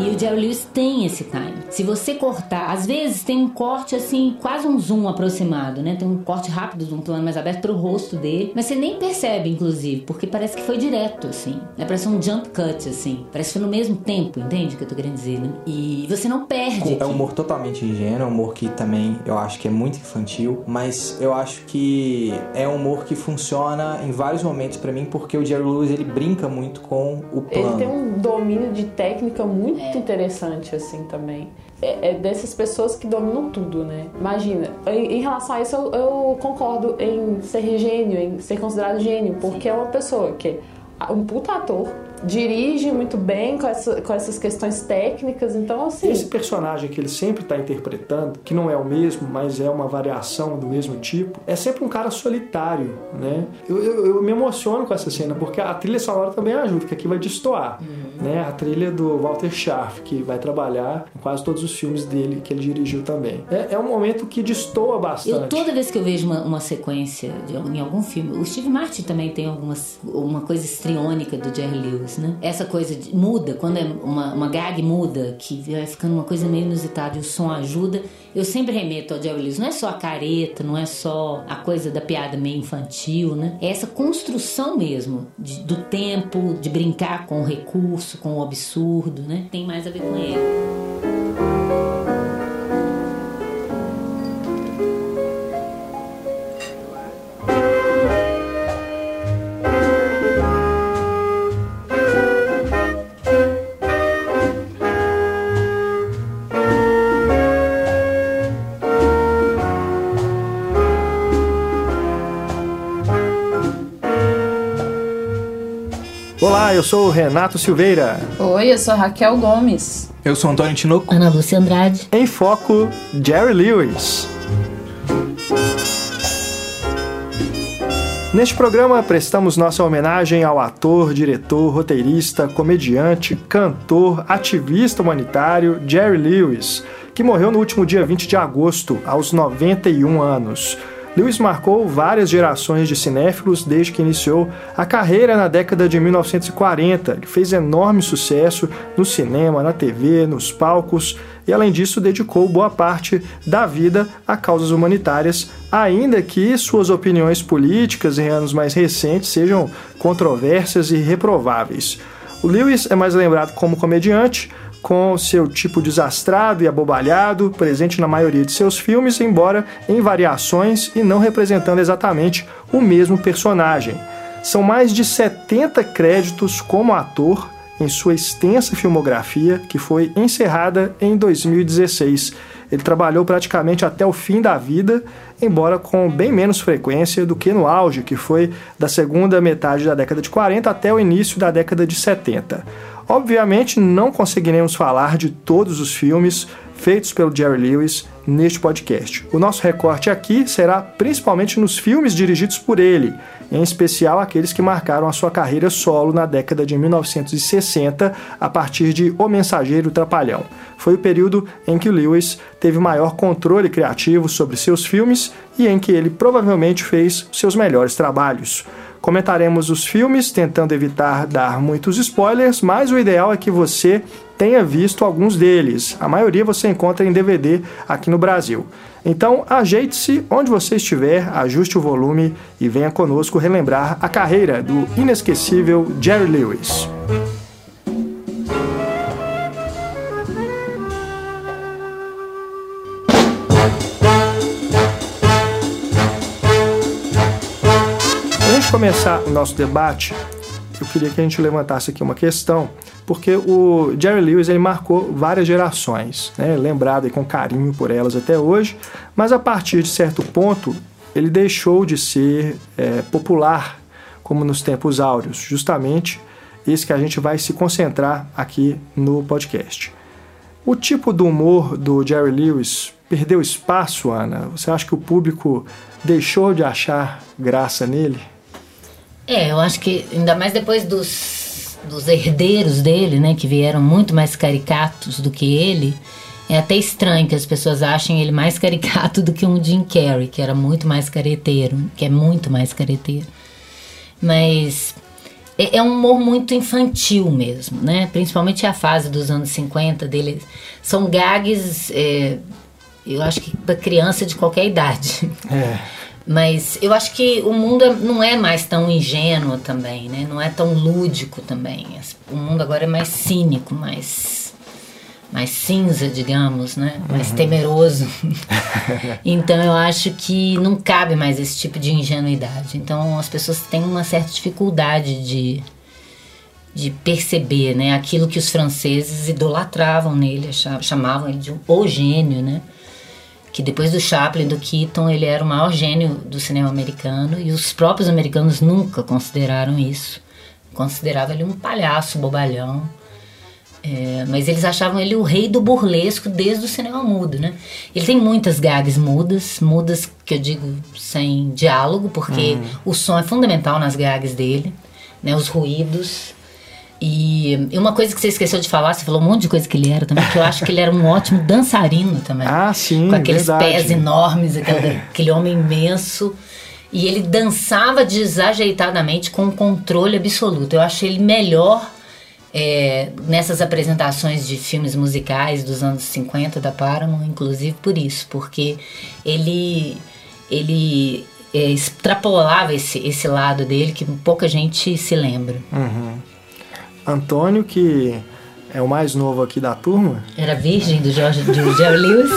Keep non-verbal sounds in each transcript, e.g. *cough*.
E o Jerry Lewis tem esse time. Se você cortar, às vezes tem um corte assim, quase um zoom aproximado, né? Tem um corte rápido de um plano mais aberto pro rosto dele, mas você nem percebe, inclusive, porque parece que foi direto, assim. É parece um jump cut, assim. Parece que foi no mesmo tempo, entende o que eu tô querendo dizer, né? E você não perde. É um humor totalmente ingênuo, é um humor que também eu acho que é muito infantil, mas eu acho que é um humor que funciona em vários momentos para mim, porque o Jerry Lewis ele brinca muito com o plano. Ele tem um domínio de técnica muito é. interessante, assim, também. É, é, dessas pessoas que dominam tudo, né? Imagina, em, em relação a isso, eu, eu, concordo em ser gênio, em ser considerado gênio, porque Sim. é uma pessoa que é um puta ator, dirige muito bem com, essa, com essas questões técnicas, então assim... Esse personagem que ele sempre está interpretando, que não é o mesmo, mas é uma variação do mesmo tipo, é sempre um cara solitário, né? Eu, eu, eu me emociono com essa cena, porque a trilha sonora também ajuda, que aqui vai destoar, uhum. Né? A trilha do Walter Scharf, que vai trabalhar em quase todos os filmes dele, que ele dirigiu também. É, é um momento que destoa bastante. Eu, toda vez que eu vejo uma, uma sequência de, em algum filme, o Steve Martin também tem algumas, uma coisa estriônica do Jerry Lewis, né? Essa coisa de, muda, quando é uma, uma gag muda, que vai ficando uma coisa meio inusitada e o som ajuda, eu sempre remeto ao Lewis. Não é só a careta, não é só a coisa da piada meio infantil, né? É essa construção mesmo de, do tempo, de brincar com o recurso, com o absurdo, né? Tem mais a ver com ele. Eu sou o Renato Silveira. Oi, eu sou Raquel Gomes. Eu sou Antônio Tinoco. Ana Lúcia Andrade. Em foco, Jerry Lewis. Neste programa, prestamos nossa homenagem ao ator, diretor, roteirista, comediante, cantor, ativista humanitário Jerry Lewis, que morreu no último dia 20 de agosto, aos 91 anos. Lewis marcou várias gerações de cinéfilos desde que iniciou a carreira na década de 1940. Ele fez enorme sucesso no cinema, na TV, nos palcos e, além disso, dedicou boa parte da vida a causas humanitárias, ainda que suas opiniões políticas em anos mais recentes sejam controversas e reprováveis. O Lewis é mais lembrado como comediante, com seu tipo desastrado e abobalhado, presente na maioria de seus filmes, embora em variações e não representando exatamente o mesmo personagem. São mais de 70 créditos como ator em sua extensa filmografia, que foi encerrada em 2016. Ele trabalhou praticamente até o fim da vida, embora com bem menos frequência do que no auge, que foi da segunda metade da década de 40 até o início da década de 70. Obviamente, não conseguiremos falar de todos os filmes feitos pelo Jerry Lewis neste podcast. O nosso recorte aqui será principalmente nos filmes dirigidos por ele, em especial aqueles que marcaram a sua carreira solo na década de 1960, a partir de O Mensageiro Trapalhão. Foi o período em que Lewis teve maior controle criativo sobre seus filmes e em que ele provavelmente fez seus melhores trabalhos. Comentaremos os filmes, tentando evitar dar muitos spoilers, mas o ideal é que você tenha visto alguns deles. A maioria você encontra em DVD aqui no Brasil. Então, ajeite-se onde você estiver, ajuste o volume e venha conosco relembrar a carreira do inesquecível Jerry Lewis. Começar o nosso debate, eu queria que a gente levantasse aqui uma questão, porque o Jerry Lewis ele marcou várias gerações, né? lembrado com carinho por elas até hoje, mas a partir de certo ponto ele deixou de ser é, popular como nos tempos áureos, justamente esse que a gente vai se concentrar aqui no podcast. O tipo do humor do Jerry Lewis perdeu espaço, Ana? Você acha que o público deixou de achar graça nele? É, eu acho que ainda mais depois dos, dos herdeiros dele, né, que vieram muito mais caricatos do que ele, é até estranho que as pessoas achem ele mais caricato do que um Jim Carrey, que era muito mais careteiro, que é muito mais careteiro. Mas É, é, um humor muito infantil mesmo, né? Principalmente a fase dos anos 50 dele. São gags, é, eu acho que para criança de qualquer idade. É. *laughs* Mas eu acho que o mundo é, não é mais tão ingênuo também, né? Não é tão lúdico também. O mundo agora é mais cínico, mais mais cinza, digamos, né? Mais uhum. temeroso. *laughs* então eu acho que não cabe mais esse tipo de ingenuidade. Então as pessoas têm uma certa dificuldade de, de perceber, né? Aquilo que os franceses idolatravam nele, chamavam ele de um o gênio, né? Que depois do Chaplin, do Keaton, ele era o maior gênio do cinema americano e os próprios americanos nunca consideraram isso. Consideravam ele um palhaço bobalhão é, mas eles achavam ele o rei do burlesco desde o cinema mudo, né? Ele tem muitas gags mudas, mudas que eu digo sem diálogo, porque uhum. o som é fundamental nas gags dele, né? Os ruídos. E, e, uma coisa que você esqueceu de falar, você falou um monte de coisa que ele era também, que eu acho que ele era um ótimo dançarino também. Ah, sim, Com aqueles verdade. pés enormes, aquele, aquele homem imenso. E ele dançava desajeitadamente com controle absoluto. Eu acho ele melhor é, nessas apresentações de filmes musicais dos anos 50 da Paramount, inclusive por isso, porque ele ele é, extrapolava esse, esse lado dele que pouca gente se lembra. Uhum. Antônio, que é o mais novo aqui da turma. Era virgem do, George, do Jerry Lewis.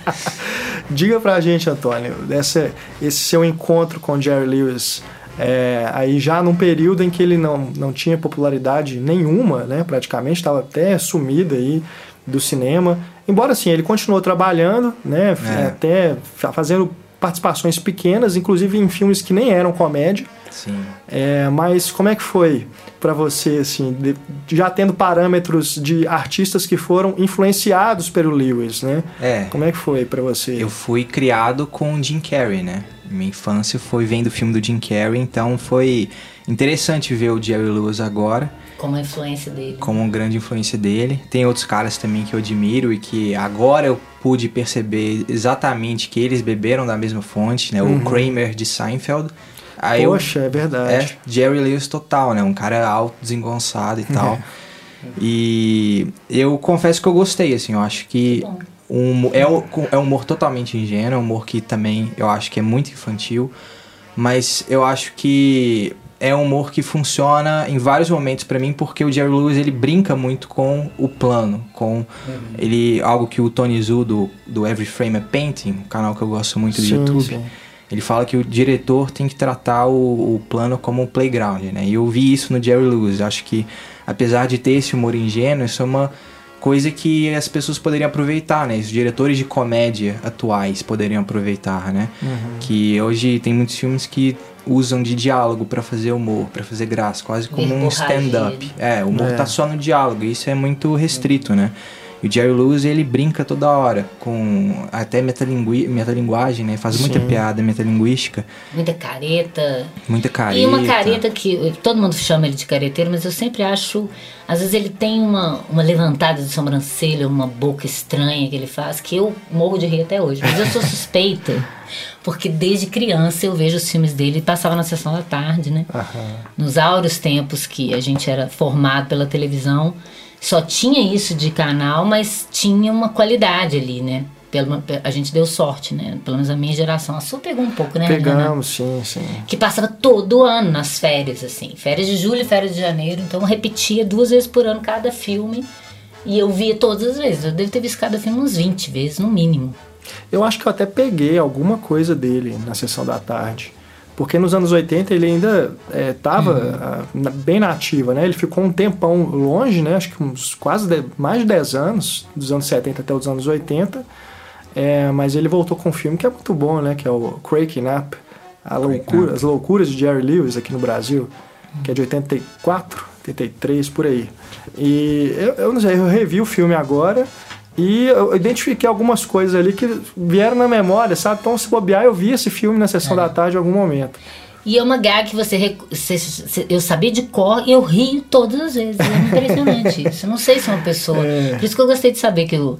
*laughs* Diga pra gente, Antônio, esse seu encontro com Jerry Lewis é, aí já num período em que ele não, não tinha popularidade nenhuma, né, praticamente, estava até sumido aí do cinema. Embora assim, ele continuou trabalhando, né, é. até fazendo participações pequenas, inclusive em filmes que nem eram comédia. Sim. É, mas como é que foi para você, assim, de, já tendo parâmetros de artistas que foram influenciados pelo Lewis, né? É. Como é que foi para você? Eu fui criado com Jim Carrey, né? Minha infância foi vendo o filme do Jim Carrey, então foi interessante ver o Jerry Lewis agora. Como a influência dele. Como uma grande influência dele. Tem outros caras também que eu admiro e que agora eu pude perceber exatamente que eles beberam da mesma fonte, né? Uhum. O Kramer de Seinfeld. Aí Poxa, eu, é verdade. É, Jerry Lewis total, né? Um cara alto, desengonçado e *laughs* tal. e eu confesso que eu gostei, assim, eu acho que um, é, é um humor totalmente ingênuo, é um humor que também eu acho que é muito infantil, mas eu acho que é um humor que funciona em vários momentos para mim porque o Jerry Lewis ele brinca muito com o plano, com uhum. ele algo que o Tony Zhu do, do Every Frame a Painting, um canal que eu gosto muito do sim, YouTube. Sim. Ele fala que o diretor tem que tratar o, o, plano como um playground, né? E eu vi isso no Jerry Lewis. Acho que, apesar de ter esse humor ingênuo, isso é uma coisa que as pessoas poderiam aproveitar, né? Os diretores de comédia atuais poderiam aproveitar, né? Uhum. Que hoje tem muitos filmes que usam de diálogo para fazer humor, para fazer graça, quase como um stand-up. É, o humor é. tá só no diálogo, e isso é muito restrito, né? E o Jerry Lewis, ele brinca toda hora com até metalingui metalinguagem, né? Faz muita Sim. piada metalinguística. Muita careta. Muita careta. E uma careta que todo mundo chama ele de careteiro, mas eu sempre acho... Às vezes ele tem uma, uma levantada de sobrancelha, uma boca estranha que ele faz, que eu morro de rir até hoje. Mas eu sou *laughs* suspeita, porque desde criança eu vejo os filmes dele, passava na sessão da tarde, né? Aham. Nos áureos tempos que a gente era formado pela televisão só tinha isso de canal, mas tinha uma qualidade ali, né? Pelo, a gente deu sorte, né? Pelo menos a minha geração. A sua pegou um pouco, né? Pegamos, sim, sim. Que passava todo ano nas férias, assim. Férias de julho e férias de janeiro. Então repetia duas vezes por ano cada filme. E eu via todas as vezes. Eu devo ter visto cada filme uns 20 vezes, no mínimo. Eu acho que eu até peguei alguma coisa dele na sessão da tarde. Porque nos anos 80 ele ainda estava é, uhum. bem na ativa, né? Ele ficou um tempão longe, né? Acho que uns quase de, mais de 10 anos, dos anos 70 até os anos 80. É, mas ele voltou com um filme que é muito bom, né? Que é o Craking Up, a loucura, As Loucuras de Jerry Lewis aqui no Brasil, que é de 84, 83, por aí. E eu, eu não sei, eu revi o filme agora e eu identifiquei algumas coisas ali que vieram na memória, sabe? Então, se bobear, eu vi esse filme na sessão é. da tarde em algum momento. E é uma gag que você, você, Eu sabia de cor e eu rio todas as vezes. É impressionante *laughs* isso. Eu não sei se é uma pessoa. É. Por isso que eu gostei de saber que o,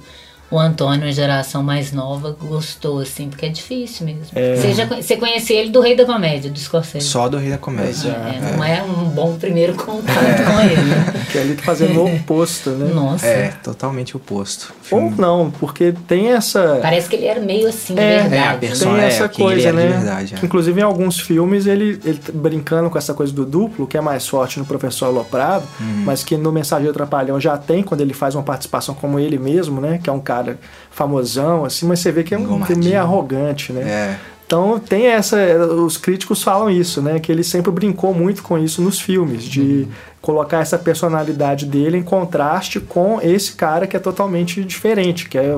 o Antônio, a geração mais nova, gostou, assim, porque é difícil mesmo. É. Você, já, você conhecia ele do Rei da Comédia, do Scorsese. Só do Rei da Comédia. É, não é um bom primeiro contato é. com ele. *laughs* Que ele tá fazendo o oposto, né? Nossa. É, totalmente oposto. Ou não, porque tem essa... Parece que ele era meio assim, de é, verdade. É, tem essa coisa, né? Verdade, é. Inclusive, em alguns filmes, ele, ele tá brincando com essa coisa do duplo, que é mais forte no Professor Aloprado, uhum. mas que no Mensageiro Trapalhão já tem, quando ele faz uma participação como ele mesmo, né? Que é um cara famosão, assim, mas você vê que é um meio arrogante, né? É. Então tem essa. Os críticos falam isso, né? Que ele sempre brincou muito com isso nos filmes, de uhum. colocar essa personalidade dele em contraste com esse cara que é totalmente diferente, que é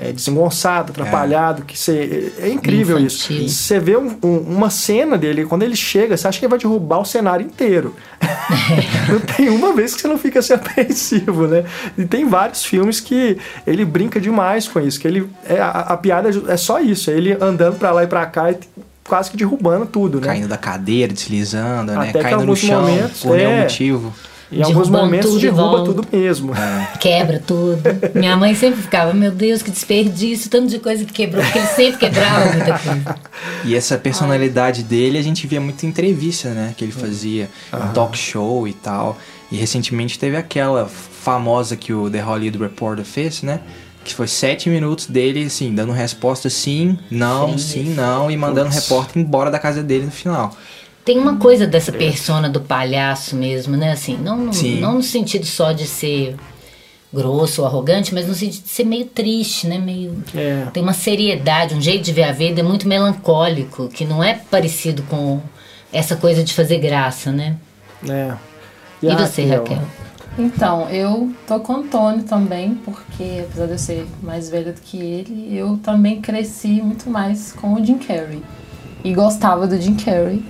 é, desengonçado, atrapalhado, é. que você, é incrível Infantil. isso. Você vê um, um, uma cena dele, quando ele chega, você acha que ele vai derrubar o cenário inteiro. *laughs* não tem uma vez que você não fica assim *laughs* apreensivo, né? E tem vários filmes que ele brinca demais com isso, que ele é, a, a piada é só isso, é ele andando para lá e para cá e quase que derrubando tudo, né? Caindo da cadeira, deslizando, né? Até Caindo no chão momentos, por nenhum é, motivo. Em alguns momentos tudo derruba tudo mesmo. É. Quebra tudo. Minha mãe sempre ficava, meu Deus, que desperdício, tanto de coisa que quebrou, porque ele sempre quebrava muita coisa. *laughs* E essa personalidade Ai. dele a gente via muito em entrevista, né? Que ele fazia ah. talk show e tal. E recentemente teve aquela famosa que o The Hollywood Reporter fez, né? Que foi sete minutos dele, assim, dando resposta sim, não, sim, sim não, e mandando o repórter embora da casa dele no final. Tem uma coisa dessa persona do palhaço mesmo, né? Assim, não, no, não no sentido só de ser grosso ou arrogante, mas no sentido de ser meio triste, né? Meio é. tem uma seriedade, um jeito de ver a vida é muito melancólico, que não é parecido com essa coisa de fazer graça, né? É. E, e você, Raquel? Então, eu tô com o Antônio também, porque apesar de eu ser mais velha do que ele, eu também cresci muito mais com o Jim Carrey. E gostava do Jim Carrey.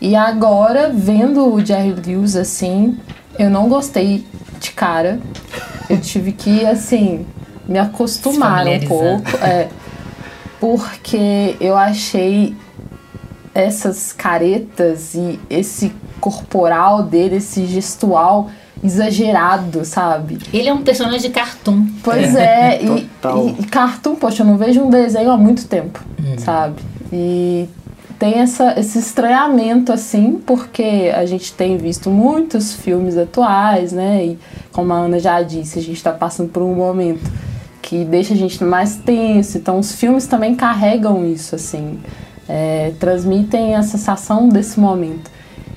E agora, vendo o Jerry Lewis assim, eu não gostei de cara. Eu tive que, assim, me acostumar um pouco. É, porque eu achei essas caretas e esse corporal dele, esse gestual exagerado, sabe? Ele é um personagem de cartoon. Pois é, é e, e, cartoon, poxa, eu não vejo um desenho há muito tempo, hum. sabe? E tem essa, esse estranhamento, assim, porque a gente tem visto muitos filmes atuais, né? E como a Ana já disse, a gente está passando por um momento que deixa a gente mais tenso. Então, os filmes também carregam isso, assim, é, transmitem a sensação desse momento.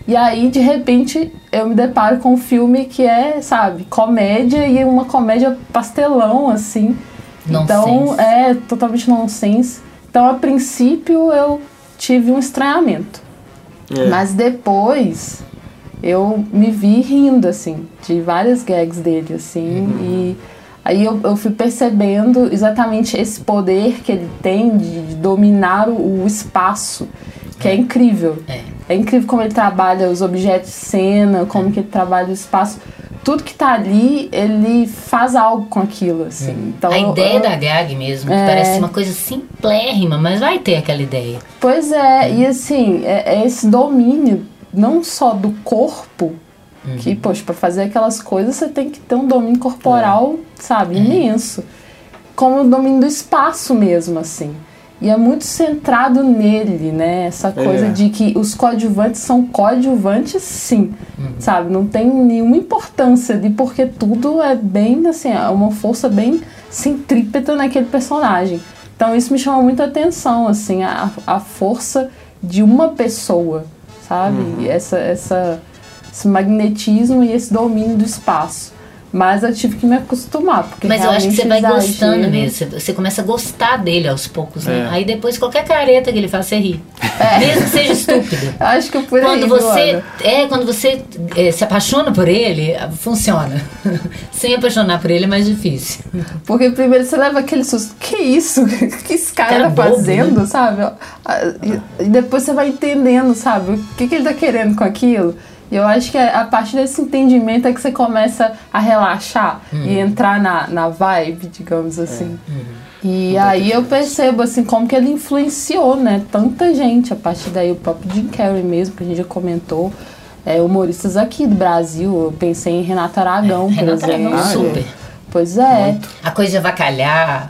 E aí, de repente, eu me deparo com um filme que é, sabe, comédia e uma comédia pastelão, assim. Nonsense. Então, é totalmente nonsense. Então, a princípio, eu tive um estranhamento. É. Mas depois eu me vi rindo, assim, de várias gags dele, assim, uhum. e aí eu, eu fui percebendo exatamente esse poder que ele tem de, de dominar o, o, espaço, que é, é incrível. É. é incrível como ele trabalha os objetos de cena, como é. que ele trabalha o espaço tudo que tá ali, ele faz algo com aquilo, assim. Hum. Então, a ideia eu, da gag mesmo, é... parece uma coisa simplérrima, mas vai ter aquela ideia. Pois é, hum. e assim, é, é, esse domínio, não só do corpo, hum. que, poxa, pra fazer aquelas coisas você tem que ter um domínio corporal, é. sabe, é. imenso. Como o domínio do espaço mesmo, assim. E é muito centrado nele, né? Essa coisa é. de que os coadjuvantes são coadjuvantes, sim. Uhum. Sabe? Não tem nenhuma importância de porque tudo é bem, assim, é uma força bem centrípeta naquele personagem. Então isso me chama muita atenção, assim, a, a força de uma pessoa, sabe? Uhum. Essa, essa, esse magnetismo e esse domínio do espaço. Mas eu tive que me acostumar. Porque Mas eu acho que você vai gostando mesmo. Você começa a gostar dele aos poucos, né? É. Aí depois qualquer careta que ele faz, você ri. É. Mesmo que seja estúpido. *laughs* acho que por quando aí, você É, quando você é, se apaixona por ele, funciona. *laughs* Sem apaixonar por ele é mais difícil. Porque primeiro você leva aquele susto. Que isso? *laughs* que esse cara, cara tá bobo, fazendo, né? sabe? E depois você vai entendendo, sabe? O que, que ele tá querendo com aquilo. E eu acho que a partir desse entendimento é que você começa a relaxar uhum. e entrar na, na vibe, digamos é. assim. É. Uhum. E aí eu percebo assim como que ele influenciou, né, tanta gente. A partir daí o próprio Jim Carrey mesmo, que a gente já comentou, é, humoristas aqui do Brasil. Eu pensei em Renato Aragão, é, por Renato exemplo. Aragão, super. Pois é. Muito. A coisa de avacalhar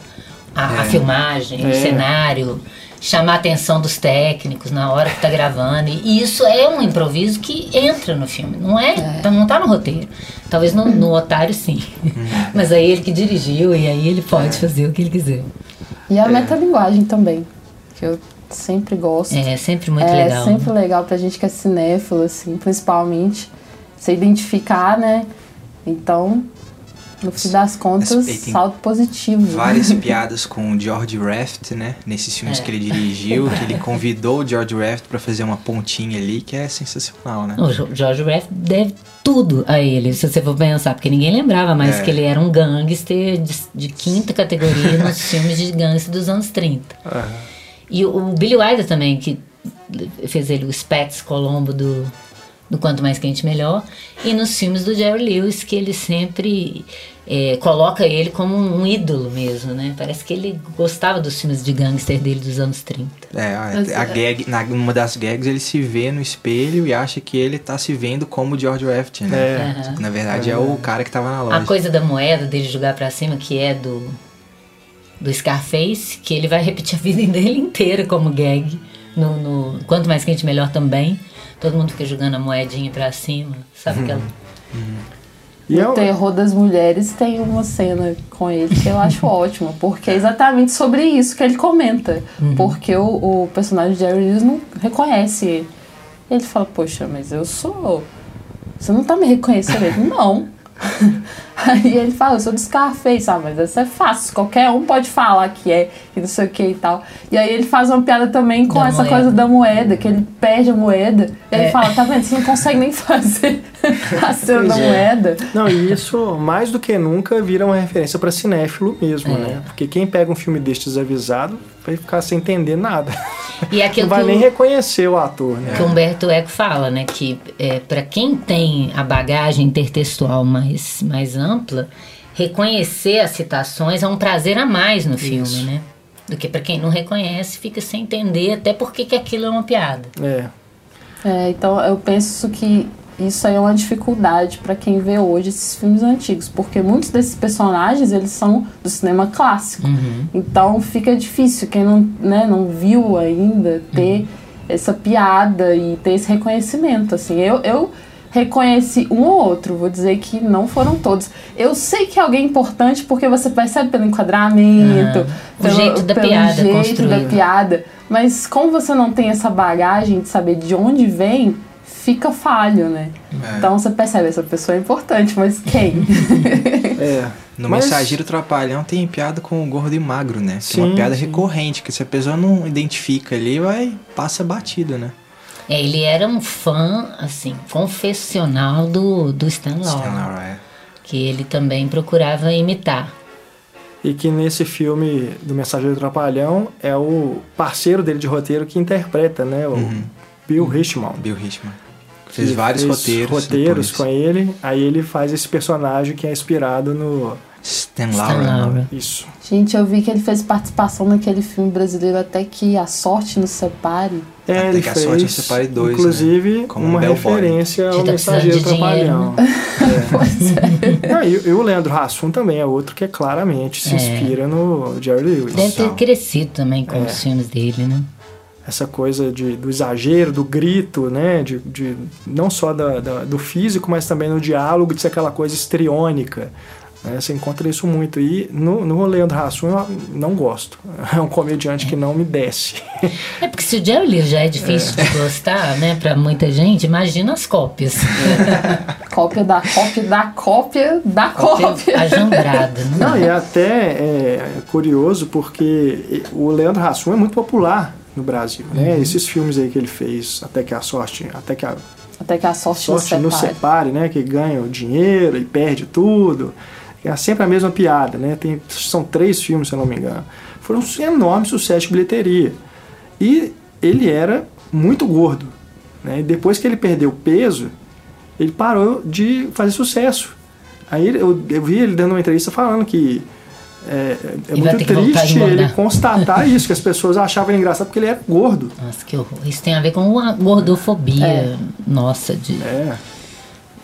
a, a filmagem, o É. cenário, chamar a atenção dos técnicos na hora que tá gravando. E isso é um improviso que entra no filme, não é? Tá- Não tá no roteiro. Talvez no, no Otário sim. Mas aí ele que dirigiu e aí ele pode fazer o que ele quiser. E a metalinguagem também, que eu sempre gosto. É sempre muito é legal. sempre legal pra gente que é cinéfilo, assim, principalmente. Se identificar, né? Então, no fim das contas, e tem saldo positivo. Várias *laughs* piadas com o George Raft, né? Nesses filmes É. que ele dirigiu, que ele *laughs* convidou o George Raft pra fazer uma pontinha ali, que é sensacional, né? O George Raft deve tudo a ele, se você for pensar, porque ninguém lembrava mais É. que ele era um gangster de, de quinta categoria nos *laughs* filmes de gangster dos anos 30. E o, o Billy Wilder também, que fez ele o Spats Colombo do, do Quanto Mais Quente Melhor, e nos filmes do Jerry Lewis, que ele sempre é, coloca ele como um ídolo mesmo, né? Parece que ele gostava dos filmes de gangster dele dos anos 30. É, a, a é- gag, na, numa das gags ele se vê no espelho e acha que ele tá se vendo como o George Raft, né? É. Aham. Na verdade é o cara que tava na loja. A coisa da moeda dele jogar pra cima, que é do do Scarface, que ele vai repetir a vida *laughs* dele inteira como gag. No, no Quanto Mais Quente Melhor também. Todo mundo fica jogando a moedinha pra cima. Sabe aquela. E é O um- Terror das Mulheres tem uma cena com ele que eu acho *laughs* ótima, porque é exatamente sobre isso que ele comenta. Porque o, o personagem de Jerry Lewis não reconhece ele. Ele fala, poxa, mas eu sou. Você não tá me reconhecendo? Ele, não. *laughs* Aí *laughs* ele fala, eu sou do Scarface, ah, mas isso é fácil, qualquer um pode falar que é, e não sei o que e tal. E aí ele faz uma piada também com Da essa moeda. coisa da moeda, que ele perde a moeda. E ele É. fala, tá vendo, você não consegue nem fazer *laughs* a cena da é. moeda. Não, e isso, mais do que nunca, vira uma referência pra cinéfilo mesmo, É. né? Porque quem pega um filme deste desavisado vai ficar sem entender nada. E é Não aquilo vai que nem o, reconhecer o ator, né? que o Humberto Eco fala, né? Que é, para quem tem a bagagem intertextual mais, mais ampla, reconhecer as citações é um prazer a mais no filme, Isso. né? Do que pra quem não reconhece, fica sem entender até porque que aquilo é uma piada. É. É, então eu penso que isso aí é uma dificuldade para quem vê hoje esses filmes antigos, porque muitos desses personagens eles são do cinema clássico. Então fica difícil quem não, né, não viu ainda ter essa piada e ter esse reconhecimento. Assim, eu, eu reconheci um ou outro, vou dizer que não foram todos. Eu sei que é alguém importante porque você percebe pelo enquadramento, Aham. O jeito da pelo piada jeito da construído. piada. Mas como você não tem essa bagagem de saber de onde vem, fica falho, né? É. Então você percebe, essa pessoa é importante, mas quem? *laughs* É. No Mas- Mensageiro Trapalhão tem piada com o gordo e magro, né? Que é uma Sim, piada sim. recorrente, que se a pessoa não identifica ali, vai, passa batido, né? É, ele era um fã, assim, confessional do, do Stan Laurel, Stan Laurel, é. que ele também procurava imitar. E que nesse filme do Mensageiro Trapalhão é o parceiro dele de roteiro que interpreta, né? O Bill Richmond. Bill Richman. Fez vários fez roteiros. roteiros com ele. Aí ele faz esse personagem que é inspirado no. Stan Stan Laurel. Isso. Gente, eu vi que ele fez participação naquele filme brasileiro até que a sorte nos separe. É, Até ele que a fez, sorte nos separe dois, inclusive, né? Como uma um referência ao tá Mensageiro de dinheiro, Trapalhão. *laughs* É. Ah, e, e o Leandro Hassum também é outro que claramente se É. inspira no Jerry Lewis. Deve ter crescido também com É. os filmes dele, né? essa coisa de, do exagero, do grito, né? De, de, não só da, da- do físico, mas também no diálogo, de ser aquela coisa estriônica. Né? Você encontra isso muito. E no, no Leandro Hassum eu não gosto. É um comediante que não me desce. É porque se o Jerry já é difícil de gostar, né, pra muita gente, imagina as cópias. *laughs* Cópia da cópia da cópia da cópia. Ajambrada, né? Não, e é até é, curioso porque o Leandro Hassum é muito popular no Brasil, né? Esses filmes aí que ele fez, até que a sorte, até que a Até que a sorte, sorte nos nos separe. separe, né? Que ganha o dinheiro e perde tudo. É sempre a mesma piada, né? Tem, são três filmes, se eu não me engano. Foram um enorme sucesso de bilheteria. E ele era muito gordo. Né? E depois que ele perdeu peso, ele parou de fazer sucesso. Aí eu, eu vi ele dando uma entrevista falando que é, é muito triste ele constatar isso, que as pessoas achavam ele engraçado porque ele era gordo. Nossa, que horror. Isso tem a ver com a gordofobia É. nossa, de É,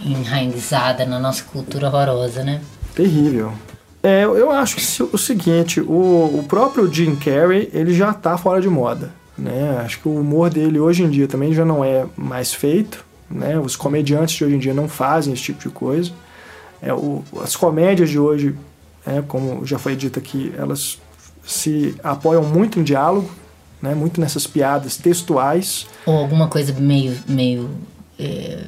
enraizada na nossa cultura horrorosa, né? Terrível. É, eu acho que o seguinte, o, o próprio Jim Carrey, ele já tá fora de moda, né? Acho que o humor dele hoje em dia também já não é mais feito, né? Os comediantes de hoje em dia não fazem esse tipo de coisa. É, o, as comédias de hoje, é, como já foi dito aqui, elas se apoiam muito em diálogo, né? Muito nessas piadas textuais. Ou alguma coisa meio... meio é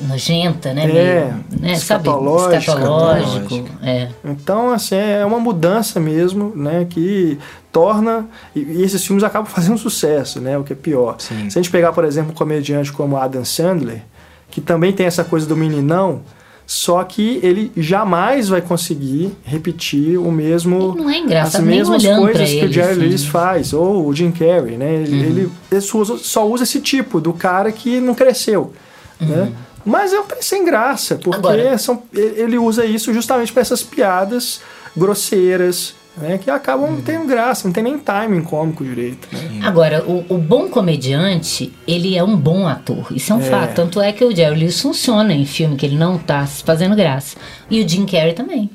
nojenta, né? É, Meio, né? escatológico. escatológico. É. Então, assim, é uma mudança mesmo, né? Que torna... E, esses filmes acabam *laughs* fazendo sucesso, né? O que é pior. Sim. Se a gente pegar, por exemplo, um comediante como Adam Sandler, que também tem essa coisa do meninão, só que ele jamais vai conseguir repetir o mesmo ele não é engraçado, as mesmas coisas que ele, o Jerry assim. Lewis faz ou o Jim Carrey, né? Ele, Uhum. ele, só, usa, só usa esse tipo do cara que não cresceu, né? Mas é um sem graça, porque. Agora- são, ele usa isso justamente para essas piadas grosseiras, né? Que acabam Uhum. não tendo graça, não tem nem timing cômico direito, né? Agora, o, o bom comediante, ele é um bom ator. Isso é um É. fato. Tanto é que o Jerry Lewis funciona em filme que ele não tá fazendo graça. E o Jim Carrey também.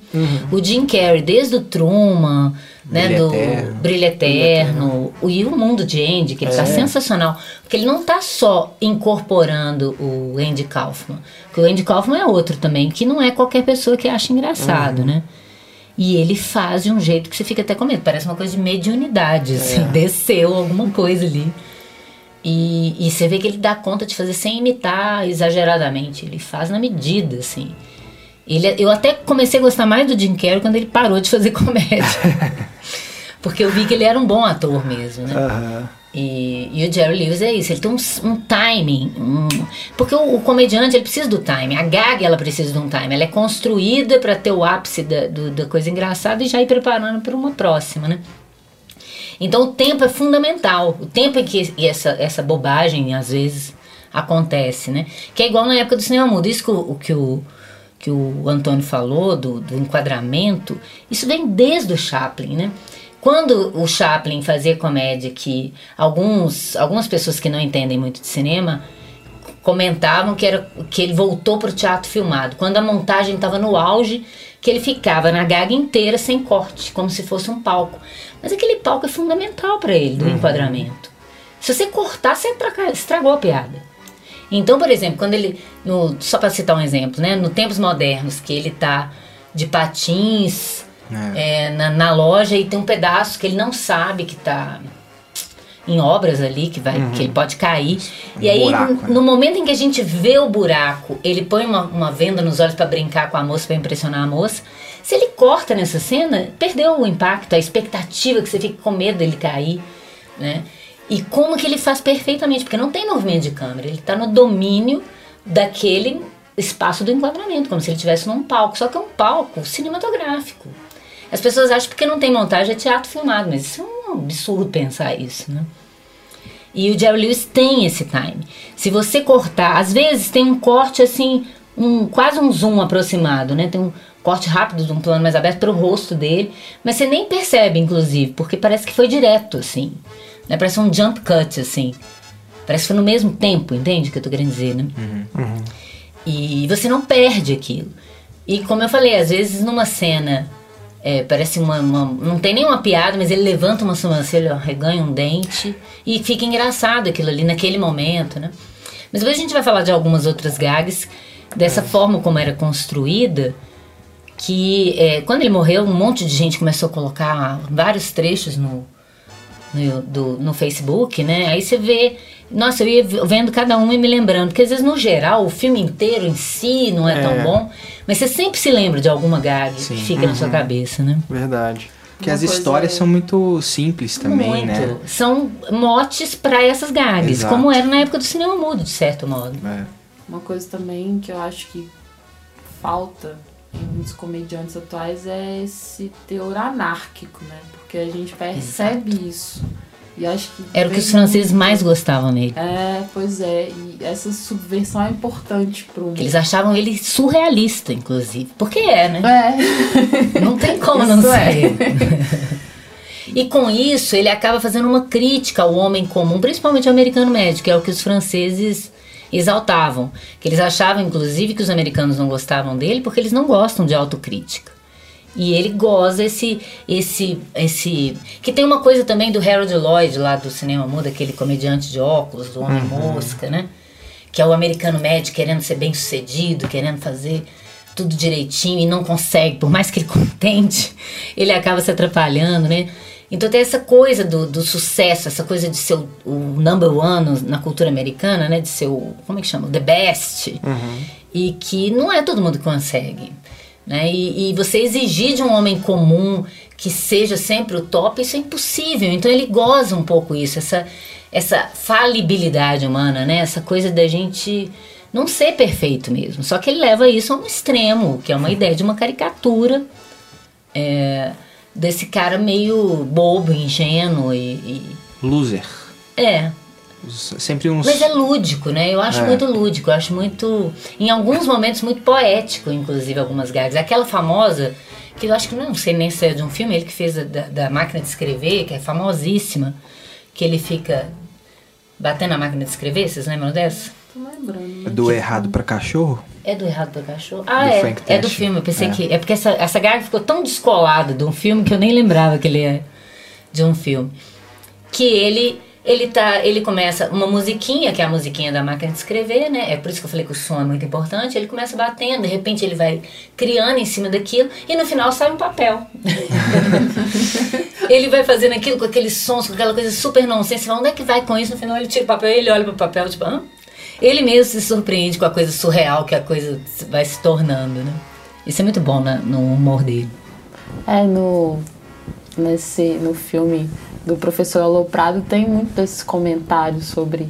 O Jim Carrey, desde o Truman, né, Brilho do Eterno. Brilho Eterno, o, e o Mundo de Andy, que ele tá É. sensacional. Porque ele não tá só incorporando o Andy Kaufman. Porque o Andy Kaufman é outro também, que não é qualquer pessoa que acha engraçado, né? E ele faz de um jeito que você fica até com medo. Parece uma coisa de mediunidade, assim. Desceu alguma coisa ali. E, e você vê que ele dá conta de fazer sem imitar exageradamente. Ele faz na medida, assim. Ele, eu até comecei a gostar mais do Jim Carrey quando ele parou de fazer *laughs* comédia. *laughs* Porque eu vi que ele era um bom ator mesmo, né? Aham. E, e o Jerry Lewis é isso, ele tem um, um timing. um- porque o, o comediante ele precisa do timing, a gag ela precisa de um timing. Ela é construída para ter o ápice da, do- da coisa engraçada e já ir preparando para uma próxima, né? Então o tempo é fundamental. O tempo em que essa, essa bobagem às vezes acontece, né? Que é igual na época do cinema mudo. Isso que o, o que o, que o Antônio falou do, do enquadramento, isso vem desde o Chaplin, né? Quando o Chaplin fazia comédia que alguns, algumas pessoas que não entendem muito de cinema comentavam que, era, que ele voltou para o teatro filmado. Quando a montagem estava no auge, que ele ficava na gaga inteira sem corte, como se fosse um palco. Mas aquele palco é fundamental para ele, do enquadramento. Se você cortar, você estragou a piada. Então, por exemplo, quando ele. no- só para citar um exemplo, né? No Tempos Modernos, que ele tá de patins é, na, na loja e tem um pedaço que ele não sabe que tá em obras ali, que, vai, que ele pode cair. e aí, buraco, no, né? no momento em que a gente vê o buraco, ele põe uma, uma venda nos olhos para brincar com a moça, para impressionar a moça. Se ele corta nessa cena, perdeu o impacto, a expectativa que você fica com medo dele cair, né? E como que ele faz perfeitamente, porque não tem movimento de câmera, ele está no domínio daquele espaço do enquadramento, como se ele estivesse num palco, só que é um palco cinematográfico. As pessoas acham que porque não tem montagem é teatro filmado, mas isso é um absurdo pensar isso, né? E o Jerry Lewis tem esse time. Se você cortar, às vezes tem um corte assim, um quase um zoom aproximado, né? Tem um corte rápido de um plano mais aberto para o rosto dele, mas você nem percebe, inclusive, porque parece que foi direto, assim. Né? Parece um jump cut, assim. Parece que foi no mesmo tempo, entende o que eu tô querendo dizer, né? E você não perde aquilo. E como eu falei, às vezes numa cena é, parece uma, uma- Não tem nenhuma piada, mas ele levanta uma sobrancelha, reganha um dente e fica engraçado aquilo ali naquele momento, né? Mas depois a gente vai falar de algumas outras gags, dessa forma como era construída, que é, quando ele morreu, um monte de gente começou a colocar vários trechos no, no, do- no Facebook, né? Aí você vê. Nossa, eu ia vendo cada um e me lembrando, porque às vezes, no geral, o filme inteiro em si não é, tão É. bom, mas você sempre se lembra de alguma gag Sim. que fica na sua cabeça, né? Verdade. Porque Uma as histórias são muito simples também, Muito. né? São motes para essas gags, Exato. como era na época do cinema mudo, de certo modo. É. Uma coisa também que eu acho que falta em muitos comediantes atuais é esse teor anárquico, né? Porque a gente percebe isso. E acho que. Era o que os franceses mais gostavam nele. É, pois é. E essa subversão é importante pro. Que eles achavam ele surrealista, inclusive. Porque é, né? É. Não tem *laughs* como não Isso é. ser. e com isso, ele acaba fazendo uma crítica ao homem comum, principalmente ao americano médio, que é o que os franceses exaltavam. Que eles achavam, inclusive, que os americanos não gostavam dele porque eles não gostam de autocrítica. E ele goza esse, esse, esse. Que tem uma coisa também do Harold Lloyd lá do cinema mudo, aquele comediante de óculos, do Homem uhum. Mosca, né? Que é o americano médio querendo ser bem sucedido, querendo fazer tudo direitinho e não consegue, por mais que ele *laughs* contente, ele acaba se atrapalhando, né? Então tem essa coisa do, do sucesso, essa coisa de ser o, o, number one na cultura americana, né? De ser o, como é que chama? The best. Uhum. E que não é todo mundo que consegue. Né? E, e, você exigir de um homem comum que seja sempre o top, isso é impossível. Então ele goza um pouco isso, essa, essa falibilidade humana, né? Essa coisa da gente não ser perfeito mesmo. Só que ele leva isso a um extremo, que é uma ideia de uma caricatura é, desse cara meio bobo, ingênuo e, e... Loser. É, sempre uns. Mas é lúdico, né? Eu acho é. muito lúdico, eu acho muito. Em alguns momentos, muito poético, inclusive, algumas gags. Aquela famosa, que eu acho que não sei nem se é de um filme, ele que fez da, da máquina de escrever, que é famosíssima, que ele fica batendo a máquina de escrever, vocês lembram dessa? Tô lembrando. É do Errado para Cachorro? É do Errado para Cachorro? Ah, do é. É do filme. Eu pensei é. que. É porque essa, essa gag ficou tão descolada de um filme que eu nem lembrava que ele é de um filme. Que ele ele tá, ele começa uma musiquinha, que é a musiquinha da máquina de escrever, né? É por isso que eu falei que o som é muito importante. Ele começa batendo, de repente ele vai criando em cima daquilo e no final sai um papel. *laughs* ele vai fazendo aquilo com aqueles sons, com aquela coisa super nonsense. Onde é que vai com isso? No final ele tira o papel e ele olha pro papel, tipo, Hã? Ele mesmo se surpreende com a coisa surreal que a coisa vai se tornando, né? Isso é muito bom né? no humor dele. É, no, nesse, no filme do professor Aloprado tem muito desses comentários sobre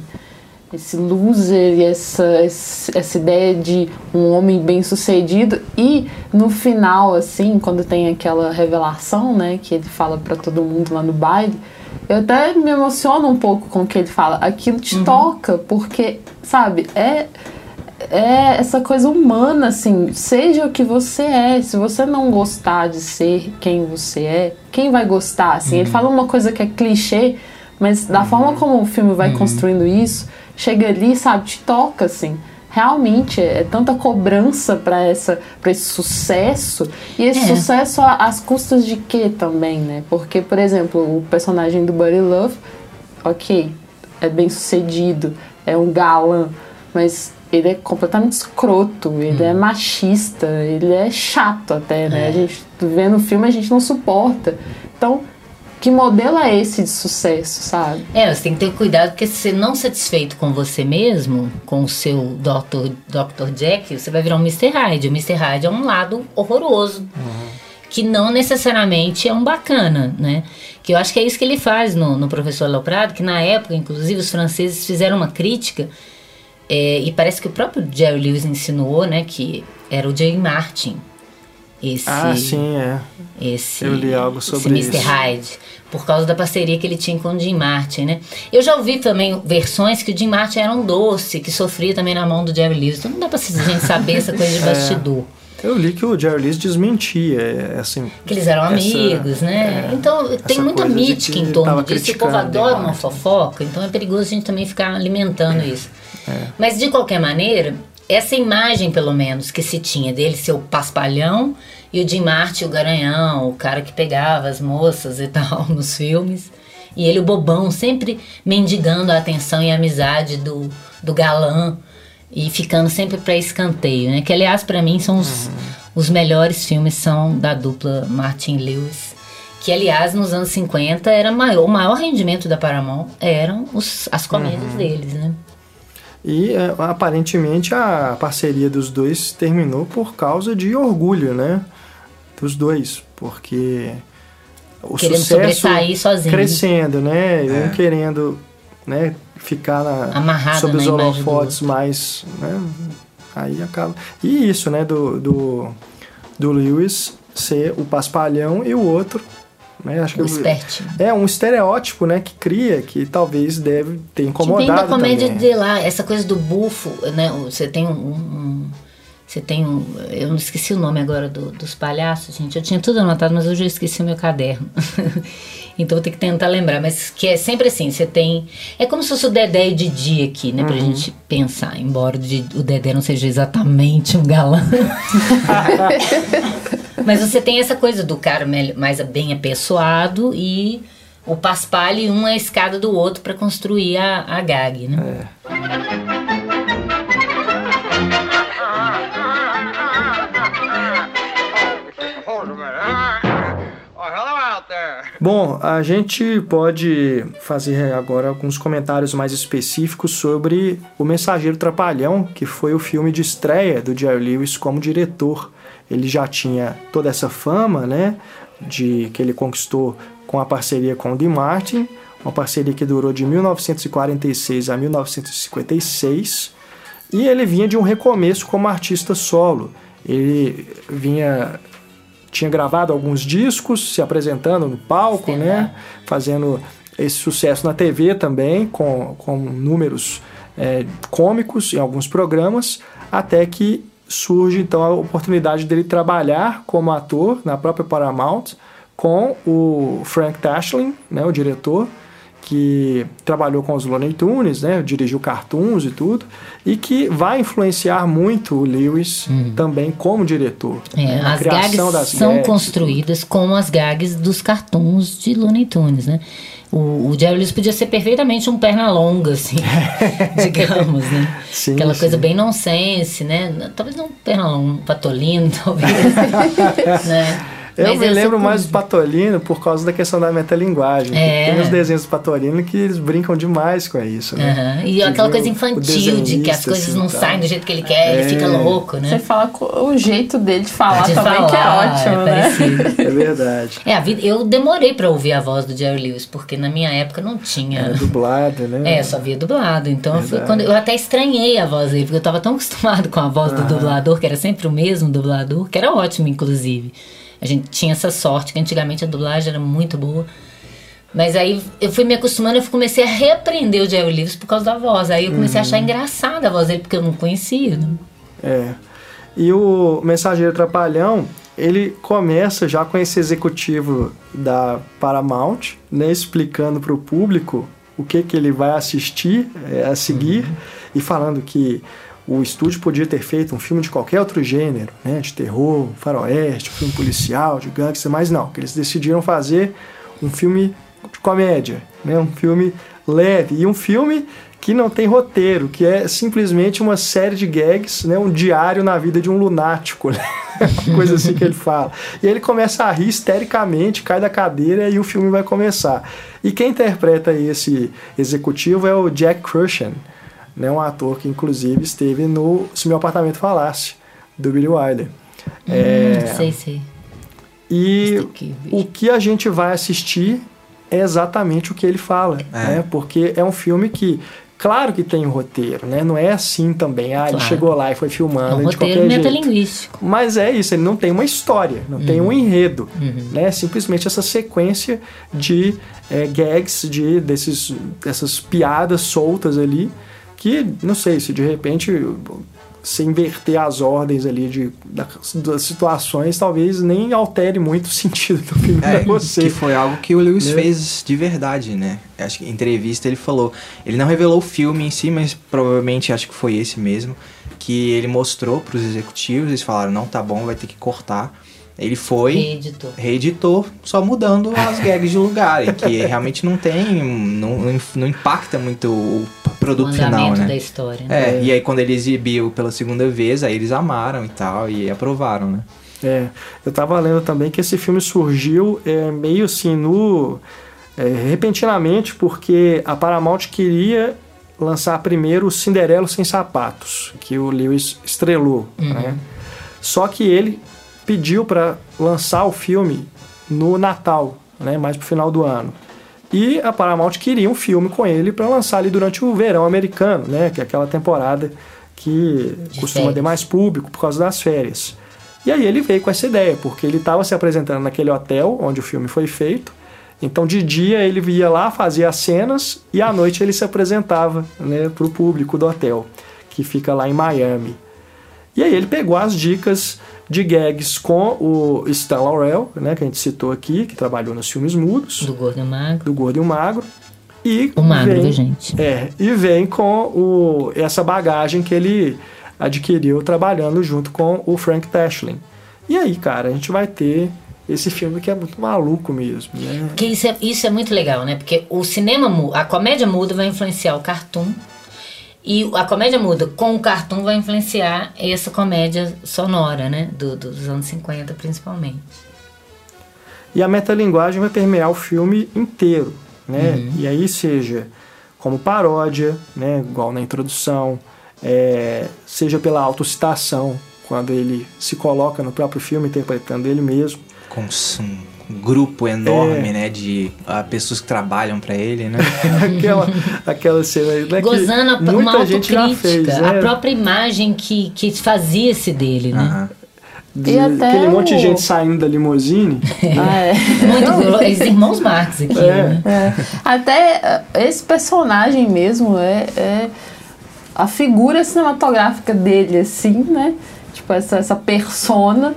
esse loser e essa, essa ideia de um homem bem sucedido e no final assim quando tem aquela revelação né que ele fala para todo mundo lá no baile eu até me emociono um pouco com o que ele fala aquilo te uhum. toca porque sabe é é essa coisa humana, assim, seja o que você é. Se você não gostar de ser quem você é, quem vai gostar? Assim, uhum. ele fala uma coisa que é clichê, mas da uhum. forma como o filme vai uhum. construindo isso, chega ali, sabe, te toca, assim. Realmente é, tanta cobrança para essa para esse sucesso e esse é. sucesso às custas de quê também, né? Porque, por exemplo, o personagem do Buddy Love, ok, é bem sucedido, é um galã, mas ele é completamente escroto, ele é hum. é machista, ele é chato até, né? É. A gente vê no filme a gente não suporta. Então, que modelo é esse de sucesso, sabe? É, você tem que ter cuidado porque se você não satisfeito com você mesmo, com o seu Dr. Dr. Jack, você vai virar um Mr. Hyde. O Mr. Hyde é um lado horroroso. Uhum. Que não necessariamente é um bacana, né? Que eu acho que é isso que ele faz no, no Professor Loprado, que na época, inclusive, os franceses fizeram uma crítica é, e parece que o próprio Jerry Lewis insinuou, né, que era o Jay Martin. Esse, ah, sim, é. Esse, Eu li algo sobre esse Mr. Hyde. Por causa da parceria que ele tinha com o Jim Martin, né? Eu já ouvi também versões que o Jim Martin era um doce, que sofria também na mão do Jerry Lewis. Então não dá pra gente saber essa coisa de *laughs* é. bastidor. É. Eu li que o Jerry Lewis desmentia, é, assim... Que eles eram essa, amigos, né? É, então tem muita mítica em torno disso. O povo adora uma fofoca, então é perigoso a gente também ficar alimentando isso. É. Mas de qualquer maneira, essa imagem, pelo menos, que se tinha dele ser o paspalhão e o Jim Martin, o garanhão, o cara que pegava as moças e *laughs* tal nos filmes. E ele, o bobão, sempre mendigando a atenção e a amizade do, do galã e ficando sempre para escanteio, né? Que, aliás, para mim, são os, uhum. os melhores filmes são da dupla Martin Lewis. Que, aliás, nos anos 50, era maior, o maior rendimento da Paramount eram os, as comédias uhum. deles, né? E é, aparentemente a parceria dos dois terminou por causa de orgulho, né? Dos dois, porque o querendo sucesso sozinho. crescendo, né? É. Um querendo né, ficar na, Amarrado sob os holofotes mais. Né? Aí acaba. E isso, né, do, do, do Lewis ser o paspalhão e o outro né? Acho o que é um estereótipo, né, que cria, que talvez deve ter incomodado. Que vem da comédia também. de lá, essa coisa do bufo, né? Você tem um, um você tem um. Eu não esqueci o nome agora do, dos palhaços, gente. Eu tinha tudo anotado, mas eu já esqueci o meu caderno. *laughs* então vou ter que tentar lembrar. Mas que é sempre assim: você tem. É como se fosse o Dedé e Didi aqui, né? Pra uhum. gente pensar. Embora o, Dedé não seja exatamente um galã. *laughs* Mas você tem essa coisa do cara mais bem apessoado e o paspalhe um é a escada do outro para construir a, a gag, né? É. Bom, a gente pode fazer agora alguns comentários mais específicos sobre O Mensageiro Trapalhão, que foi o filme de estreia do Jerry Lewis como diretor. Ele já tinha toda essa fama, né, de que ele conquistou com a parceria com o Dean Martin, uma parceria que durou de 1946 a 1956, e ele vinha de um recomeço como artista solo. Ele vinha tinha gravado alguns discos, se apresentando no palco, Sim, né? Fazendo esse sucesso na TV também, com, com números é, cômicos em alguns programas, até que surge então a oportunidade dele trabalhar como ator na própria Paramount com o Frank Tashlin, né, o diretor, que trabalhou com os Looney Tunes, né, dirigiu cartoons e tudo, e que vai influenciar muito o Lewis uhum. também como diretor. É, né, as gags são gags construídas como as gags dos cartoons de Looney Tunes, né? O, o Jerry Lewis podia ser perfeitamente um perna longa, assim, *laughs* digamos, né? Sim, Aquela sim. coisa bem nonsense, né? Talvez não um perna longa, um patolino, talvez, *laughs* né? Eu Mas me lembro mais do Patolino por causa da questão da metalinguagem. É. Tem os desenhos do Patolino que eles brincam demais com isso, né? Uhum. E aquela coisa infantil de que as coisas assim, não tá. saem do jeito que ele quer, é. ele fica louco, né? Você fala o jeito dele de falar de também, falar, que é ótimo, é né? *laughs* É verdade. É, a vida, eu demorei pra ouvir a voz do Jerry Lewis, porque na minha época não tinha. Era dublado, né? É, só via dublado. Então eu, quando, eu até estranhei a voz dele, porque eu tava tão *laughs* acostumado com a voz do dublador, que era sempre o mesmo dublador, que era ótimo, inclusive. A gente tinha essa sorte, que antigamente a dublagem era muito boa. Mas aí eu fui me acostumando, eu comecei a reaprender o Jerry Lewis por causa da voz. Aí eu comecei uhum. a achar uhum. engraçada a voz dele, porque eu não conhecia. Né? É. E o Mensageiro Trapalhão, ele começa já com esse executivo da Paramount, né, explicando para o público o que, que ele vai assistir é, a seguir uhum. e falando que o estúdio podia ter feito um filme de qualquer outro gênero, né, de terror, faroeste, filme policial, de gangster, mas não, que eles decidiram fazer um filme de comédia, né, um filme leve e um filme que não tem roteiro, que é simplesmente uma série de gags, né, um diário na vida de um lunático, *laughs* né? coisa assim que ele fala. E ele começa a rir histericamente, cai da cadeira e o filme vai começar. E quem interpreta esse executivo é o Jack Crushing, né, um ator que inclusive esteve no Se Meu Apartamento Falasse, do Billy Wilder. Hum, é, sei, sei. E o que a gente vai assistir é exatamente o que ele fala, é. né? Porque é um filme que Claro que tem um roteiro, né? Não é assim também. Ah, claro. ele chegou lá e foi filmando é um de qualquer metalinguístico. Mas é isso, ele não tem uma história, não uhum. tem um enredo, uhum. né? Simplesmente essa sequência de é, gags, de desses, dessas piadas soltas ali que, não sei, se de repente se inverter as ordens ali de, das situações, talvez nem altere muito o sentido do filme é, pra você. Que foi algo que o Lewis né? fez de verdade, né? Acho que em entrevista ele falou. Ele não revelou o filme em si, mas provavelmente acho que foi esse mesmo. Que ele mostrou para os executivos, eles falaram, não tá bom, vai ter que cortar. Ele foi, reeditou, reeditou só mudando as gags de lugar, que *laughs* realmente não tem, não, não impacta muito o produto o final, né? da história. Né? É, e aí quando ele exibiu pela segunda vez, aí eles amaram e tal, e aprovaram, né? É, eu tava lendo também que esse filme surgiu é, meio assim no... É, repentinamente, porque a Paramount queria lançar primeiro o Cinderelo Sem Sapatos, que o Lewis estrelou, uhum. né? Só que ele pediu para lançar o filme no Natal, né, mais pro final do ano. E a Paramount queria um filme com ele para lançar ali durante o verão americano, né, que é aquela temporada que De costuma férias. ter mais público por causa das férias. E aí ele veio com essa ideia, porque ele estava se apresentando naquele hotel onde o filme foi feito. Então de dia ele ia lá, fazia as cenas e à noite ele se apresentava né, para o público do hotel, que fica lá em Miami. E aí ele pegou as dicas de gags com o Stan Laurel, né, que a gente citou aqui, que trabalhou nos filmes mudos. Do Gordo e o Magro. Do Gordo e o Magro. E o Magro, vem, gente? É, e vem com o, essa bagagem que ele adquiriu trabalhando junto com o Frank Tashlin. E aí, cara, a gente vai ter esse filme que é muito maluco mesmo, né? Que isso é, isso é muito legal, né? Porque o cinema, a comédia muda vai influenciar o cartoon. E a comédia muda com o cartoon vai influenciar essa comédia sonora, né? Do, dos anos 50, principalmente. E a metalinguagem vai permear o filme inteiro, né? Uhum. E aí seja como paródia, né? Igual na introdução, é, seja pela autocitação, quando ele se coloca no próprio filme interpretando ele mesmo. Com um grupo enorme, é. né, de uh, pessoas que trabalham para ele, né? *laughs* aquela, aquela cena né, Gozando que uma autocrítica, fez, né? a própria imagem que, que fazia-se dele, né? Uh -huh. De, aquele monte de gente saindo da limusine. *laughs* ah, é. Muito, os irmãos Marx aqui, é. né? É. Até eh, esse personagem mesmo é, é a figura cinematográfica dele, assim, né? Tipo, essa, essa persona.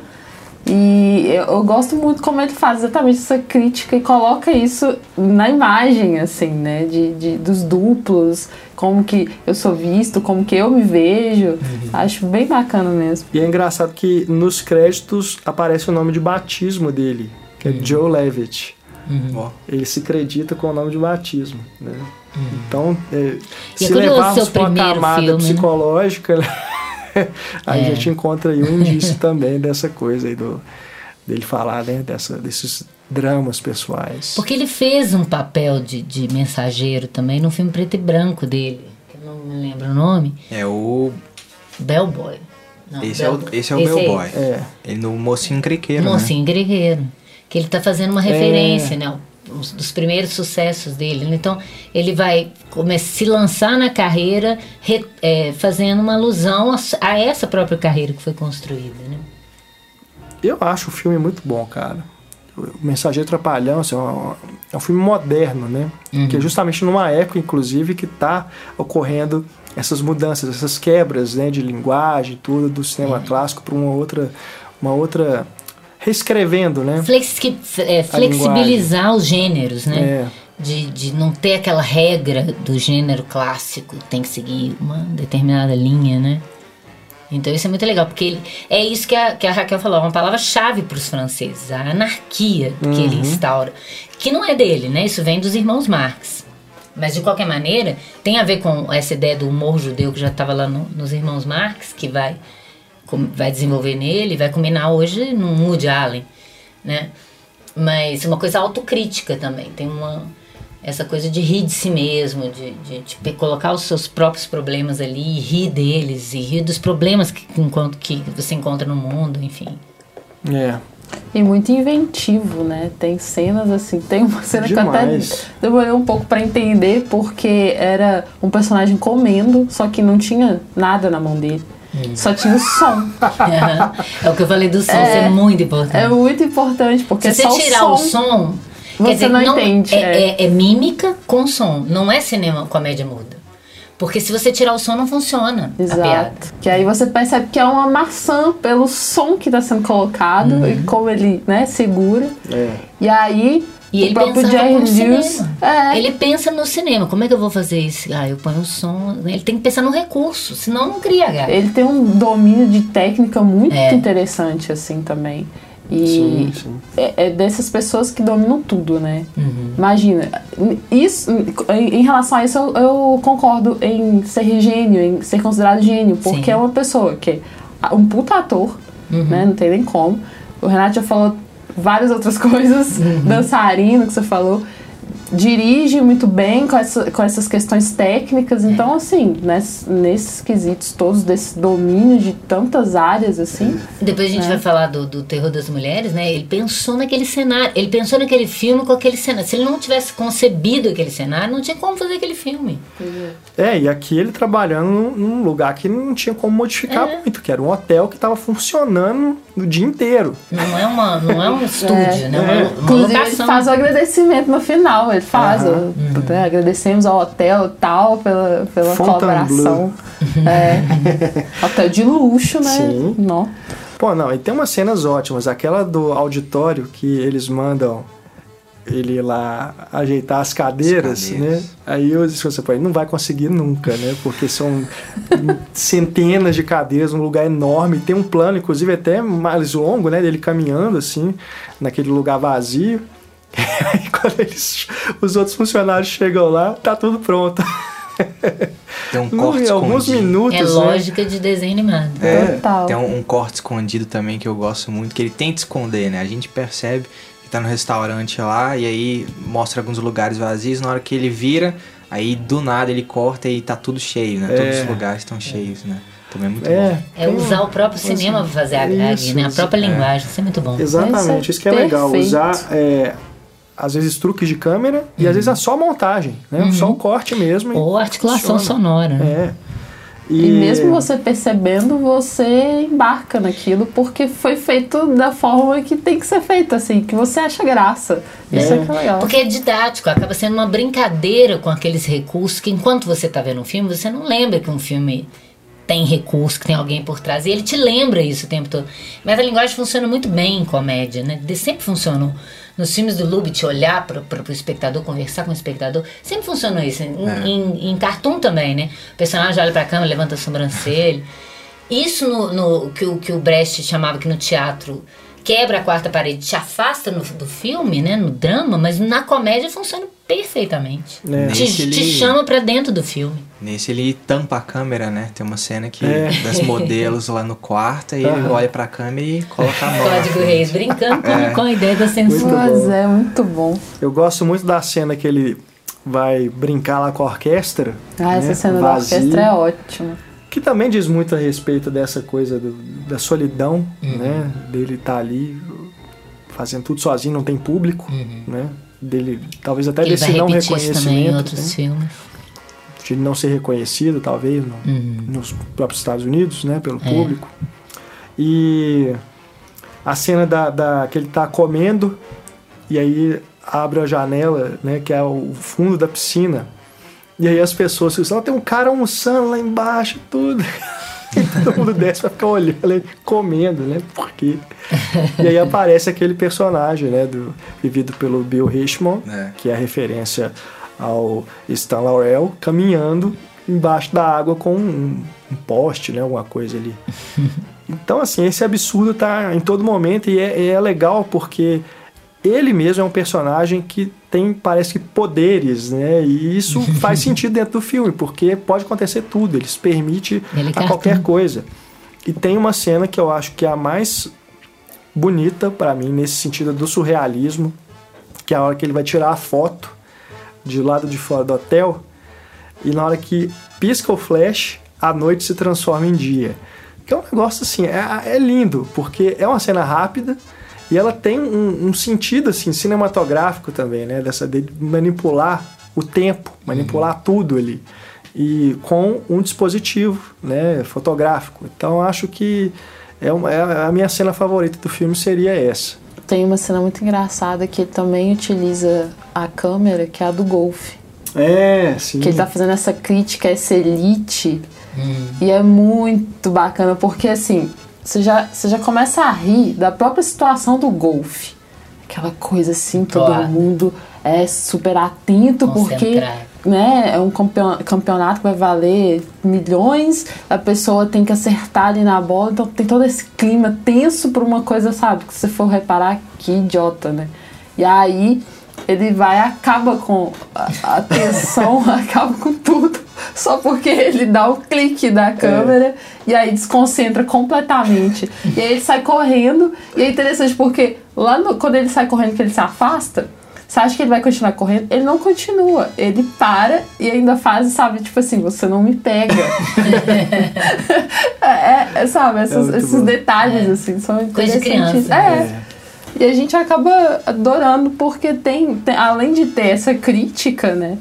E eu, eu, gosto muito como ele faz exatamente essa crítica e coloca isso na imagem, assim, né? De, de, dos duplos, como que eu sou visto, como que eu me vejo. Uhum. Acho bem bacana mesmo. E é engraçado que nos créditos aparece o nome de batismo dele, que é uhum. Joe Levitt. Uhum. Ele se acredita com o nome de batismo, né? Uhum. Então, é, e se é levarmos para uma camada filme, né? psicológica, né? Aí é. a gente encontra aí um indício *laughs* também dessa coisa aí do dele falar né, dessa, desses dramas pessoais. Porque ele fez um papel de, de mensageiro também no filme preto e branco dele, que eu não me lembro o nome. É o Bellboy. Não, esse, Bell... é o, esse é o esse Bellboy. É. Ele no Mocinho Criqueiro. Né? Mocinho né? Criqueiro. Que ele está fazendo uma referência, é. né? Dos primeiros sucessos dele. Então, ele vai se lançar na carreira re, é, fazendo uma alusão a, a, essa própria carreira que foi construída. Né? Eu acho o filme muito bom, cara. O Mensageiro Trapalhão assim, é, um, é um filme moderno, né? Uhum. Que é justamente numa época, inclusive, que está ocorrendo essas mudanças, essas quebras né, de linguagem, tudo, do cinema é. clássico para uma outra, uma outra reescrevendo, né? Flexi é, flexibilizar os gêneros, né? É. De, de não ter aquela regra do gênero clássico, tem que seguir uma determinada linha, né? Então isso é muito legal, porque ele, é isso que a, que a Raquel falou, é uma palavra-chave para os franceses, a anarquia uhum. que ele uhum. instaura, que não é dele, né? Isso vem dos irmãos Marx. Mas de qualquer maneira, tem a ver com essa ideia do humor judeu que já estava lá no, nos irmãos Marx, que vai vai desenvolver nele, vai combinar hoje no Woody Allen, né? Mas uma coisa autocrítica também, tem uma essa coisa de rir de si mesmo, de, de, de, colocar os seus próprios problemas ali e rir deles, e rir dos problemas que, que você encontra no mundo, enfim. É. E muito inventivo, né? Tem cenas assim, tem uma cena Demais. que eu até demorei um pouco para entender, porque era um personagem comendo, só que não tinha nada na mão dele. Só tinha o som. é o que eu falei do som, é, ser muito importante. É muito importante, porque Se você tirar o som, o som você dizer, não, não, entende. É, é. é, é mímica com som, não é cinema comédia muda. Porque se você tirar o som, não funciona Exato. a piada. Que aí você percebe que é uma maçã pelo som que está sendo colocado uhum. e como ele né, segura. É. E aí e ele pensa no cinema. É. Ele pensa no cinema. Como é que eu vou fazer isso? Ah, eu ponho o som. Ele tem que pensar no recurso, senão não cria H. Ele tem um domínio de técnica muito é. interessante, assim, também. E sim, sim. É, é, dessas pessoas que dominam tudo, né? Uhum. Imagina, isso, em, relação a isso, eu, eu, concordo em ser gênio, em ser considerado gênio, porque sim. é uma pessoa que é um puta ator, uhum. né? Não tem nem como. O Renato já falou várias outras *laughs* coisas, uhum. dançarino que você falou, dirige muito bem com, essa, com essas questões técnicas. Então, assim, ness, nesses quesitos todos, desse domínio de tantas áreas, assim. Depois a gente né? vai falar do, do terror das mulheres, né? Ele pensou naquele cenário, ele pensou naquele filme com aquele cenário. Se ele não tivesse concebido aquele cenário, não tinha como fazer aquele filme. É, e aqui ele trabalhando num lugar que não tinha como modificar é. muito, que era um hotel que estava funcionando o dia inteiro. Não é, uma, não é um estúdio, é, né? É. Uma, uma Inclusive, ele faz o agradecimento no final. Ele faz. Uhum. O, né? Agradecemos ao hotel tal pela, pela colaboração. É. *laughs* hotel de luxo, né? Sim. Não. Pô, não, e tem umas cenas ótimas. Aquela do auditório que eles mandam ele ir lá ajeitar as cadeiras, As cadeiras. né? Aí eu disse você não vai conseguir nunca, né? Porque são *laughs* centenas de cadeiras, um lugar enorme, tem um plano, inclusive até mais longo, né? Dele caminhando assim, naquele lugar vazio. *laughs* Aí quando eles, os outros funcionários chegam lá, tá tudo pronto. *laughs* Tem um corte alguns escondido. minutos, É né? lógica de desenho animado. É, Total. tem um, um corte escondido também que eu gosto muito, que ele tenta esconder, né? A gente percebe tá no restaurante lá e aí mostra alguns lugares vazios. Na hora que ele vira, aí do nada ele corta e tá tudo cheio, né? É. Todos os lugares estão cheios, né? Também é muito É, bom. É tem usar o próprio cinema pra fazer a grade, Isso, né? A própria é. linguagem, isso é muito bom. Exatamente, Isso é isso que é legal. perfeito. Usar, é, às vezes, truques de câmera e às vezes é só montagem, né? Só o corte mesmo. Ou articulação funciona. sonora. né? É. E mesmo você percebendo, você embarca naquilo porque foi feito da forma que tem que ser feito, assim, que você acha graça. Isso é, que é legal. Porque é didático, acaba sendo uma brincadeira com aqueles recursos que enquanto você tá vendo um filme, você não lembra que um filme tem recurso, que tem alguém por trás. E ele te lembra isso o tempo todo. Mas a linguagem funciona muito bem em comédia, né? De- Sempre funcionou. Nos filmes do Lubitsch, olhar para o espectador, conversar com o espectador, sempre funcionou isso. Em, em, em cartoon também, né? O personagem olha pra câmera, levanta a sobrancelha. *laughs* Isso no, no- que, o, que o Brecht chamava que no teatro quebra a quarta parede, te afasta no, do filme, né? No drama, mas na comédia funciona perfeitamente. É. Te, te chama pra dentro do filme. Nesse ele tampa a câmera, né? Tem uma cena que É. das modelos lá no quarto e ele olha pra câmera e coloca a mão. Código frente. Reis, brincando com, É. com a ideia da censura. É muito bom. Eu gosto muito da cena que ele vai brincar lá com a orquestra. Ah, essa né? cena Vazio, da orquestra é ótima. Que também diz muito a respeito dessa coisa do- da solidão, Uhum. né? Dele estar ali fazendo tudo sozinho, não tem público, né? Dele, talvez até Uhum. Ele desse vai não isso também em reconhecimento, outros né? filmes. De não ser reconhecido, talvez, no- Uhum. nos próprios Estados Unidos, né, pelo É. público. E a cena da, da- que ele tá comendo e aí abre a janela, né, que é o fundo da piscina. E aí as pessoas falam, tem um cara almoçando lá embaixo e tudo. *laughs* E todo mundo desce pra ficar olhando, ele comendo, né? Por quê? E aí aparece aquele personagem, né? Do, vivido pelo Bill Richmond, É. que é a referência ao Stan Laurel, caminhando embaixo da água com um, um poste, né? Alguma coisa ali. *laughs* Então, assim, esse absurdo tá em todo momento e é, é legal porque ele mesmo é um personagem que tem, parece que, poderes, né? E isso *laughs* faz sentido dentro do filme, porque pode acontecer tudo, ele se permite Ele a qualquer coisa. E tem uma cena que eu acho que é a mais bonita pra mim, nesse sentido do surrealismo, que é a hora que ele vai tirar a foto de lado de fora do hotel e na hora que pisca o flash, a noite se transforma em dia. Que é um negócio assim, é, é lindo, porque é uma cena rápida e ela tem um, um sentido assim cinematográfico também, né? Dessa de manipular o tempo, manipular tudo ali e com um dispositivo, né? Fotográfico. Então acho que é, uma, é a minha cena favorita do filme seria essa. Tem uma cena muito engraçada que ele também utiliza a câmera, que é a do golfe. É, sim. Que ele tá fazendo essa crítica a essa elite. E é muito bacana, porque assim, você já, você já começa a rir da própria situação do golfe. Aquela coisa assim, todo Claro. mundo é super atento, porque. Né, é um campeon- campeonato que vai valer milhões, a pessoa tem que acertar ali na bola, então tem todo esse clima tenso por uma coisa, sabe? Que se você for reparar, que idiota, né? E aí ele vai acaba com a, a tensão, *laughs* acaba com tudo, só porque ele dá o clique da câmera e aí desconcentra completamente. E aí ele sai correndo, e é interessante porque lá no- quando ele sai correndo, que ele se afasta, você acha que ele vai continuar correndo? Ele não continua. Ele para e ainda faz, sabe, tipo assim, você não me pega. *laughs* é, é, sabe, essas- muito esses bom. detalhes, assim, são Coisa interessantes. criança, É. né? E a gente acaba adorando porque tem, tem- além de ter essa crítica, né?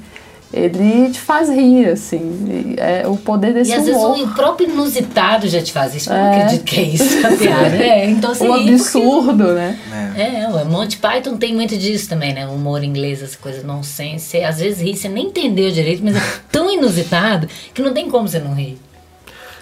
Ele te faz rir, assim. É o poder desse E às vezes humor. o próprio inusitado já te faz isso. Eu não É. acredito que é isso, a piada. *laughs* É, então assim, o ri porque- absurdo, né? É. É, o Monty Python tem muito disso também, né? O humor inglês, essa coisa nonsense. Às vezes ri, você nem entendeu direito, mas é *laughs* tão inusitado que não tem como você não rir.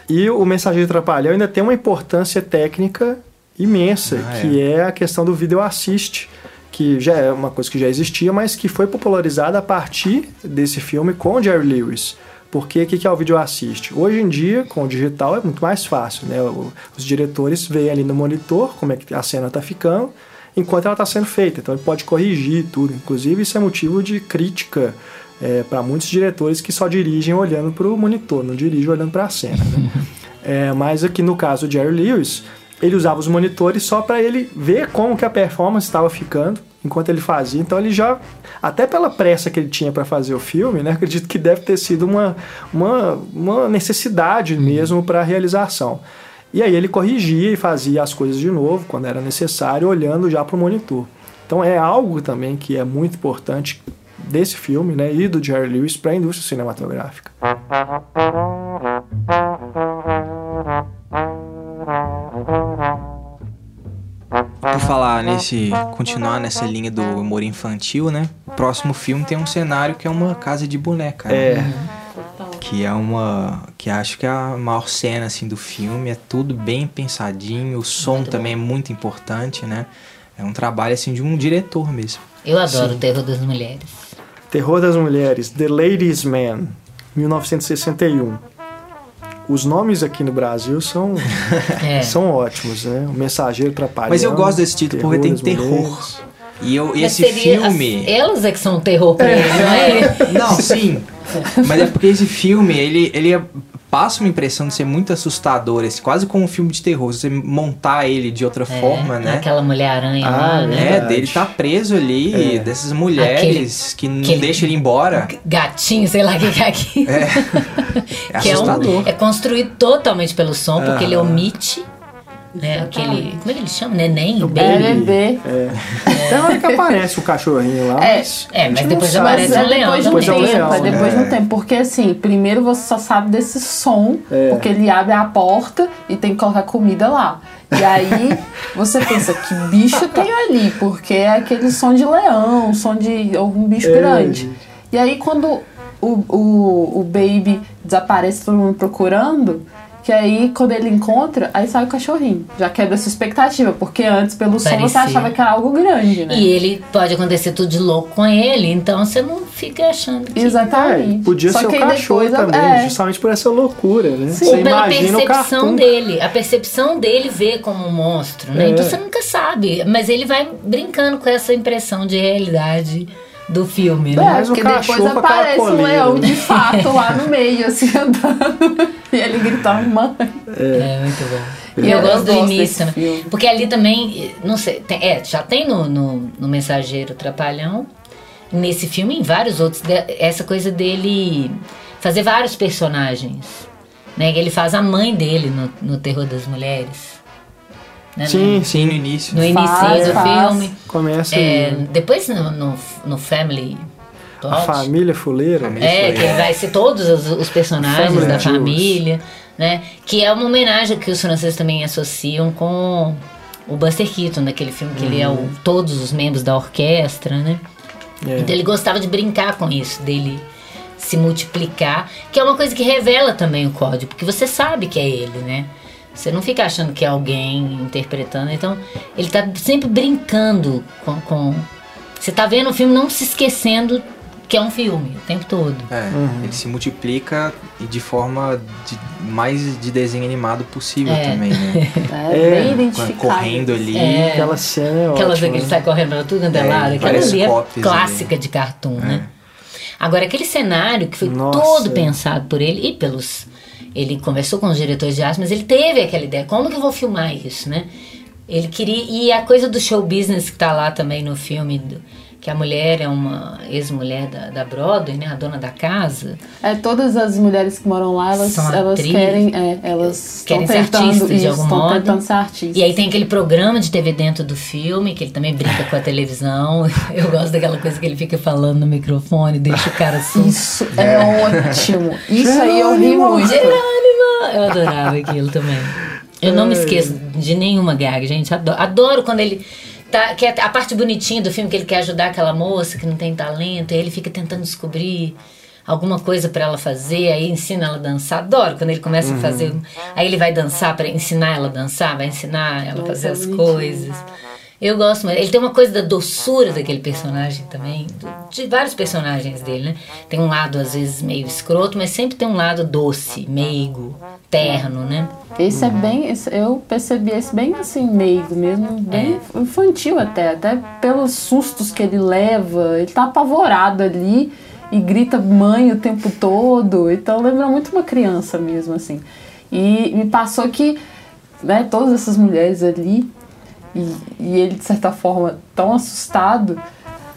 E o Mensageiro Trapalhão ainda tem uma importância técnica imensa, Ah, que é. a questão do video assist, que já é uma coisa que já existia, mas que foi popularizada a partir desse filme com Jerry Lewis. Porque o que, que é o vídeo assiste? Hoje em dia, com o digital, é muito mais fácil, né? Os diretores veem ali no monitor como é que a cena está ficando, enquanto ela está sendo feita. Então ele pode corrigir tudo. Inclusive, isso é motivo de crítica é, para muitos diretores que só dirigem olhando para o monitor, não dirigem olhando para a cena. Né? *laughs* é, mas aqui no caso do Jerry Lewis, ele usava os monitores só para ele ver como que a performance estava ficando enquanto ele fazia. Então ele já, até pela pressa que ele tinha para fazer o filme, né, acredito que deve ter sido uma, uma, uma necessidade uhum. mesmo para a realização. E aí ele corrigia e fazia as coisas de novo quando era necessário, olhando já para o monitor. Então é algo também que é muito importante desse filme, né, e do Jerry Lewis para a indústria cinematográfica. *laughs* Por falar nesse. continuar nessa linha do humor infantil, né? O próximo filme tem um cenário que é uma casa de boneca. Né? É. Que é uma. que acho que é a maior cena assim, do filme. É tudo bem pensadinho. O som muito também bom. é muito importante, né? É um trabalho assim de um diretor mesmo. Eu adoro Sim. o Terror das Mulheres. Terror das Mulheres, The Ladies Man, 1961. Os nomes aqui no Brasil são, *laughs* é. são ótimos, né? O Mensageiro Trapalhão. Mas eu gosto desse título porque tem terror. E, eu, esse filme. As, elas é que são terror pra ele, não é? *laughs* Não, sim. Mas é porque esse filme, ele, ele é passa uma impressão de ser muito assustador, esse, quase como um filme de terror. Você montar ele de outra é, forma, né? Aquela Mulher-Aranha ah, lá, né? É, dele tá preso ali, é. dessas mulheres aquele, que não deixam deixam ele embora. Gatinho, sei lá o que é aqui. É. é *laughs* que assustador. É, um, é construído totalmente pelo som, porque ele omite é aquele. Como é que ele chama? Neném? O bebê. É. é. Tem hora que aparece o cachorrinho lá. É, mas, é, mas depois aparece o leão. Depois de um tempo, é depois de um tempo. Porque assim, primeiro você só sabe desse som, é. porque ele abre a porta e tem que colocar comida lá. E aí *laughs* você pensa, que bicho tem ali? Porque é aquele som de leão, som de algum bicho é. grande. E aí quando o, o, o baby desaparece, todo mundo procurando que aí, quando ele encontra, aí sai o cachorrinho. Já quebra essa expectativa, porque antes, pelo Parecia. som, você achava que era algo grande, né? E ele pode acontecer tudo de louco com ele, então você não fica achando que. Exatamente. É, podia Só ser o cachorro depois, também, é. justamente por essa loucura, né? Sim. Você Ou pela percepção dele. A percepção dele vê como um monstro, né? É. Então você nunca sabe. Mas ele vai brincando com essa impressão de realidade do filme, né? É, porque depois aparece um leão de fato lá no meio, *laughs* assim, andando. e ele gritando, mãe. É, é muito bom. E eu, eu gosto do início também. Porque ali também, não sei, tem, é, já tem no, no, no Mensageiro Trapalhão, nesse filme e em vários outros, essa coisa dele fazer vários personagens. Né? Ele faz a mãe dele no, no Terror das Mulheres. Né? Sim, no, sim, no início. No início do faz. filme. Começa é, Depois no, no, no Family Plot. A família fuleira. É, que vai ser todos os, os personagens family da família, né? Que é uma homenagem que os franceses também associam com o Buster Keaton, daquele filme que uhum. ele é o, uhum. todos os membros da orquestra, né? É. Então ele gostava de brincar com isso, dele se multiplicar, que é uma coisa que revela também o código, porque você sabe que é ele, né? Você não fica achando que é alguém interpretando. Então, ele tá sempre brincando com. com... Você tá vendo o filme não se esquecendo que é um filme o tempo todo. É, uhum. ele se multiplica de forma de, mais de desenho animado possível é. também, né? *laughs* É, é bem identificado. Correndo ali. É. Aquela cena é Aquela ótima, que ele sai correndo pra tudo andar é, lá. Aquela ali é clássica ali. de cartoon, né? É. Agora, aquele cenário que foi Nossa, todo pensado por ele e pelos ele conversou com os diretores de arte, mas ele teve aquela ideia, como que eu vou filmar isso, né? Ele queria e a coisa do show business que tá lá também no filme do, que a mulher é uma ex-mulher da, da Broadway, né, a dona da casa. É, todas as mulheres que moram lá, elas, elas querem, é, elas querem ser artistas de algum modo. tentando ser artistas. E aí tem aquele programa de TV dentro do filme, que ele também brinca com a televisão. *laughs* Eu gosto daquela coisa que ele fica falando no microfone, deixa o cara assim. Isso é ótimo. Isso aí eu ri muito. Jerônimo! Eu adorava aquilo também. Eu não me esqueço de nenhuma gag, gente. Adoro, adoro quando ele Tá, que é a parte bonitinha do filme que ele quer ajudar aquela moça que não tem talento, e ele fica tentando descobrir alguma coisa para ela fazer, aí ensina ela a dançar. Adoro quando ele começa a fazer. Aí ele vai dançar para ensinar ela a dançar, vai ensinar ela a fazer as coisas. Eu gosto, mas ele tem uma coisa da doçura daquele personagem também, de vários personagens dele, né? Tem um lado às vezes meio escroto, mas sempre tem um lado doce, meigo, terno, né? Esse é bem, esse- eu percebi esse bem assim, meigo mesmo, bem infantil até, até pelos sustos que ele leva, ele tá apavorado ali e grita mãe o tempo todo, então lembra muito uma criança mesmo, assim. E me passou que, né, todas essas mulheres ali, e, e ele de certa forma tão assustado,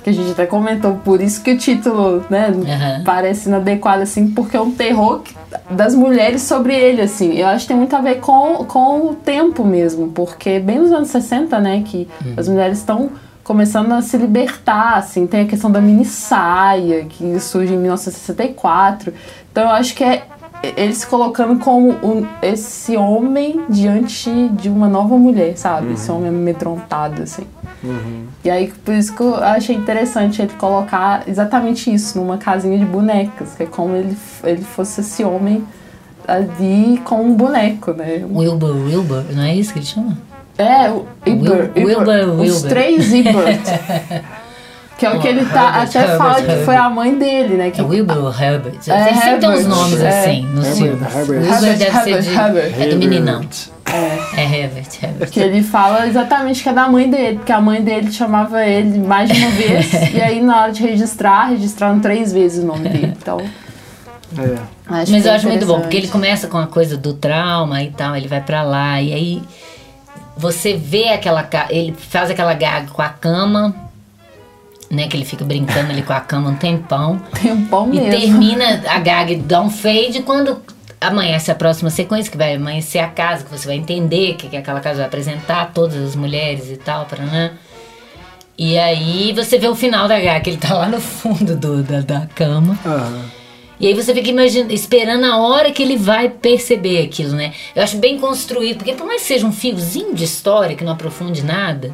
que a gente até comentou, por isso que o título, né, Aham. parece inadequado, assim, porque é um terror das mulheres sobre ele, assim. Eu acho que tem muito a ver com, com o tempo mesmo, porque bem nos anos 60, né, que as mulheres estão começando a se libertar, assim, tem a questão da mini saia, que surge em 1964. Então eu acho que é ele se colocando como um- esse homem diante de uma nova mulher, sabe? Esse homem amedrontado, assim. E aí, por isso que eu achei interessante ele colocar exatamente isso numa casinha de bonecas, que é como ele, ele fosse esse homem ali com um boneco, né? Wilbur Wilbur, não é isso que ele chama? É, o Ibert, Wil- Wilbur os Wilbur. três Ibert. *laughs* que é o que ele tá, Herbert, até Herbert, fala que Herbert. foi a mãe dele, né? Que É Wilbur Herbert. É, Ele sempre tem uns Herbert, nomes é. assim nos Herbert, filmes. Herbert. Wilbur Herbert, deve ser Herbert, de, Herbert. é do meninão. É. É Herbert, Herbert. Que ele fala exatamente que é da mãe dele, porque a mãe dele chamava ele mais de uma vez, *laughs* e aí na hora de registrar, registraram três vezes o nome dele. Então, É. Mas que eu é acho muito bom, porque ele começa com a coisa do trauma e tal, ele vai pra lá, e aí você vê aquela. Ele faz aquela gag com a cama, né? Que ele fica brincando ali com a cama um tempão. *laughs* Tem um pão E mesmo. termina a gag, dá um fade quando amanhece a próxima sequência, que vai amanhecer a casa, que você vai entender que, que aquela casa vai apresentar todas as mulheres e tal, para né? E aí você vê o final da gag, que ele tá lá no fundo do, da, da cama. Aham. E aí você fica imagina, esperando a hora que ele vai perceber aquilo, né? Eu acho bem construído, porque por mais que seja um fiozinho de história que não aprofunde nada,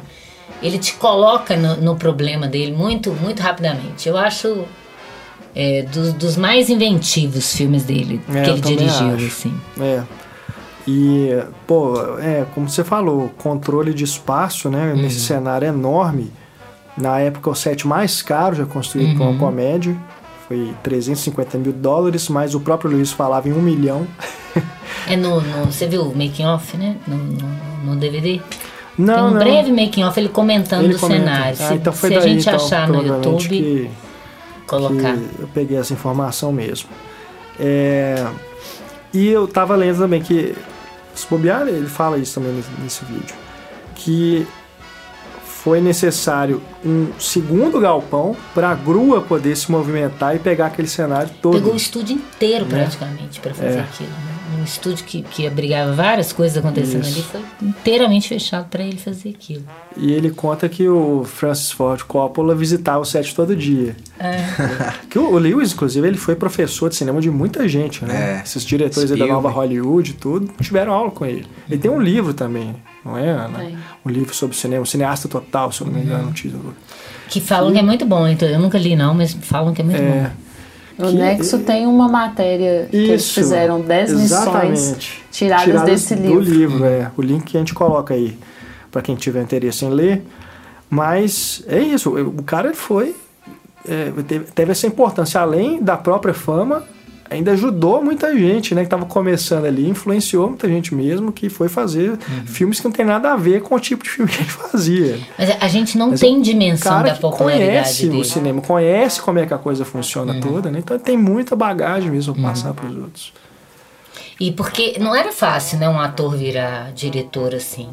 ele te coloca no, no problema dele muito, muito rapidamente. Eu acho é, dos, dos mais inventivos filmes dele É, que ele dirigiu, acho. assim. É. E, pô, é, como você falou, controle de espaço, né? Uhum. Nesse cenário enorme. Na época, o set mais caro já construído Uhum. para uma comédia. Foi 350 mil dólares, mas o próprio Luiz falava em um milhão. É no, no- você viu o making off, né? No, no, no DVD? Não, Tem um não. breve making off ele comentando Ele o comenta. cenário. Ah, se então foi se a daí, gente então, achar no YouTube, que- colocar. que eu peguei essa informação mesmo. É, e eu tava lendo também que, se bobear, ele fala isso também nesse, vídeo, que foi necessário um segundo galpão para a grua poder se movimentar e pegar aquele cenário todo. Pegou o estúdio inteiro praticamente pra fazer É. aquilo. Né? Estúdio que, que abrigava várias coisas acontecendo Isso. ali foi inteiramente fechado pra ele fazer aquilo. E ele conta que o Francis Ford Coppola visitava o set todo dia. É. *laughs* Que o o Lewis, inclusive, ele foi professor de cinema de muita gente, né? É. Esses diretores aí da nova Hollywood e tudo, tiveram aula com ele. Ele tem um livro também, não é, Ana? Tem. Um livro sobre cinema, um cineasta total, se eu não me engano, o título. Que falam que é muito bom, então eu nunca li não, mas falam que é muito É, bom. No que- Nexo tem uma matéria que eles Isso, fizeram 10 lições exatamente. tiradas, desse livro. Do livro, é. O link que a gente coloca aí, para quem tiver interesse em ler. Mas é isso, o cara foi. é, teve essa importância, além da própria fama, ainda ajudou muita gente, né? Que tava começando ali, influenciou muita gente mesmo que foi fazer Uhum. filmes que não tem nada a ver com o tipo de filme que ele fazia. Mas a gente não Mas tem o dimensão cara da que popularidade conhece dele. o cinema, conhece como é que a coisa funciona Uhum. toda, né? Então tem muita bagagem mesmo pra passar pros outros. E porque não era fácil, né, um ator virar diretor assim.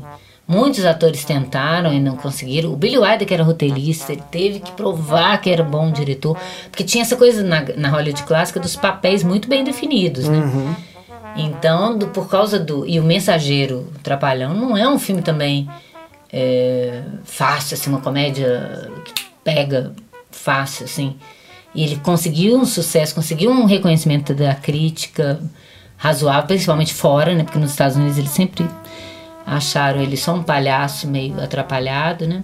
Muitos atores tentaram e não conseguiram. O Billy Wilder, que era roteirista, ele teve que provar que era bom diretor. Porque tinha essa coisa na, na Hollywood clássica dos papéis muito bem definidos, né? Uhum. Então, do- por causa do... E o Mensageiro Trapalhão não é um filme também é, fácil, assim, uma comédia que pega fácil, assim. E ele conseguiu um sucesso, conseguiu um reconhecimento da crítica razoável, principalmente fora, né? Porque nos Estados Unidos eles sempre acharam ele só um palhaço meio atrapalhado, né?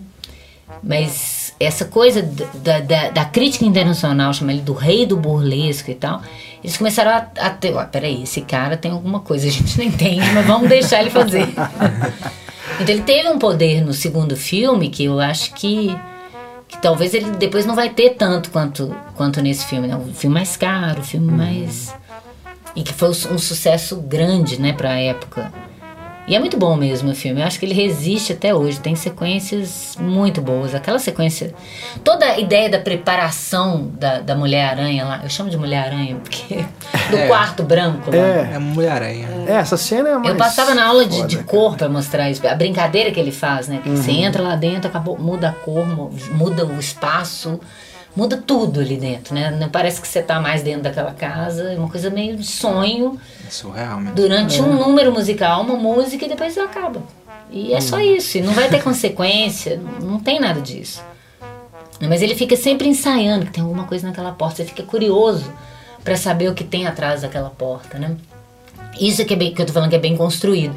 Mas essa coisa da, da, da, crítica internacional, chama ele do rei do burlesco e tal, eles começaram a, a ter, ó, peraí, esse cara tem alguma coisa, a gente não entende, mas vamos deixar ele fazer. *laughs* então ele teve um poder no segundo filme que eu acho que, que talvez ele depois não vai ter tanto quanto, quanto nesse filme, né? O filme mais caro, o filme mais... E que foi um sucesso grande, né, pra época. E é muito bom mesmo o filme. Eu acho que ele resiste até hoje. Tem sequências muito boas. Aquela sequência. Toda a ideia da preparação da, da Mulher-Aranha lá. Eu chamo de Mulher-Aranha porque. *laughs* Do é. quarto branco lá. É, é Mulher-Aranha. É, essa cena é mais. Eu passava na aula de, de cor pra mostrar isso. A brincadeira que ele faz, né? Que uhum. você entra lá dentro, acabou, muda a cor, muda o espaço muda tudo ali dentro, né? Não parece que você tá mais dentro daquela casa, é uma coisa meio de sonho. É surreal mesmo. Durante é. um número musical, uma música e depois acaba. E é só hum. isso, e não vai ter *laughs* consequência, não tem nada disso. Mas ele fica sempre ensaiando que tem alguma coisa naquela porta, você fica curioso para saber o que tem atrás daquela porta, né? Isso é que, é bem, que eu tô falando que é bem construído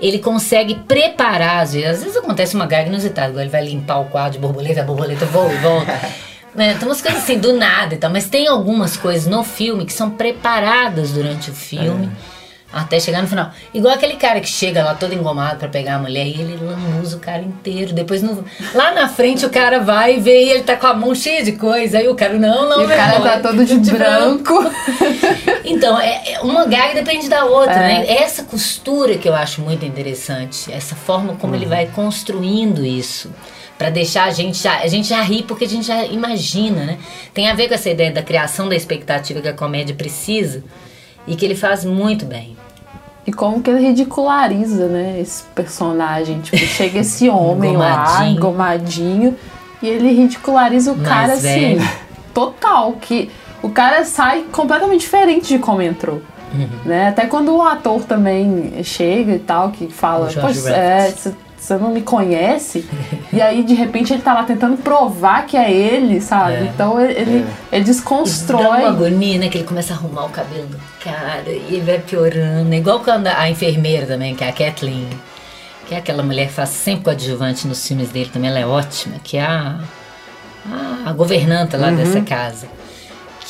ele consegue preparar, às vezes, às vezes acontece uma gaga inusitada, ele vai limpar o quadro de borboleta, a borboleta voa e volta. *laughs* Né? Tem umas coisas assim, do nada e tal. Mas tem algumas coisas no filme que são preparadas durante o filme. É. Até chegar no final. Igual aquele cara que chega lá todo engomado para pegar a mulher e ele lamusa o cara inteiro. Depois, no, lá na frente, o cara vai e vê e ele tá com a mão cheia de coisa. Aí o cara, não, não, E o cara tá todo de, de *laughs* branco. branco. *laughs* então, é, é, uma gag depende da outra, é. né? Essa costura que eu acho muito interessante. Essa forma como uhum. ele vai construindo isso para deixar a gente já, a gente já ri porque a gente já imagina, né? Tem a ver com essa ideia da criação da expectativa que a comédia precisa e que ele faz muito bem. E como que ele ridiculariza, né, esse personagem, tipo, chega esse *laughs* homem lá, engomadinho, e ele ridiculariza o Mais cara assim, velho. assim, total, que o cara sai completamente diferente de como entrou. Uhum. Né? Até quando o ator também chega e tal, que fala, pois é, você não me conhece. e aí, de repente, ele tá lá tentando provar que é ele, sabe? É, então ele, é. ele desconstrói. Dá uma agonia, né? Que ele começa a arrumar o cabelo do cara e ele vai piorando. Igual quando a enfermeira também, que é a Kathleen. Que é aquela mulher que faz sempre coadjuvante nos filmes dele também, ela é ótima, que é a, a, a governanta lá uhum. dessa casa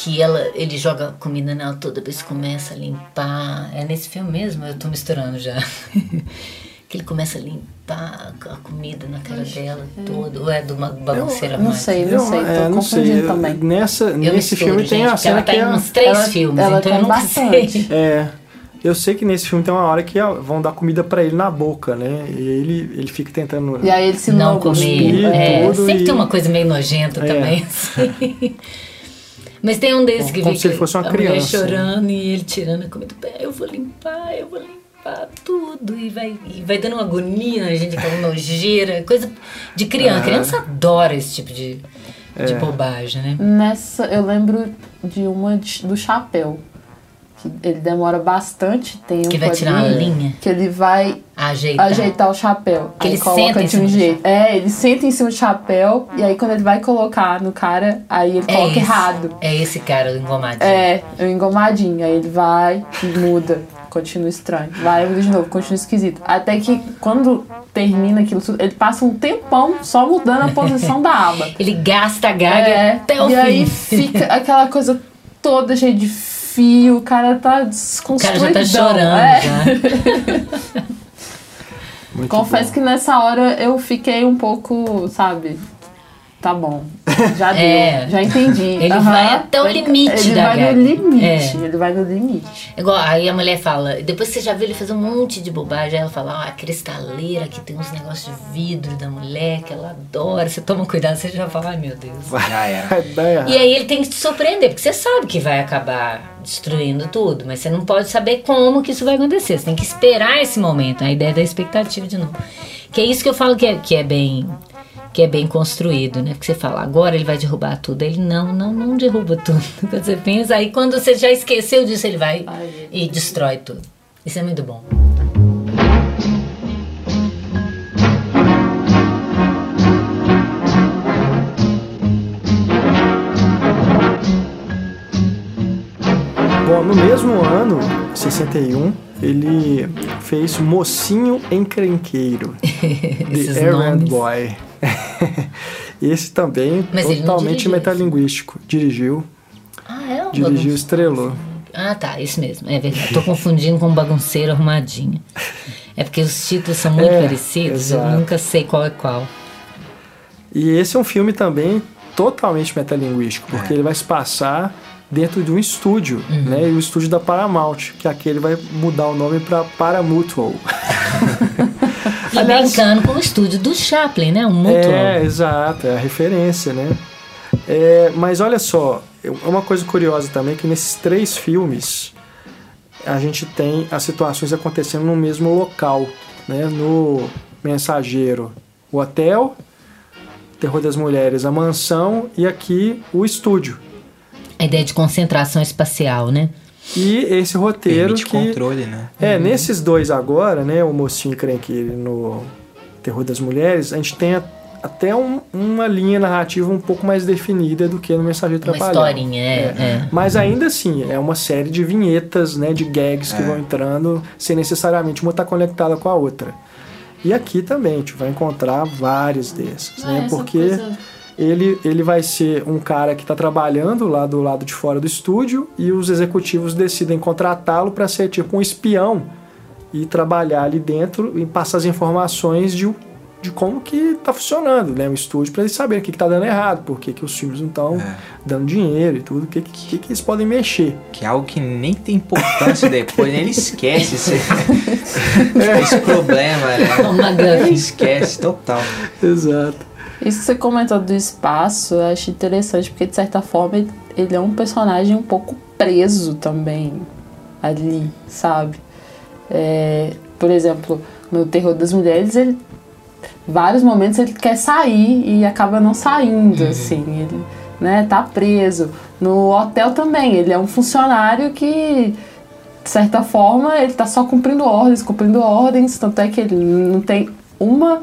que ela, ele joga comida nela toda vez começa a limpar. É nesse filme mesmo? Eu tô misturando já. *laughs* que ele começa a limpar a comida na cara dela é. toda, ou é de uma bagunceira eu, não sei, não sei, tô é, não sei. também. Nessa, eu nesse misturo, filme gente, tem a cena ela tá que em uns três ela, filmes, ela então eu não bastante. sei. *laughs* É, eu sei que nesse filme tem uma hora que vão dar comida para ele na boca, né? E ele, ele fica tentando. E aí ele se não comer. É, tudo sempre e... tem uma coisa meio nojenta é. também, *laughs* assim. Mas tem um desses que Como se ele fosse uma a criança. mulher chorando e ele tirando a comida. Eu vou limpar, eu vou limpar tudo e vai, e vai dando uma agonia na gente, aquela nojeira, coisa de criança. Criança adora esse tipo de, de é. bobagem, né? Nessa, eu lembro de uma de, do chapéu. Que ele demora bastante tempo. Que vai tirar ali, uma linha. Que ele vai ajeitar, ajeitar o chapéu. Que ele coloca de um jeito. É, ele senta em cima do chapéu e aí quando ele vai colocar no cara, aí ele é coloca esse, errado. É esse cara, o engomadinho. É, o engomadinho. Aí ele vai e muda continua estranho. Vai de novo, continua esquisito. Até que quando termina aquilo tudo, ele passa um tempão só mudando a posição da aba. *laughs* Ele gasta a gaga é, até o e fim. E aí fica aquela coisa toda cheia de fio, o cara tá desconstruído. O cara já tá chorando. É. *laughs* Confesso bom. que nessa hora eu fiquei um pouco, sabe, tá bom. Já *laughs* deu, é. já entendi. Ele uhum. vai até o limite ele da vai no limite, é. ele vai no limite. Igual, aí a mulher fala, depois você já viu ele fazer um monte de bobagem, aí ela fala, ó, a cristaleira que tem uns negócios de vidro da mulher que ela adora, você toma cuidado, você já fala, ai meu Deus. Já era. e aí ele tem que te surpreender, porque você sabe que vai acabar destruindo tudo, mas você não pode saber como que isso vai acontecer, você tem que esperar esse momento, a ideia da expectativa de novo. Que é isso que eu falo que é, que é bem que é bem construído, né? Porque você fala, agora ele vai derrubar tudo. Ele não, não, não derruba tudo. *laughs* Quando você pensa, aí quando você já esqueceu disso, ele vai Ai, e destrói tudo. Isso é muito bom. Bom, no mesmo ano, 61, ele fez Mocinho Encrenqueiro, *laughs* The Errand Boy. *laughs* Esse também Mas ele totalmente dirigiu metalinguístico. Dirigiu, Ah, é um dirigiu, bagunceiro. estrelou. Ah, tá, isso mesmo, é verdade. Tô confundindo com bagunceiro arrumadinho. É porque os títulos são muito É, parecidos, eu exato. nunca sei qual é qual. E esse é um filme também totalmente metalinguístico, É. porque ele vai se passar dentro de um estúdio, Uhum. né? E o estúdio da Paramount, que aqui ele vai mudar o nome para Paramutual. *laughs* E Aliás- brincando com o estúdio do Chaplin, né? Um mutual. É, exato, é a referência, né? É, mas olha só, eu- uma coisa curiosa também é que nesses três filmes a gente tem as situações acontecendo no mesmo local, né? No Mensageiro, o hotel, Terror das Mulheres, a mansão e aqui o estúdio. A ideia de concentração espacial, né? E esse roteiro Permite que controle, né? É, nesses dois agora, né, o mocinho encrenqueiro no Terror das Mulheres, a gente tem a- até um- uma linha narrativa um pouco mais definida do que no Mensageiro Uma Trapalhão. historinha, é, é. Mas ainda assim, é uma série de vinhetas, né, de gags que vão entrando, sem necessariamente uma estar conectada com a outra. E aqui também, a gente vai encontrar várias dessas, né, porque ele, ele vai ser um cara que está trabalhando lá do lado de fora do estúdio e os executivos decidem contratá-lo para ser tipo um espião e trabalhar ali dentro e passar as informações de, de como que está funcionando né, o estúdio para eles saberem o que está dando errado, por que, que os filmes não estão É. dando dinheiro e tudo, o que, que, que eles podem mexer. Que é algo que nem tem importância *laughs* depois, nem ele esquece esse, *laughs* esse problema, né? Ele esquece total. Exato. Isso que você comentou do espaço, eu acho interessante, porque de certa forma ele, é um personagem um pouco preso também ali, sabe? É, por exemplo, no Terror das Mulheres, ele vários momentos ele quer sair e acaba não saindo, assim, ele né, tá preso. No hotel também, ele é um funcionário que, de certa forma, ele tá só cumprindo ordens, cumprindo ordens, tanto é que ele não tem uma,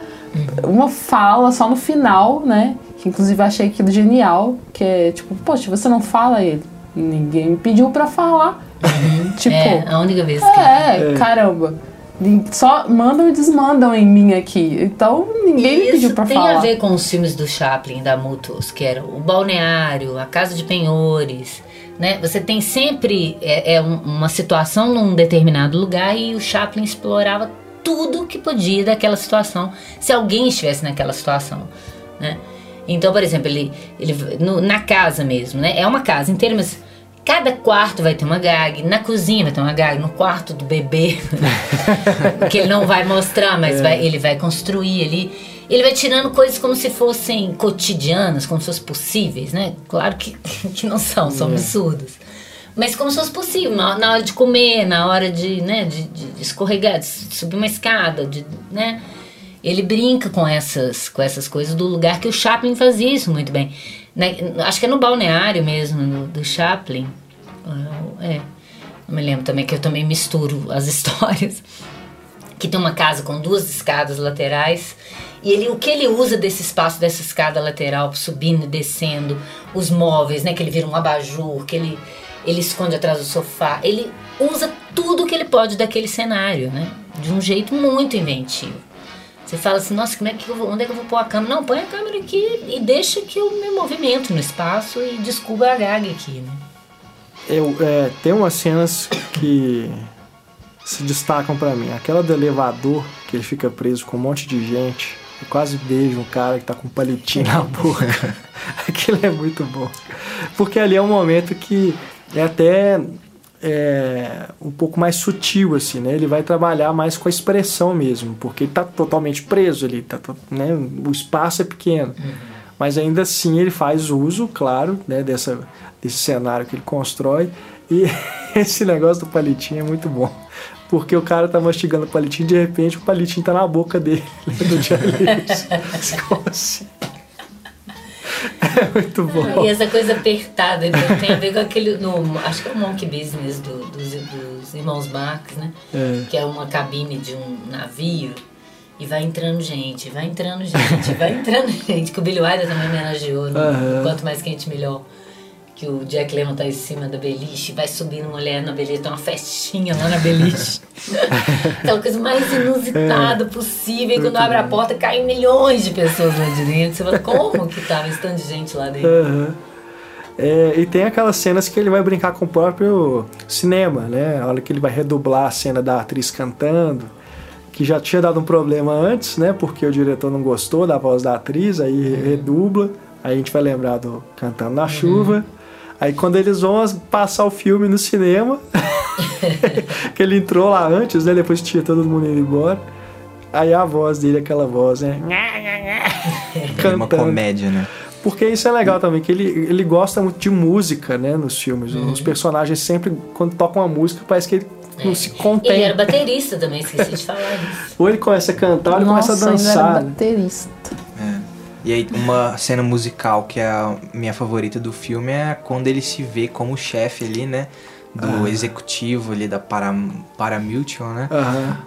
uma fala só no final, né? Que inclusive eu achei aquilo genial, que é tipo, poxa, você não fala ele. Ninguém me pediu pra falar. *laughs* tipo, É, a única vez que. é, caramba. Nin- Só mandam e desmandam em mim aqui. Então ninguém me pediu pra tem falar. a ver com os filmes do Chaplin, da Mutus, que era o Balneário, a Casa de Penhores, né? Você tem sempre é, é um- uma situação num determinado lugar e o Chaplin explorava tudo que podia daquela situação, se alguém estivesse naquela situação, né? Então, por exemplo, ele, ele no- na casa mesmo, né? É uma casa inteira, mas cada quarto vai ter uma gag, na cozinha vai ter uma gag, no quarto do bebê, *laughs* que ele não vai mostrar, mas vai- ele vai construir ali. Ele vai tirando coisas como se fossem cotidianas, como se fossem possíveis, né? Claro que, *laughs* que não são, são absurdos. Mas como se fosse possível, na, hora de comer, na hora de, né, de, de- escorregar, de subir uma escada, de, né? Ele brinca com essas, com essas coisas do lugar que o Chaplin fazia isso muito bem. Né, acho que é no balneário mesmo, no- do Chaplin. É, não me lembro também, que eu também misturo as *laughs* histórias. Que tem uma casa com duas escadas laterais. E ele, o que ele usa desse espaço, dessa escada lateral, subindo e descendo, os móveis, né? Que ele vira um abajur, que ele, ele esconde atrás do sofá. Ele usa tudo que ele pode daquele cenário, né? De um jeito muito inventivo. Você fala assim, nossa, como é que eu vou, onde é que eu vou pôr a câmera? Não, põe a câmera aqui e deixa que eu me movimento no espaço e descubra a gag aqui, né? Eu, é, tem umas cenas que se destacam pra mim. Aquela do elevador, que ele fica preso com um monte de gente e quase beija um cara que tá com um palitinho na boca. *laughs* Aquilo é muito bom. Porque ali é um momento que é até é, um pouco mais sutil, assim, né? Ele vai trabalhar mais com a expressão mesmo, porque ele tá totalmente preso ali, tá, né? o espaço é pequeno. Mas ainda assim ele faz uso, claro, né, dessa, desse cenário que ele constrói. E *laughs* esse negócio do palitinho é muito bom. Porque o cara tá mastigando o palitinho e de repente o palitinho tá na boca dele, *laughs* do Jerry Lewis. Como assim? É *laughs* muito bom. E essa coisa apertada então, tem a ver com aquele. No, acho que é o Monkey Business do- dos, dos irmãos Marx, né? É. Que é uma cabine de um navio. E vai entrando gente, vai entrando gente, vai entrando *laughs* gente. Que o Billy Wilder também homenageou no Aham. Quanto Mais Quente Melhor. Que o Jack Lemmon tá em cima da beliche, vai subindo mulher na beliche, tem uma festinha lá na beliche. *laughs* Aquela coisa mais inusitada é. possível. E quando abre a porta, caem milhões de pessoas lá de dentro. Você fala, como que tava esse tanto de gente lá dentro? Uhum. É, e tem aquelas cenas que ele vai brincar com o próprio cinema, né? A hora que ele vai redublar a cena da atriz cantando, que já tinha dado um problema antes, né? Porque o diretor não gostou da voz da atriz, aí uhum. redubla. Aí a gente vai lembrar do Cantando na uhum. Chuva. Aí quando eles vão passar o filme no cinema, *laughs* que ele entrou lá antes, né? Depois tinha todo mundo indo embora. Aí a voz dele, aquela voz, né? *laughs* É uma comédia, né? Porque isso é legal também, que ele, ele gosta muito de música, né, nos filmes. Uhum. Os personagens sempre, quando tocam uma música, parece que ele é. não se contém. Ele era baterista também, esqueci de falar isso. Ou ele começa a cantar, ou ele Nossa, começa a dançar. Ele era baterista. E aí, uma cena musical que é a minha favorita do filme é quando ele se vê como chefe ali, né? Do ah. executivo ali da para, Paramutual, né?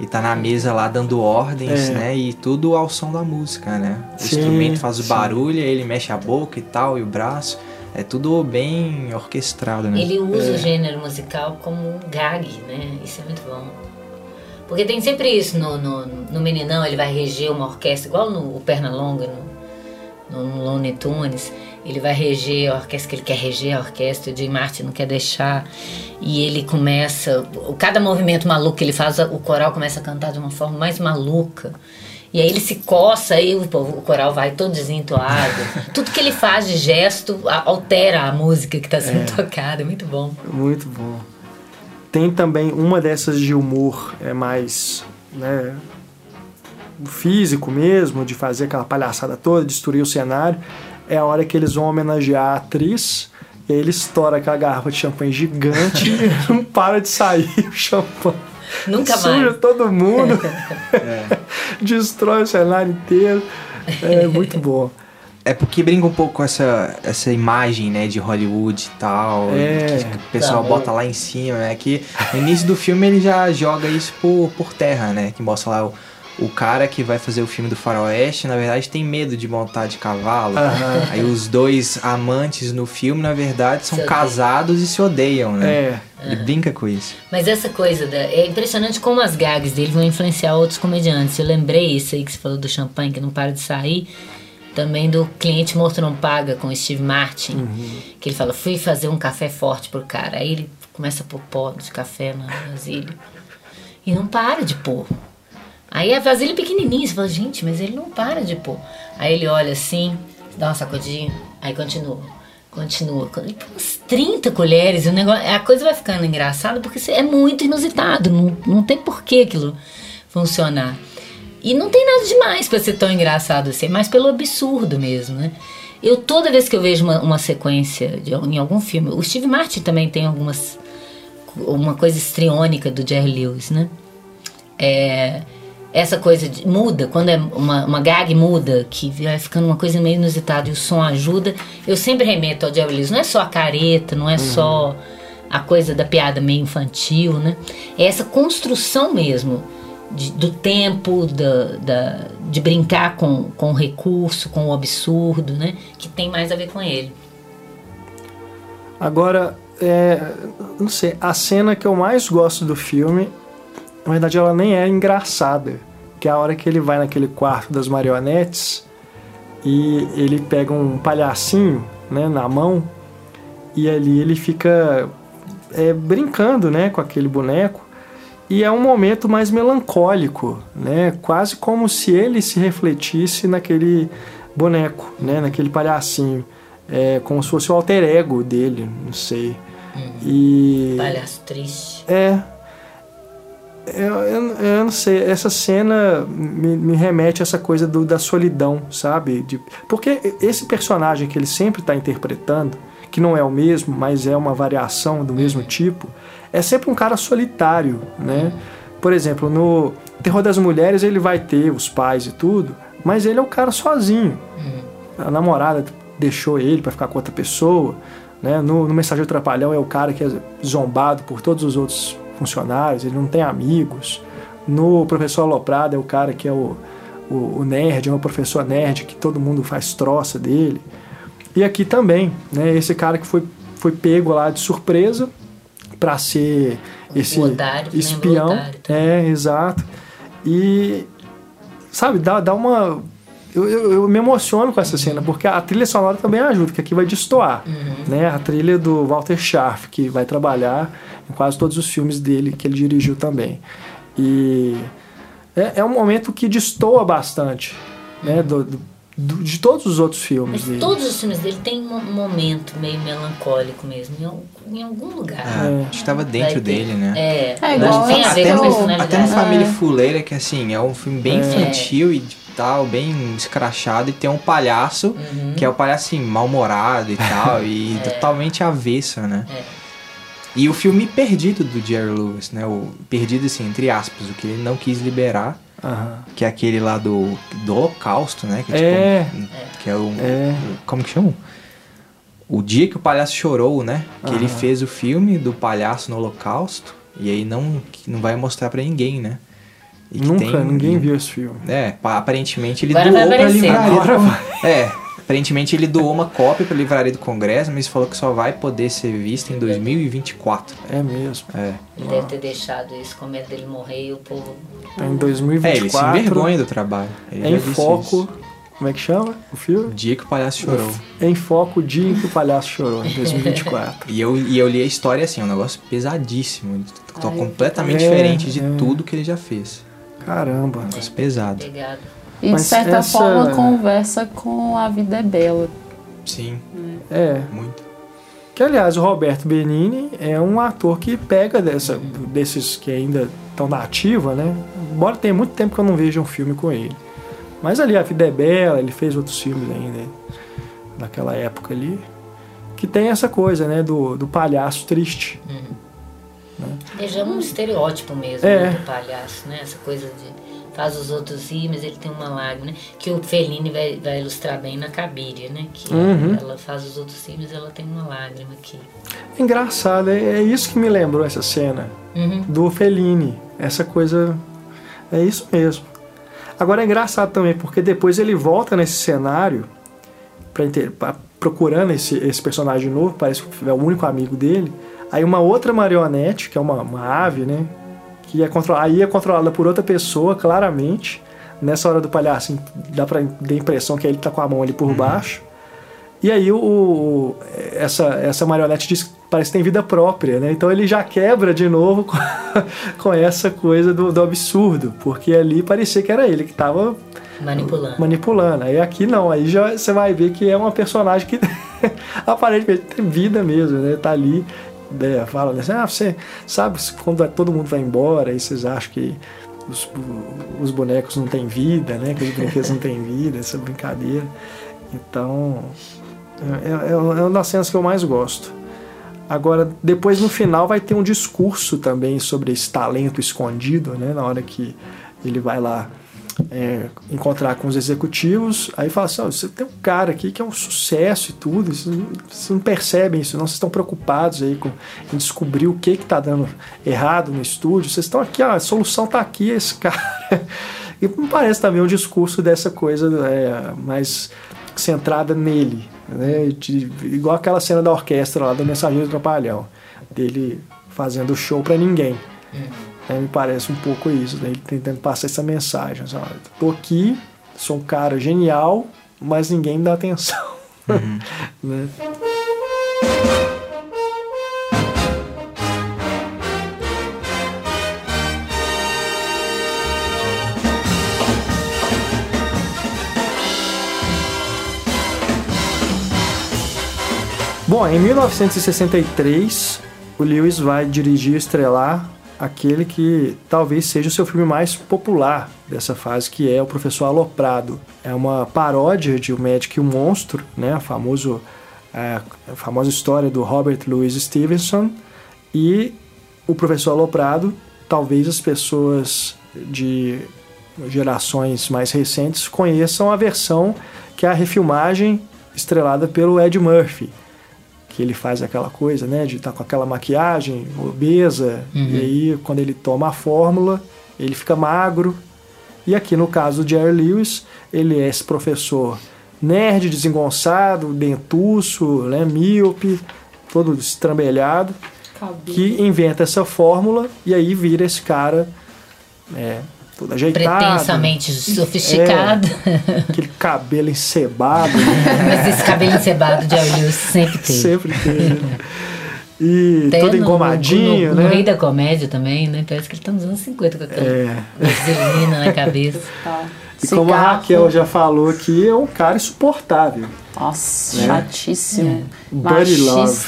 E tá na mesa lá dando ordens, é. né? E tudo ao som da música, né? O sim, instrumento faz o sim. barulho, ele mexe a boca e tal, e o braço. É tudo bem orquestrado, né? Ele usa é. o gênero musical como um gag, né? Isso é muito bom. Porque tem sempre isso no, no, no Meninão, ele vai reger uma orquestra, igual no Pernalonga, no no Looney Tunes, ele vai reger a orquestra que ele quer reger a orquestra, o Jim Martin não quer deixar, e ele começa, cada movimento maluco que ele faz, o coral começa a cantar de uma forma mais maluca. E aí ele se coça e o, o coral vai todo desentoado. *laughs* Tudo que ele faz de gesto altera a música que está sendo é. *laughs* tocada. É muito bom. Muito bom. Tem também uma dessas de humor é mais né, físico mesmo, de fazer aquela palhaçada toda, destruir o cenário, é a hora que eles vão homenagear a atriz. E aí ele estoura aquela garrafa de champanhe gigante *laughs* e não para de sair o champanhe. Nunca Suja mais. todo mundo. é. *laughs* *laughs* Destrói o cenário inteiro. É muito bom. É porque brinca um pouco com essa, essa imagem, né, de Hollywood e tal. É, que o pessoal tá, bota lá em cima, né? Que no início do filme ele já joga isso por, por terra, né? Que mostra lá o, o cara que vai fazer o filme do faroeste, na verdade, tem medo de montar de cavalo. Uhum. Aí os dois amantes no filme, na verdade, são casados e se odeiam, né? É. Ele uhum. brinca com isso. Mas essa coisa, da, é impressionante como as gags dele vão influenciar outros comediantes. Eu lembrei isso aí que você falou do champanhe que não para de sair. Também do cliente morto não paga com o Steve Martin. Uhum. Que ele fala, fui fazer um café forte pro cara. Aí ele começa a pôr pó de café na vasilha. E não para de pôr. Aí a vasilha pequenininha, você fala, gente, mas ele não para de pôr. Aí ele olha assim, dá uma sacudinha, aí continua, continua. Ele põe umas 30 colheres, o negócio, a coisa vai ficando engraçada porque é muito inusitado, não, não tem porquê aquilo funcionar. E não tem nada demais para ser tão engraçado assim, é mais pelo absurdo mesmo, né? Eu, toda vez que eu vejo uma, uma sequência de, em algum filme, o Steve Martin também tem algumas. uma coisa estriônica do Jerry Lewis, né? É, essa coisa de, muda, quando é uma, uma gag muda, que vai ficando uma coisa meio inusitada e o som ajuda, eu sempre remeto ao Jerry Lewis. Não é só a careta, não é uhum. só a coisa da piada meio infantil, né? É essa construção mesmo de, do tempo, da, da, de brincar com, com o recurso, com o absurdo, né? Que tem mais a ver com ele. Agora, é, não sei, a cena que eu mais gosto do filme na verdade ela nem é engraçada, que é a hora que ele vai naquele quarto das marionetes e ele pega um palhacinho, né, na mão e ali ele fica é, brincando, né, com aquele boneco e é um momento mais melancólico, né, quase como se ele se refletisse naquele boneco, né, naquele palhacinho, é como se fosse o alter ego dele, não sei. Uhum. E palhaço triste. É, eu, eu, eu, não sei, essa cena me, me remete a essa coisa do, da solidão, sabe? De, porque esse personagem que ele sempre está interpretando, que não é o mesmo, mas é uma variação do mesmo tipo, é sempre um cara solitário, né? Por exemplo, no Terror das Mulheres ele vai ter os pais e tudo, mas ele é um cara sozinho. A namorada deixou ele para ficar com outra pessoa, né? No, no Mensageiro Trapalhão é o cara que é zombado por todos os outros funcionários, ele não tem amigos. No professor Aloprado é o cara que é o, o, o nerd, é o professor nerd que todo mundo faz troça dele. E aqui também, né, esse cara que foi foi pego lá de surpresa para ser esse otário, espião. É, exato. E sabe, dá, dá uma eu, eu, eu, me emociono com essa cena, porque a trilha sonora também ajuda, que aqui vai destoar. Uhum. Né? A trilha do Walter Scharf, que vai trabalhar em quase todos os filmes dele, que ele dirigiu também. E é, é um momento que destoa bastante né? do, do, do de todos os outros filmes Mas dele. todos os filmes dele tem um momento meio melancólico mesmo, em, em algum lugar. É, acho que estava dentro dele, né? É, É igual até, no, até no Família É. Fuleira, que assim, é um filme bem É. infantil e tal, bem escrachado, e tem um palhaço, Uhum. que é o palhaço assim, mal-humorado e *laughs* tal, e totalmente avesso, né? É. E o filme Perdido do Jerry Lewis, né? O Perdido, assim, entre aspas, o que ele não quis liberar, Aham. que é aquele lá do, do Holocausto, né? Que É. tipo, que é o, É. o- Como que chama? O dia que o palhaço chorou, né? Que ele Aham. fez o filme do palhaço no Holocausto, e aí não, que não vai mostrar pra ninguém, né? E que Nunca, tem- ninguém viu esse filme. É, pa- aparentemente ele Agora doou vai pra livraria. Agora do... É, aparentemente ele doou uma cópia pra livraria do Congresso, mas falou que só vai poder ser vista em 2024. É mesmo. É. Ele deve ter deixado isso com medo dele morrer e o povo. Tá em É, 2024. ele se envergonha do trabalho. Ele Em foco. isso. Como é que chama o filme? Dia que o palhaço chorou. Em foco, o dia que o palhaço chorou, em 2024. E eu, e eu li a história assim, é um negócio pesadíssimo. Tô Ai, completamente é, diferente de é. tudo que ele já fez. Caramba. Negócio pesado. Pegado. E de Mas certa essa- forma conversa com A Vida é Bela. Sim, É. muito. Que aliás, o Roberto Benini é um ator que pega dessa, desses que ainda estão na ativa, né? Embora tenha muito tempo que eu não vejo um filme com ele. Mas ali, A Vida é Bela, ele fez outros filmes ainda, naquela época ali. Que tem essa coisa, né? Do, do palhaço triste. Ele já é um estereótipo mesmo É. né, do palhaço, né? Essa coisa de faz os outros rir, mas ele tem uma lágrima, né? Que o Fellini vai, vai ilustrar bem na Cabiria, né? Que Uhum. ela faz os outros rir, mas ela tem uma lágrima aqui. Engraçado, é, é isso que me lembrou essa cena. Uhum. do Fellini. Essa coisa. É isso mesmo. Agora é engraçado também, porque depois ele volta nesse cenário pra pra- procurando esse, esse personagem novo, parece que é o único amigo dele. Aí uma outra marionete, que é uma, uma ave, né? Que é aí é controlada por outra pessoa, claramente. Nessa hora do palhaço, dá pra dar a impressão que ele tá com a mão ali por baixo. E aí o, o- essa, essa marionete diz parece que tem vida própria, né? Então ele já quebra de novo *laughs* com, com essa coisa do, do absurdo, porque ali parecia que era ele que estava Manipulando. manipulando. Aí aqui não, aí já você vai ver que é uma personagem que *laughs* aparentemente tem vida mesmo, né? Tá ali, né? fala assim, ah, você sabe quando todo mundo vai embora, aí vocês acham que os, os bonecos não têm vida, né? Que os brinquedos não têm vida, essa brincadeira. Então, é, é, é uma das cenas que eu mais gosto. Agora, depois no final vai ter um discurso também sobre esse talento escondido, né? Na hora que ele vai lá é, encontrar com os executivos, aí fala assim, "Ó, você tem um cara aqui que é um sucesso e tudo, vocês não, vocês não percebem isso, não, vocês estão preocupados aí com, em descobrir o que que tá dando errado no estúdio, vocês estão aqui, ó, a solução tá aqui, esse *laughs* cara. E me parece também um discurso dessa coisa é, mais centrada nele, né? De- igual aquela cena da orquestra lá do Mensageiro do Trapalhão, dele fazendo show pra ninguém. Né, me parece um pouco isso, né? ele tentando passar essa mensagem. Assim, tô aqui, sou um cara genial, mas ninguém me dá atenção. *laughs* né? Bom, em 1963, o Lewis vai dirigir e estrelar aquele que talvez seja o seu filme mais popular dessa fase, que é O Professor Aloprado. É uma paródia de O Médico e o Monstro, né? famoso, é, a famosa história do Robert Louis Stevenson. E O Professor Aloprado, talvez as pessoas de gerações mais recentes conheçam a versão que é a refilmagem estrelada pelo Ed Murphy que ele faz aquela coisa, né, de estar com aquela maquiagem obesa, e aí quando ele toma a fórmula, ele fica magro. E aqui no caso do Jerry Lewis, ele é esse professor nerd, desengonçado, dentuço, né, míope, todo estrambelhado, Cabelo. que inventa essa fórmula e aí vira esse cara é, ajeitado. Pretensamente sofisticado. Aquele cabelo encebado. né? *laughs* Mas esse cabelo encebado de Lewis sempre teve. Sempre teve. né? E *laughs* Até todo no- engomadinho, no, no, né? Rei da Comédia também, né? Parece que ele tá nos anos 50 com aquela É. vaselina na cabeça. *laughs* Tá. E como a Cigarro. Raquel já falou aqui, é um cara insuportável. Nossa, Né? chatíssimo. Buddy love.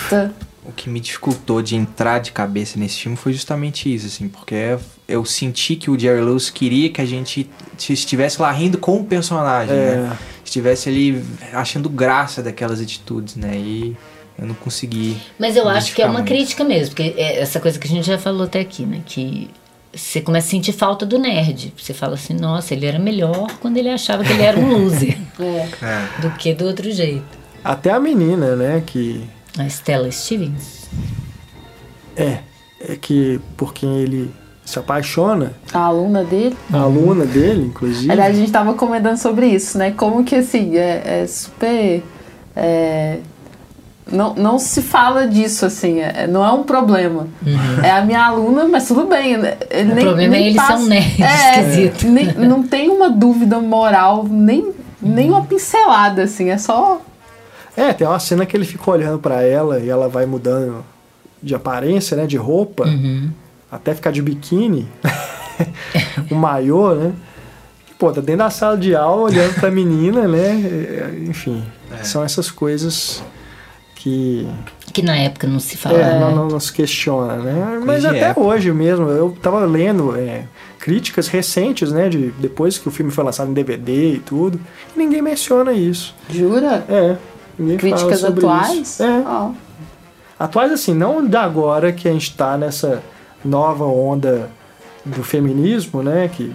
O que me dificultou de entrar de cabeça nesse filme foi justamente isso, assim, porque eu senti que o Jerry Lewis queria que a gente estivesse lá rindo com o personagem, É. né? Estivesse ali achando graça daquelas atitudes, né? E eu não consegui. Mas eu acho que é uma muito. crítica mesmo, porque é essa coisa que a gente já falou até aqui, né? Que você começa a sentir falta do nerd. Você fala assim, nossa, ele era melhor quando ele achava que ele era um loser *laughs* É. É. do que do outro jeito. Até a menina, né? Que A Stella Stevens. é, é que por quem ele se apaixona, A aluna dele. a aluna dele, inclusive. Aliás, a gente tava comentando sobre isso, né? Como que assim, é, é super. é, não, não se fala disso, assim, é- não é um problema. É a minha aluna, mas tudo bem. né? Ele O nem, problema é nem ele ser um nerd esquisito. nem- não tem uma dúvida moral, nem, nem uma pincelada, assim, é só. É, tem uma cena que ele fica olhando pra ela e ela vai mudando de aparência, né? De roupa, Uhum. Até ficar de biquíni, *laughs* o maiô, né? Pô, tá dentro da sala de aula olhando pra menina, né? É, Enfim, É. são essas coisas que Que na época não se fala. é, não, não, não se questiona, né? Mas de até época. hoje mesmo, eu tava lendo é, críticas recentes, né? De, depois que o filme foi lançado em DVD e tudo, e ninguém menciona isso. Jura? É, ninguém Críticas sobre atuais? Isso. É, Ó. atuais assim, não da agora que a gente tá nessa nova onda do feminismo, né? Que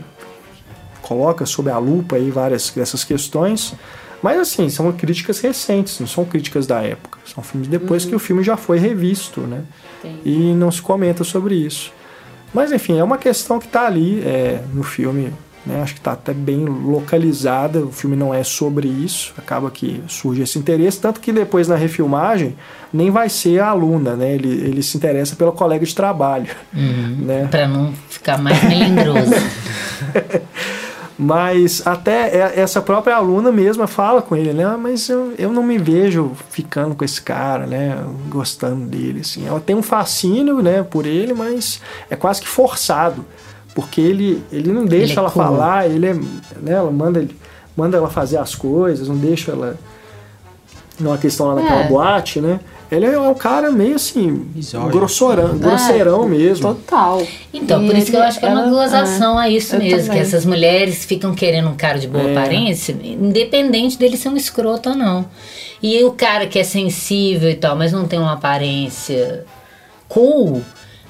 coloca sob a lupa aí várias dessas questões. Mas assim, são críticas recentes, não são críticas da época. São filmes depois que o filme já foi revisto, né? Entendi. E não se comenta sobre isso. Mas enfim, é uma questão que está ali é, no filme. Né? Acho que está até bem localizada. O filme não é sobre isso. Acaba que surge esse interesse. Tanto que depois na refilmagem nem vai ser a aluna, né? Ele, ele se interessa pelo colega de trabalho. Uhum. Né? Pra não ficar mais melindroso. *laughs* Mas até é- essa própria aluna mesma fala com ele, né? Ah, mas eu, eu não me vejo ficando com esse cara, né? Gostando dele, assim. Ela tem um fascínio, né, por ele, mas é quase que forçado. Porque ele, ele não deixa Ele é ela cool. falar, ele é, né, ela manda, ele- manda ela fazer as coisas, não deixa ela numa questão lá naquela É. boate, né? Ele é um cara meio assim, grossorão, grosseirão mesmo. Total. Então, E por isso que eu acho que é uma ela- gozação a isso mesmo. também. Que essas mulheres ficam querendo um cara de boa É. aparência, independente dele ser um escroto ou não. E o cara que é sensível e tal, mas não tem uma aparência cool,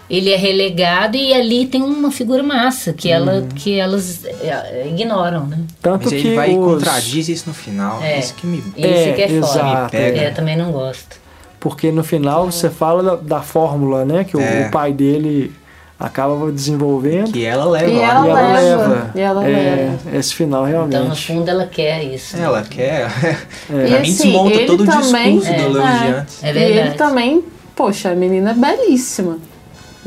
ele é relegado e ali tem uma figura massa que, ela, Uhum. que elas é, ignoram, né? Tanto Mas que ele vai e os... contradiz isso no final. É. Isso que me. É, que é foda. exato, é. É, eu também não gosto. Porque no final você fala da, da fórmula, né? Que o, É. o pai dele acaba desenvolvendo. Que ela leva E ela e ela leva, leva. e ela é, leva. Esse final Então, no realmente. fundo, ela quer isso. Ela quer. E pra mim assim, desmonta ele todo o também- discurso do Lewis é. É E ele verdade. também, poxa, a menina é belíssima.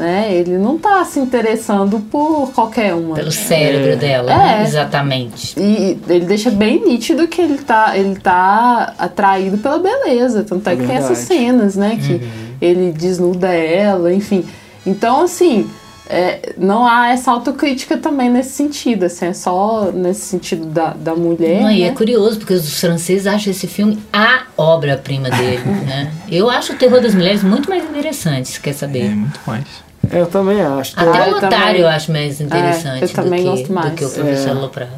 Né? Ele não tá se interessando por qualquer uma. Pelo cérebro É. dela, né? É. exatamente. E ele deixa bem nítido que ele tá, ele tá atraído pela beleza. Tanto é, É que tem essas cenas, né? Que Uhum. ele desnuda ela, enfim. Então, assim, é, não há essa autocrítica também nesse sentido. Assim, é só nesse sentido da, da mulher. Não, e né? é curioso, porque os franceses acham esse filme a obra-prima dele, né? Eu acho o Terror das Mulheres muito mais interessante, se quer É, saber. muito mais. Eu também acho. Até Ah, o eu Otário também. eu acho mais interessante eu também do, gosto que, mais. do que o Professor É. Aloprado.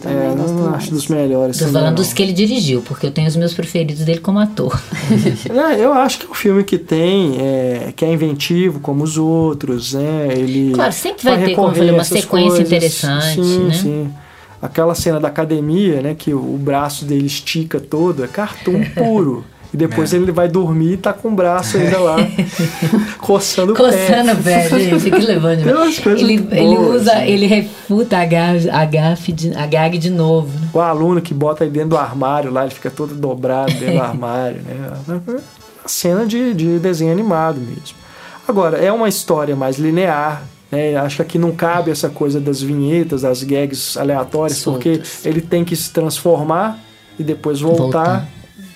Também é, gosto não mais. acho dos melhores. Tô falando não. dos que ele dirigiu, porque eu tenho os meus preferidos dele como ator. *laughs* É, eu acho que é um filme que tem, é, que é inventivo como os outros, né? Ele Claro, sempre vai ter, como eu falei, uma sequência interessante, sim, né? Sim, Aquela cena da academia, né? Que o, o braço dele estica todo, é cartoon puro. *laughs* E depois É. ele vai dormir e tá com o braço ainda lá, *laughs* coçando o pé. Coçando o pé, gente, que levando ele, ele boas, usa, assim. ele refuta a, gag, a, gafe de, a gag de novo. Né? O aluno que bota aí dentro do armário lá, ele fica todo dobrado dentro do *laughs* armário, né? Uma cena de, de desenho animado mesmo. Agora, é uma história mais linear, né? Acho que aqui não cabe essa coisa das vinhetas, das gags aleatórias, porque Soltas. ele tem que se transformar e depois voltar. Voltar.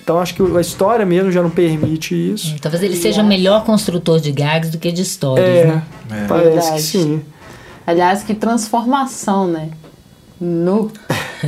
Então acho que a história mesmo já não permite isso. Talvez ele seja melhor construtor de gags do que de histórias. É, Né? É. parece Verdade. que sim. Aliás, que transformação, né? No.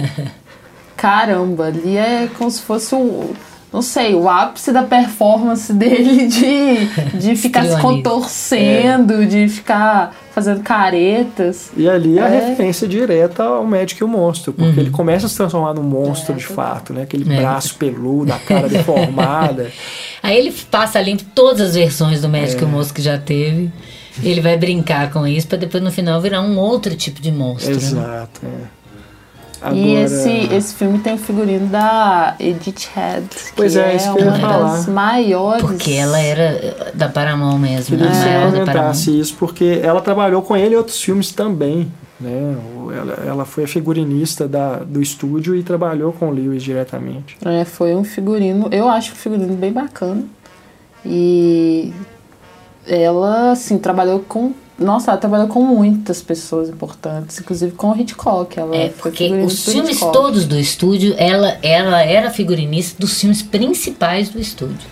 *laughs* Caramba, ali é como se fosse um. Não sei, o ápice da performance *laughs* dele de, de ficar se contorcendo, de ficar fazendo caretas. E ali a É. referência direta ao médico e o monstro, porque ele começa a se transformar num monstro de fato, né? Aquele É. braço peludo, a cara deformada. *laughs* Aí ele passa limpo todas as versões do É. Médico e o Monstro que já teve. Ele vai brincar com isso pra depois no final virar um outro tipo de monstro. né? Exato. é. Agora, E esse, esse filme tem o figurino da Edith Head, que Pois é, é, isso que eu ia uma falar. das maiores. Porque ela era da Paramount mesmo. queria né? da comentasse isso, porque ela trabalhou com ele em outros filmes também. Né? Ela, ela foi a figurinista da, do estúdio e trabalhou com o Lewis diretamente. É, foi um figurino, eu acho um figurino bem bacana. E ela, assim, trabalhou com. Nossa, ela trabalhou com muitas pessoas importantes, inclusive com o Hitchcock. Ela É, porque os filmes Hitchcock. todos do estúdio, ela, ela era figurinista dos filmes principais do estúdio.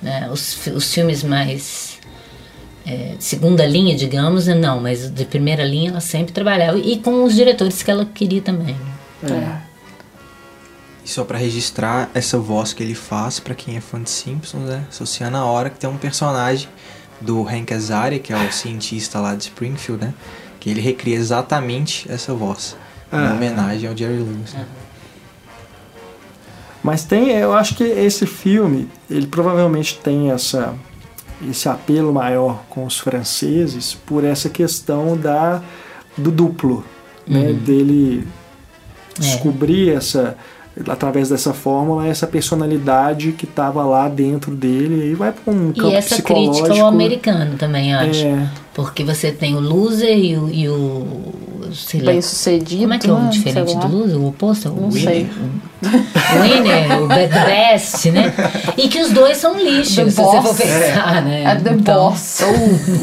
né? Os, os filmes mais é, de segunda linha, digamos, não, mas de primeira linha ela sempre trabalhava. E com os diretores que ela queria também. É. E só pra registrar essa voz que ele faz, pra quem é fã de Simpsons, né? Associando a hora que tem um personagem do Hank Azaria, que é o cientista lá de Springfield, né? Que ele recria exatamente essa voz. Em Ah. homenagem ao Jerry Lewis. né? Mas tem, eu acho que esse filme, ele provavelmente tem essa, esse apelo maior com os franceses por essa questão da, do duplo, né? Dele descobrir essa através dessa fórmula essa personalidade que estava lá dentro dele e vai para um campo E essa psicológico crítica ao americano também, eu acho. é, Porque você tem o loser e o. E o sei lá, Bem sucedido. como é que é o né? diferente do loser? O oposto? O Não winner? sei. *laughs* O winner, o be- best, né? E que os dois são lixo, The se você for boss. pensar, né? É The Então, Boss.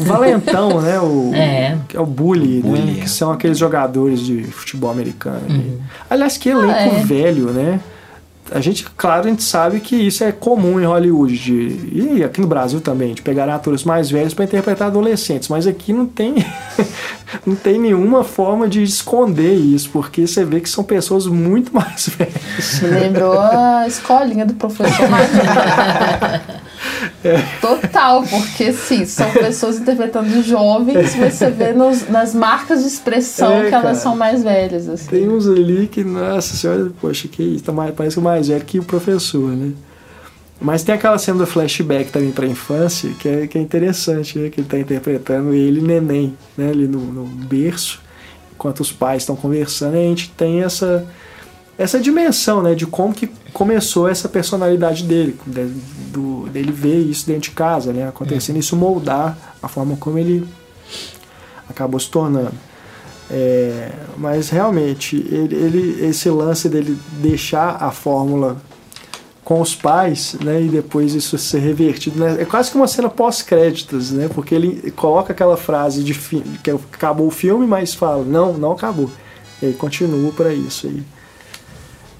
o valentão né o É. que é o bully, O bully, né? é. que são aqueles jogadores de futebol americano ali. aliás que elenco Ah, é. velho né a gente, claro, a gente sabe que isso é comum em Hollywood de, e aqui no Brasil também, de pegar atores mais velhos para interpretar adolescentes, mas aqui não tem *laughs* não tem nenhuma forma de esconder isso, porque você vê que são pessoas muito *laughs* mais velhas. Me lembrou a escolinha do professor *laughs* Raimundo. Total, porque sim, são *laughs* pessoas interpretando jovens, você vê nos- nas marcas de expressão É, que elas cara. são mais velhas. Assim. Tem uns ali que, nossa senhora, poxa, que isso, tá mais, parece que mais velho que o professor, né? Mas tem aquela cena do flashback também pra infância, que é, que é interessante, né? Que ele tá interpretando ele neném, né? Ali no, no berço, enquanto os pais estão conversando, a gente tem essa, essa dimensão, né? De como que começou essa personalidade dele, de- do, dele ver isso dentro de casa, né? Acontecendo, isso moldar a forma como ele acabou se tornando. É, mas realmente, ele, ele- esse lance dele deixar a fórmula com os pais, né, e depois isso ser revertido, né, é quase que uma cena pós-créditos, né, porque ele coloca aquela frase de que acabou o filme, mas fala, não, não acabou. E aí continua para isso aí.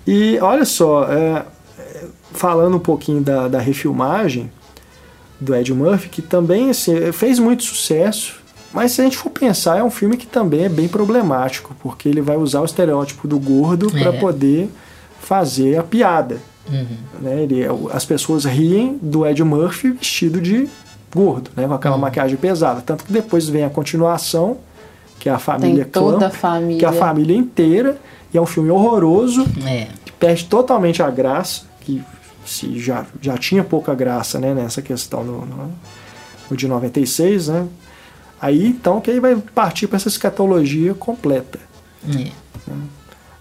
E olha só, é, é, falando um pouquinho da, da refilmagem do Ed Murphy, que também assim, fez muito sucesso, mas se a gente for pensar, é um filme que também é bem problemático, porque ele vai usar o estereótipo do gordo para É. poder fazer a piada. Uhum. Né? Ele, as pessoas riem do Ed Murphy vestido de gordo, né? com aquela maquiagem pesada. Tanto que depois vem a continuação, que é a família Tem toda Clamp, a família. que é a família inteira, e é um filme horroroso, É. que perde totalmente a graça, que se já, já tinha pouca graça né, nessa questão no, no, no de 96, né? Aí então que aí vai partir para essa escatologia completa. é.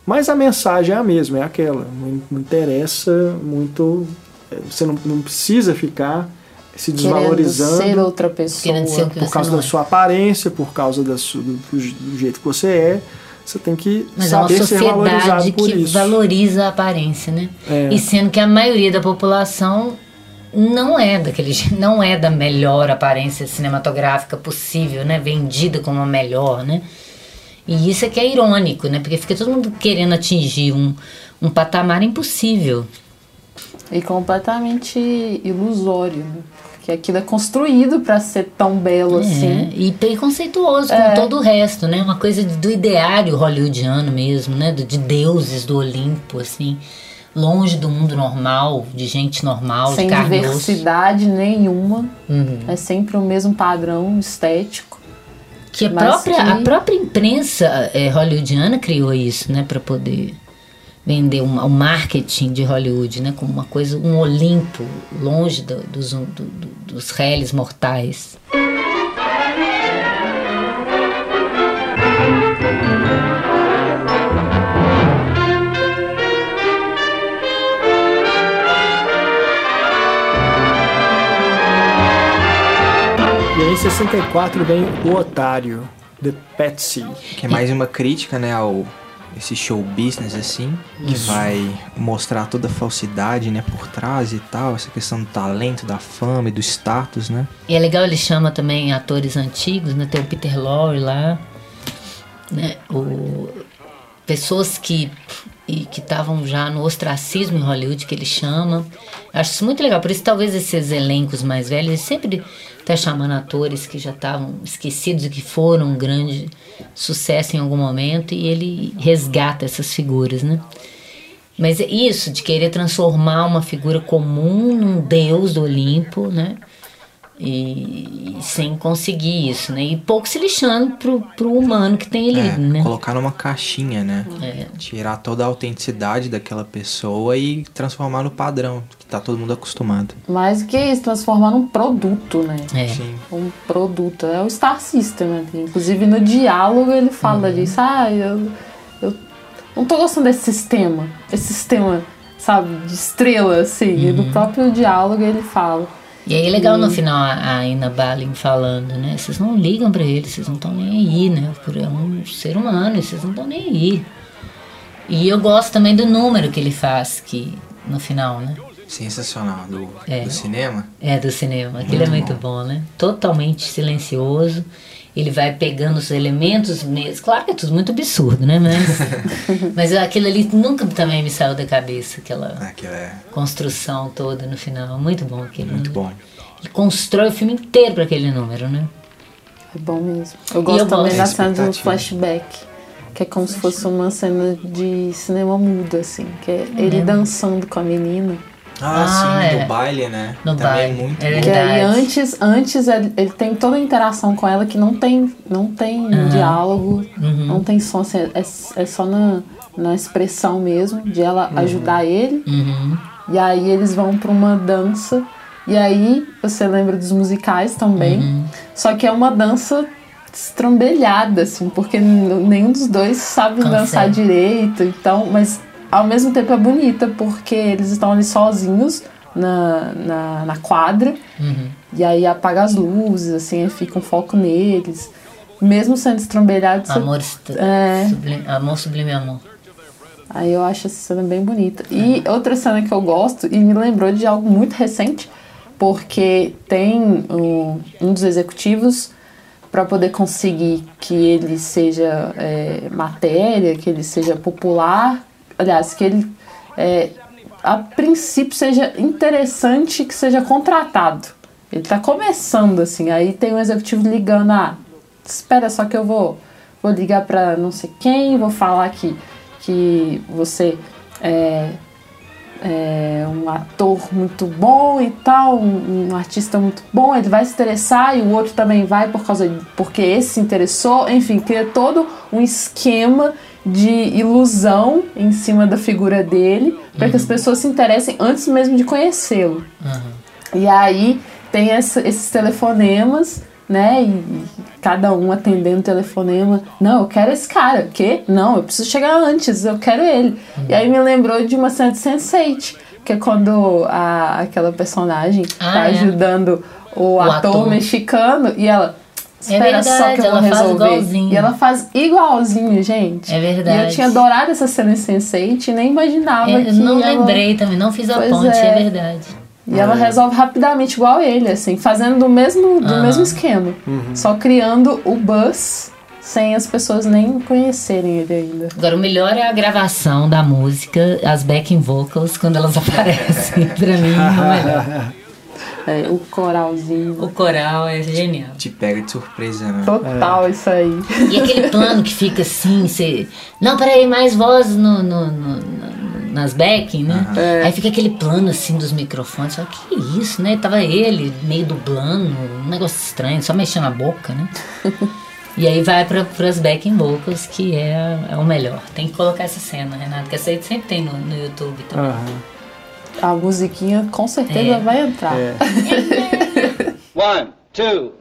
Mas a mensagem é a mesma, é aquela. Não, não interessa muito você não, não precisa ficar se desvalorizando ser outra pessoa por causa da é. sua aparência, por causa da do, do, jeito que você é. Você tem que Mas saber é uma ser valorizado por que isso. valoriza a aparência, né? É. E sendo que a maioria da população não é daquele *laughs* não é da melhor aparência cinematográfica possível, né? Vendida como a melhor, né? E isso é que é irônico, né? Porque fica todo mundo querendo atingir um, um patamar impossível. E completamente ilusório, né? Que aquilo é construído para ser tão belo é, assim. E preconceituoso com É. todo o resto, né? Uma coisa do ideário hollywoodiano mesmo, né? De deuses do Olimpo, assim. Longe do mundo normal, de gente normal, sem de carne diversidade nenhuma. Uhum. É sempre o mesmo padrão estético. Que a Mas própria, que- a própria imprensa é, hollywoodiana criou isso, né? Para poder vender um- o marketing de Hollywood, né? Como uma coisa, um Olimpo, longe do- dos, do- do- dos réis mortais. E aí em 64 vem O Otário, The Patsy. Que é mais uma crítica, né, ao esse show business assim, que vai mostrar toda a falsidade, né, por trás e tal, essa questão do talento, da fama e do status, né? E é legal, ele chama também atores antigos, né? Tem o Peter Lorre lá, né? O, pessoas que e que estavam já no ostracismo em Hollywood, que ele chama. Acho isso muito legal. Por isso, talvez esses elencos mais velhos, sempre está chamando atores que já estavam esquecidos e que foram um grande sucesso em algum momento e ele resgata essas figuras, né? Mas é isso de querer transformar uma figura comum num deus do Olimpo, né? E, e sem conseguir isso, né? E pouco se lixando pro, pro humano que tem ali, É, né? colocar numa caixinha, né? É. Tirar toda a autenticidade daquela pessoa e transformar no padrão, que tá todo mundo acostumado. Mais do que isso, transformar num produto, né? É. Sim. Um produto. É o Star System, né? Inclusive no diálogo ele fala Uhum. disso. Ah, eu, eu não tô gostando desse sistema. Esse sistema, sabe, de estrela, assim. E Uhum. no próprio diálogo ele fala. E aí é legal no final a, a Ina Balin falando, né? Vocês não ligam pra ele, vocês não estão nem aí, né? Por é um ser humano, vocês não estão nem aí. E eu gosto também do número que ele faz, que no final, né? Sensacional. Do, É. do cinema. É, do cinema. Aquilo é muito bom, né? Totalmente silencioso. Ele vai pegando os elementos mesmo. Claro que é tudo muito absurdo, né? Mas, *laughs* mas aquilo ali nunca também me saiu da cabeça, aquela Aquilo é construção toda no final. Muito bom aquele muito número. bom. Ele constrói o filme inteiro para aquele número, né? É bom mesmo. Eu gosto eu também da cena do flashback. Que é como se fosse uma cena de cinema mudo, assim. Que é ele dançando com a menina. Ah, Ah, sim, é. do baile, né? No Também baile. é muito É. Que aí antes, antes ele, ele tem toda a interação com ela que não tem, não tem diálogo, Uhum. não tem som, assim, é, é só na, na expressão mesmo, de ela ajudar ele. Uhum. E aí eles vão pra uma dança. E aí você lembra dos musicais também. Uhum. Só que é uma dança estrambelhada, assim, porque nenhum dos dois sabe Consegue. dançar direito. Então, mas ao mesmo tempo é bonita, porque eles estão ali sozinhos na, na, na quadra. Uhum. E aí apaga as luzes, assim, fica um foco neles. Mesmo sendo estrambelhado, você Amor, É. sublime, amor sublime amor. Aí eu acho essa cena bem bonita. E outra cena que eu gosto, e me lembrou de algo muito recente, porque tem um, um dos executivos, para poder conseguir que ele seja é, matéria, que ele seja popular, aliás, que ele é, a princípio seja interessante, que seja contratado. Ele está começando assim, aí tem um executivo ligando, ah, espera só que eu vou, vou ligar para não sei quem, vou falar que, que você é, é um ator muito bom e tal, um, um artista muito bom, ele vai se interessar e o outro também vai por causa de, porque esse se interessou, enfim, cria todo um esquema de ilusão em cima da figura dele para que as pessoas se interessem antes mesmo de conhecê-lo. E aí tem essa- esses telefonemas, né? E, cada um atendendo o telefonema. Não, eu quero esse cara. O quê? Não, eu preciso chegar antes, eu quero ele. E aí me lembrou de uma cena de Sense8, Que é quando a, aquela personagem Ah, tá é. ajudando o, O ator, ator. mexicano e ela. Espera só verdade, que eu vou ela faz resolver. igualzinho. E ela faz igualzinho, gente. É verdade. E eu tinha adorado essa cena em Sense8 e nem imaginava É, que. eu não ela- lembrei também, não fiz a Pois ponte, é. é, verdade. E ela resolve rapidamente igual ele, assim, fazendo do mesmo, do Aham. mesmo esquema. Só criando o buzz sem as pessoas nem conhecerem ele ainda. Agora, o melhor é a gravação da música, as backing vocals, quando elas *laughs* aparecem. pra mim, é o melhor. *laughs* É, o coralzinho. O coral é genial. Te pega de surpresa, né? Total, isso aí. E aquele *laughs* plano que fica assim, você. Não, peraí, mais voz no, no- no- no- nas backing, né? Aí fica aquele plano assim dos microfones. Só que isso, né? Tava ele meio dublando, um negócio estranho, só mexendo a boca, né? *laughs* E aí vai para as backing vocals, que é, é o melhor. Tem que colocar essa cena, Renato, que essa aí sempre tem no, no YouTube também. Aham. A musiquinha com certeza É. vai entrar. É. *laughs* One, two.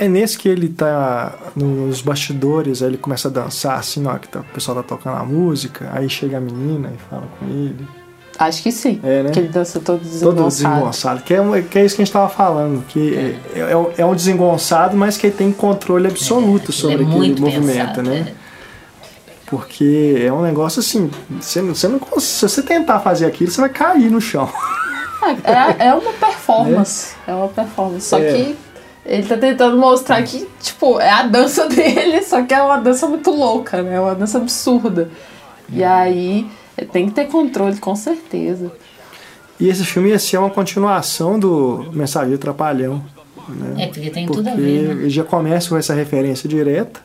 É nesse que ele tá nos bastidores, aí ele começa a dançar assim, ó, que tá- o pessoal tá tocando a música, aí chega a menina e fala com ele. Acho que sim. É, né? Que ele dança todo Todo desengonçado. desengonçado. Que é, que é isso que a gente tava falando, que é, é, um- é um desengonçado, mas que ele tem controle absoluto sobre Ele é aquele muito movimento, pensado, né? é. Porque é um negócio assim, você, não- você não, se você tentar fazer aquilo, você vai cair no chão. É, é uma performance. *laughs* É uma performance. Só É. que ele tá tentando mostrar que, tipo, é a dança *laughs* dele, só que é uma dança muito louca, né? É uma dança absurda. E aí tem que ter controle, com certeza. E esse filme ia ser uma continuação do Mensageiro Trapalhão. Né? É, porque tem Porque tudo a ver. né? ele já começa com essa referência direta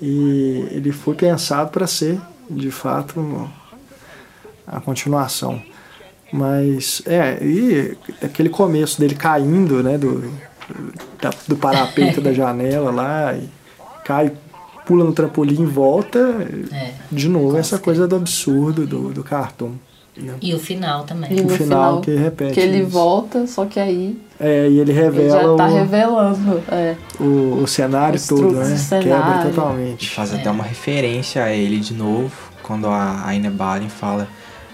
e ele foi pensado para ser, de fato, a continuação. Mas, é, e aquele começo dele caindo, né, do, da- do parapeito da janela lá, e cai, pula no trampolim e volta, É. de novo, essa coisa do absurdo do, do cartoon. E o final também. E no final, final, que repete que ele isso. volta, só que aí É, e ele ele revela já tá o, revelando. É. o, o cenário Os todo, né? do Quebra cenário. totalmente. Faz até uma referência a ele de novo, quando a Aina Balin fala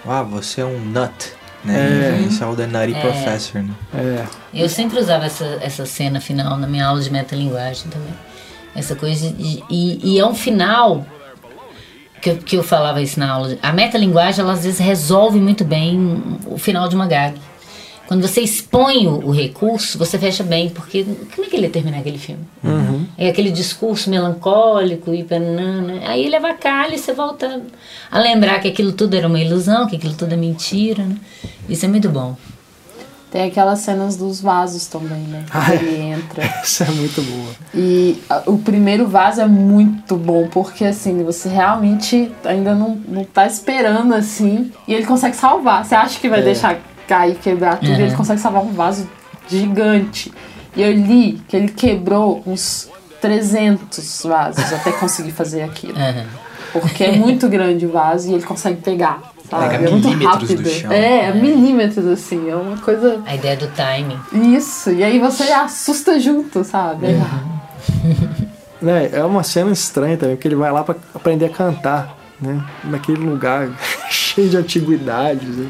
Ah, você é um nut, né? É. Referência ao The Nutty É. Professor, né? É, Eu sempre usava essa, essa cena final na minha aula de metalinguagem também. Essa coisa de. E, e é um final que eu, que eu falava isso na aula. A metalinguagem, ela às vezes resolve muito bem o final de uma gag. Quando você expõe o, o recurso, você fecha bem, porque como é que ele ia terminar aquele filme? É aquele discurso melancólico e banana. Aí ele avacalha e você volta a lembrar que aquilo tudo era uma ilusão, que aquilo tudo é mentira. Né? Isso é muito bom. Tem aquelas cenas dos vasos também, né? Ah, Que é. ele entra. *laughs* essa é muito boa. E a- o primeiro vaso é muito bom, porque assim, você realmente ainda não, não tá esperando assim, e ele consegue salvar. Você acha que vai É. deixar cair, quebrar tudo, e ele Uhum. consegue salvar um vaso gigante. E eu li que ele quebrou uns 300 vasos até conseguir fazer aquilo. Aham. Porque é muito grande o vaso e ele consegue pegar. Sabe? Pega é milímetros do rápido. chão. É, é milímetros assim. É uma coisa. A ideia do timing. Isso. E aí você assusta junto, sabe? *laughs* Né, é uma cena estranha também, porque ele vai lá pra aprender a cantar, né? Naquele lugar *laughs* cheio de antiguidades. Né?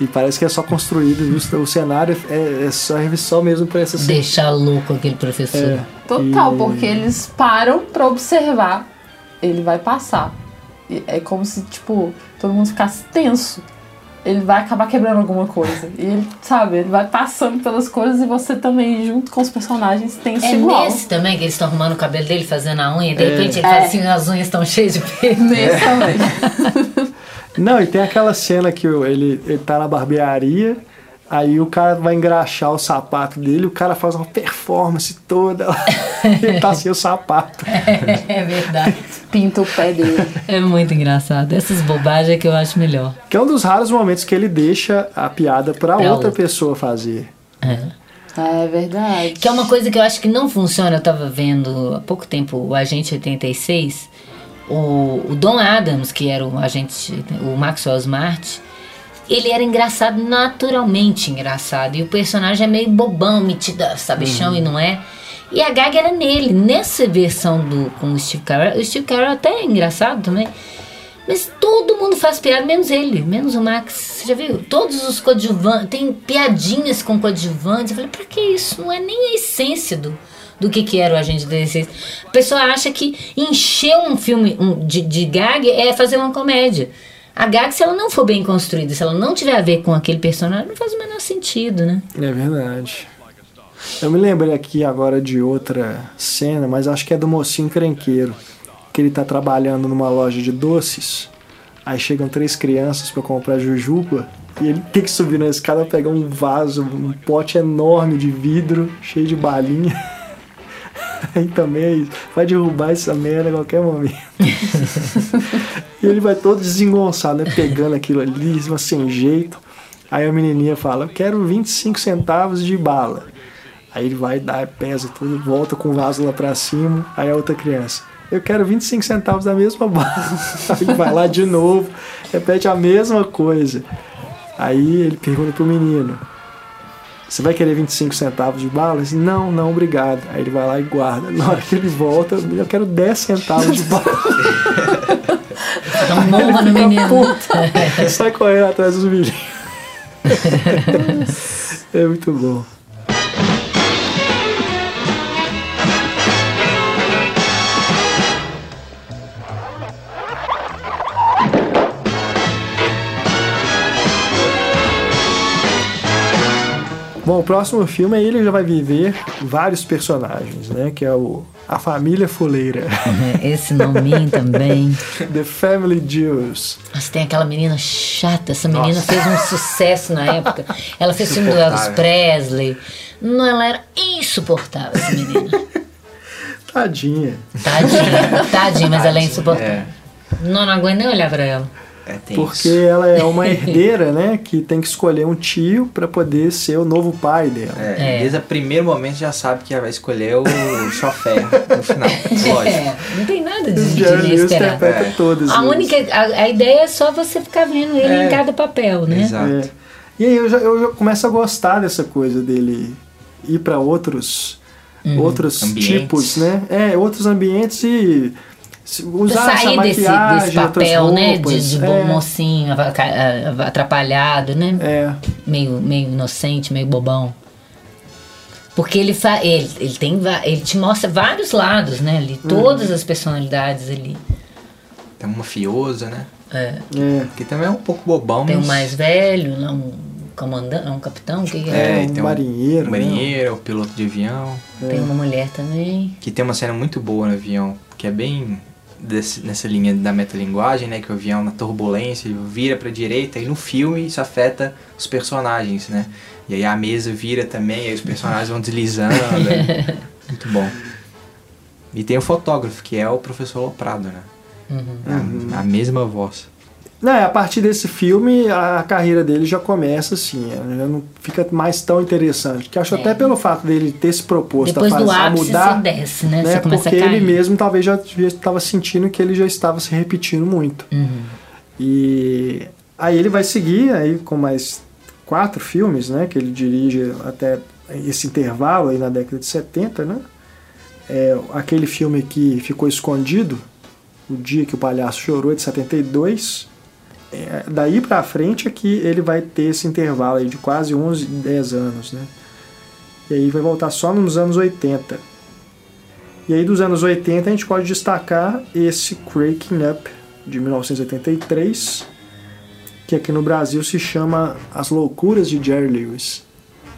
E parece que é só construído, justo, o cenário é, é só, é só mesmo pra essa cena. Deixar louco aquele professor. É, Total, e- porque eles param pra observar. Ele vai passar. E é como se, tipo, todo mundo ficasse tenso. Ele vai acabar quebrando alguma coisa. E ele, sabe, ele vai passando pelas coisas e você também, junto com os personagens, tenso É igual. nesse também que eles estão arrumando o cabelo dele, fazendo a unha, e de repente ele É. fala assim, as unhas estão cheias de pelo. *laughs* Nesse também. *laughs* Não, e tem aquela cena que ele, ele tá na barbearia, aí o cara vai engraxar o sapato dele, o cara faz uma performance toda, *laughs* ele tá sem o sapato. *laughs* É verdade. Pinta o pé dele. É muito engraçado. Essas bobagens é que eu acho melhor. Que é um dos raros momentos que ele deixa a piada pra Pra outra outra. pessoa fazer. É. É verdade. Que é uma coisa que eu acho que não funciona. Eu tava vendo há pouco tempo o Agente 86. O, o Don Adams, que era o agente, o Maxwell Smart, ele era engraçado, naturalmente engraçado. E o personagem é meio bobão, metido, sabichão e não é. E a gag era nele, nessa versão do com o Steve Carell. O Steve Carell até é engraçado também. Mas todo mundo faz piada, menos ele, menos o Max. Você já viu? Todos os coadjuvantes, tem piadinhas com coadjuvantes. Eu falei, pra que isso? Não é nem a essência do, do que, que era o Agente 16. A pessoa acha que encher um filme de, de gag é fazer uma comédia. A gag, se ela não for bem construída, se ela não tiver a ver com aquele personagem, não faz o menor sentido, né? É verdade. Eu me lembrei aqui agora de outra cena, mas acho que é do mocinho crenqueiro. Que ele tá trabalhando numa loja de doces. Aí chegam três crianças para comprar jujuba. E ele tem que subir na escada pegar um vaso, um pote enorme de vidro, cheio de balinha. *laughs* *laughs* Aí também é isso. Vai derrubar essa merda a qualquer momento. *laughs* e ele vai todo desengonçado, né? Pegando aquilo ali, sem jeito. Aí a menininha fala: Eu quero 25 centavos de bala. Aí ele vai dar, pesa tudo, volta com o vaso lá pra cima. Aí a outra criança: Eu quero 25 centavos da mesma bala. *laughs* Aí ele vai lá de novo, repete a mesma coisa. Aí ele pergunta pro menino: Você vai querer 25 centavos de bala? Assim, não, não, obrigado. Aí ele vai lá e guarda. Na hora que ele volta, eu quero 10 centavos de bala. Dá um morro no menino. Puta. Sai correndo atrás dos meninos. *laughs* é muito bom. Bom, o próximo filme aí ele já vai viver vários personagens, né? Que é o A Família Fuleira. Esse nominho *laughs* também. The Family Jewels. Mas tem aquela menina chata. Essa menina Nossa. fez um sucesso na época. Ela fez filme do Elvis Presley. Não, ela era insuportável, essa menina. *laughs* Tadinha. Tadinha, tadinha, mas ela é insuportável. É. Não, não aguento nem olhar pra ela. É porque ela é uma *laughs* herdeira, né? Que tem que escolher um tio para poder ser o novo pai dela. É, é. Desde o primeiro momento já sabe que ela vai escolher o *laughs* chofer no final. Lógico. É, não tem nada de, de inesperado. É. Todas a única, a, a, ideia é só você ficar vendo ele em é. cada papel, né? Exato. É. E aí eu já, eu já começo a gostar dessa coisa dele ir para outros uhum. outros ambientes. tipos, né? É, outros ambientes e usar sair desse, desse papel, né? De, de bom é. mocinho, atrapalhado, né? É. Meio, meio inocente, meio bobão. Porque ele, fa ele, ele, tem, ele te mostra vários lados, né? Ali, todas uhum. as personalidades ali. Tem um mafioso, né? É. é. Que também é um pouco bobão, Tem mas... um mais velho, um comandante, um capitão, o que, que é? É, um marinheiro. Um marinheiro, né? piloto de avião. Tem uma mulher também. Que tem uma cena muito boa no avião, que é bem desse, nessa linha da metalinguagem, né? Que o avião na turbulência vira para direita e no filme isso afeta os personagens, né? E aí a mesa vira também, aí os personagens vão deslizando. né? *laughs* Muito bom. E tem o fotógrafo, que é o professor Loprado, né? Uhum. A, a mesma voz. Não, a partir desse filme a carreira dele já começa assim, já não fica mais tão interessante. Que acho é. até pelo fato dele ter se proposto Depois a, fazer, a mudar, você desce, né? né? porque ele mesmo talvez já estava sentindo que ele já estava se repetindo muito. Uhum. E aí ele vai seguir aí com mais quatro filmes, né? Que ele dirige até esse intervalo aí na década de 70, né? É, aquele filme que ficou escondido, o dia que o palhaço chorou, de 72 é, daí para frente é que ele vai ter esse intervalo aí de quase 11, 10 anos, né? E aí vai voltar só nos anos 80. E aí dos anos 80 a gente pode destacar esse Craking Up de 1983, que aqui no Brasil se chama As Loucuras de Jerry Lewis.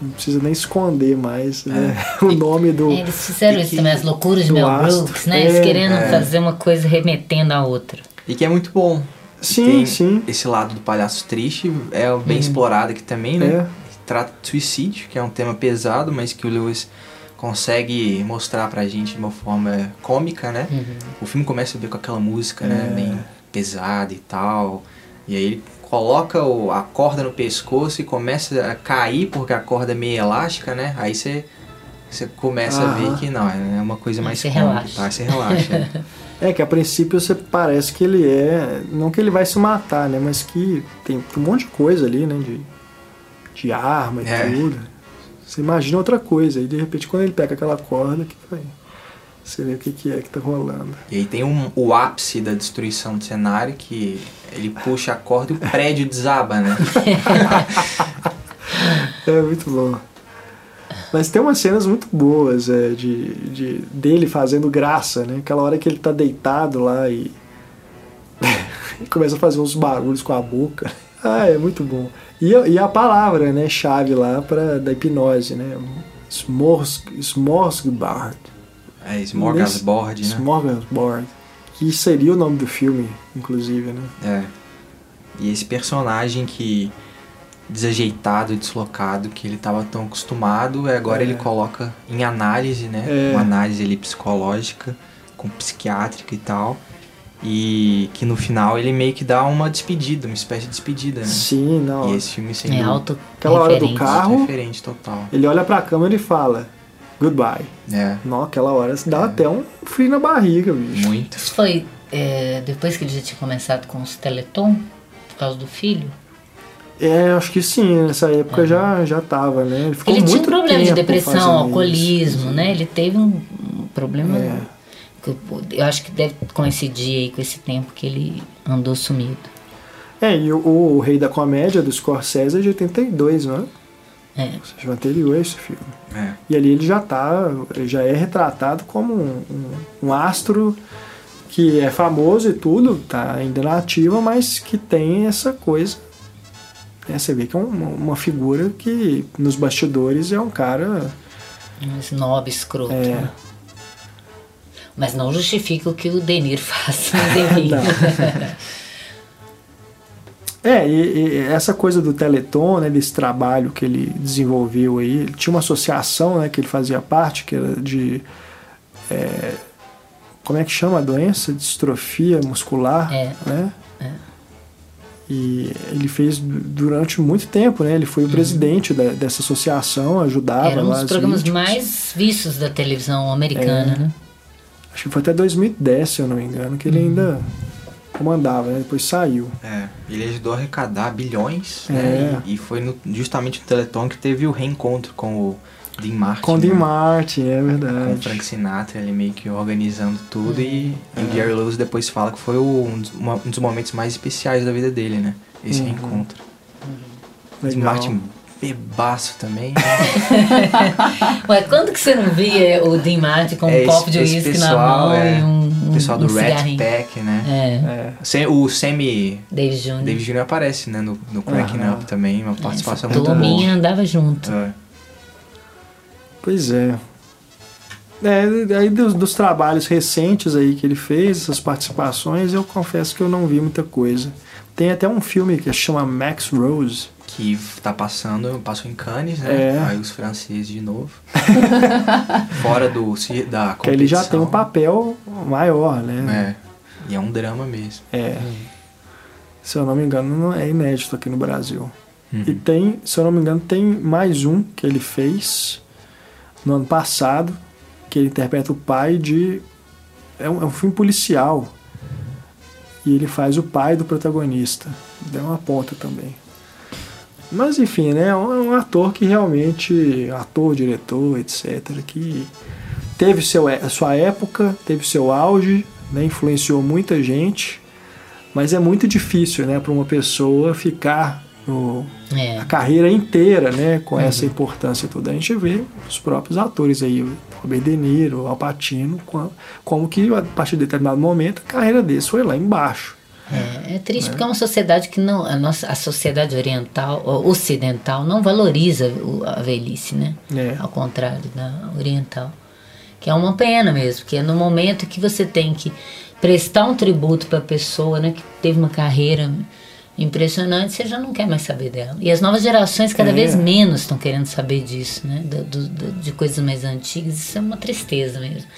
Não precisa nem esconder mais né? é. *laughs* o nome do. É, eles fizeram isso também, As Loucuras de Mel Brooks, né? Eles é, querendo é. fazer uma coisa remetendo a outra. E que é muito bom. Sim, tem sim. Esse lado do palhaço triste é bem uhum. explorado aqui também, né? É. Trata de suicídio, que é um tema pesado, mas que o Lewis consegue mostrar pra gente de uma forma cômica, né? Uhum. O filme começa a ver com aquela música, né? é. né? Bem pesada e tal. E aí ele coloca o, a corda no pescoço e começa a cair porque a corda é meio elástica, né? Aí você você começa a ver que não, é uma coisa mais cômica, tá? Você relaxa. *laughs* É, que a princípio você parece que ele é. Não que ele vai se matar, né? Mas que tem um monte de coisa ali, né? De, de arma e É. tudo. Você imagina outra coisa. E de repente quando ele pega aquela corda, que vai. Você vê o que, que é que tá rolando. E aí tem um, o ápice da destruição do cenário que ele puxa a corda e o prédio desaba, né? *laughs* É muito bom. Mas tem umas cenas muito boas é, de, de dele fazendo graça, né? Aquela hora que ele tá deitado lá e *laughs* começa a fazer uns barulhos com a boca. *laughs* Ah, é muito bom. E, a- e a palavra, né, chave lá para da hipnose, né? Smorgasbord. É Smorgasbord, né? Smorgasbord. Que seria o nome do filme, inclusive, né? É. E esse personagem que desajeitado, deslocado, que ele estava tão acostumado, e agora É. ele coloca em análise, né? É. Uma análise ali psicológica, com psiquiátrica e tal. E que no final ele meio que dá uma despedida, uma espécie de despedida, né? Sim, não. E esse filme sem É auto Aquela hora do carro. referente total. Ele olha pra câmera e fala goodbye. É, Não, aquela hora dá até um frio na barriga, bicho. muito. Isso foi é, depois que ele já tinha começado com os Teleton, por causa do filho? É, acho que sim, nessa época já, já tava, né? Ele ficou Ele tinha um muito problema de depressão, alcoolismo, isso. né? Ele teve um, problema. É. que eu, eu acho que deve coincidir aí com esse tempo que ele andou sumido. É, e o, o Rei da Comédia do Scorsese é de 82, né? É. Ou seja, o anterior a esse filme. É. E ali ele já tá, ele já é retratado como um, um, um astro que é famoso e tudo, tá ainda na ativa, mas que tem essa coisa. Né? Você vê que é uma, uma figura que nos bastidores é um cara. Um snob escroto. É. né? Mas não justifica o que o Denir faz. *laughs* Não. É, e, e essa coisa do Teleton, né, desse trabalho que ele desenvolveu aí, ele tinha uma associação né, que ele fazia parte, que era de. é, como é que chama a doença? Distrofia muscular. É. Né? E ele fez du- durante muito tempo, né? Ele foi o presidente da- dessa associação, ajudava Era um lá dos as programas vítimas. mais vistos da televisão americana, É. né? Acho que foi até 2010, se eu não me engano, que ele Uhum. ainda comandava, né? Depois saiu. É, ele ajudou a arrecadar bilhões, É. né? E, e foi no- justamente no Teleton que teve o reencontro com o Dean Martin. Com Dean né? Martin, é Com o verdade. Frank Sinatra, ele meio que organizando tudo e, e o Gary Lewis depois fala que foi o- um, dos, uma- um dos momentos mais especiais da vida dele, né? Esse Uhum. reencontro. Dean Legal. Martin bebaço também. *laughs* Ué, quando que você não via o Dean Martin com um É, copo de uísque na mão é, e um, um o pessoal do um Rat cigarrinho? Pack, né? É, É. O Sammy Dave Jr. David Jr. aparece, né? No, no Cracking Aham. Up também, uma participação Essa muito boa. turminha andava junto. É. Pois é. É, aí dos, dos trabalhos recentes aí que ele fez, essas participações, eu confesso que eu não vi muita coisa. Tem até um filme que chama Max Rose. Que tá passando, passou em Cannes, né? É. Aí os franceses de novo. *laughs* Fora do, da competição. Que ele já tem um papel maior, né? É. E é um drama mesmo. É. Se eu não me engano, não é inédito aqui no Brasil. Uhum. E tem, se eu não me engano, tem mais um que ele fez no ano passado, que ele interpreta o pai de. É um, é um filme policial. E ele faz o pai do protagonista. Deu uma ponta também. Mas enfim, né? É um, é ator que realmente. Ator, diretor, etc. Que teve seu, a sua época, teve seu auge, né? influenciou muita gente. Mas é muito difícil, né, para uma pessoa ficar no, É. a carreira inteira, né, com essa importância toda. A gente vê os próprios atores aí, o Robert De Niro, o Al Pacino, com- como que a partir de determinado momento a carreira deles foi lá embaixo. É, é triste porque é uma sociedade que não. A, nossa, a sociedade oriental, ocidental, não valoriza a velhice, né? É. Ao contrário da oriental. Que é uma pena mesmo, que é no momento que você tem que prestar um tributo para a pessoa, né? Que teve uma carreira impressionante, você já não quer mais saber dela. E as novas gerações cada É. vez menos estão querendo saber disso, né? Do- do- do- de coisas mais antigas. Isso é uma tristeza mesmo.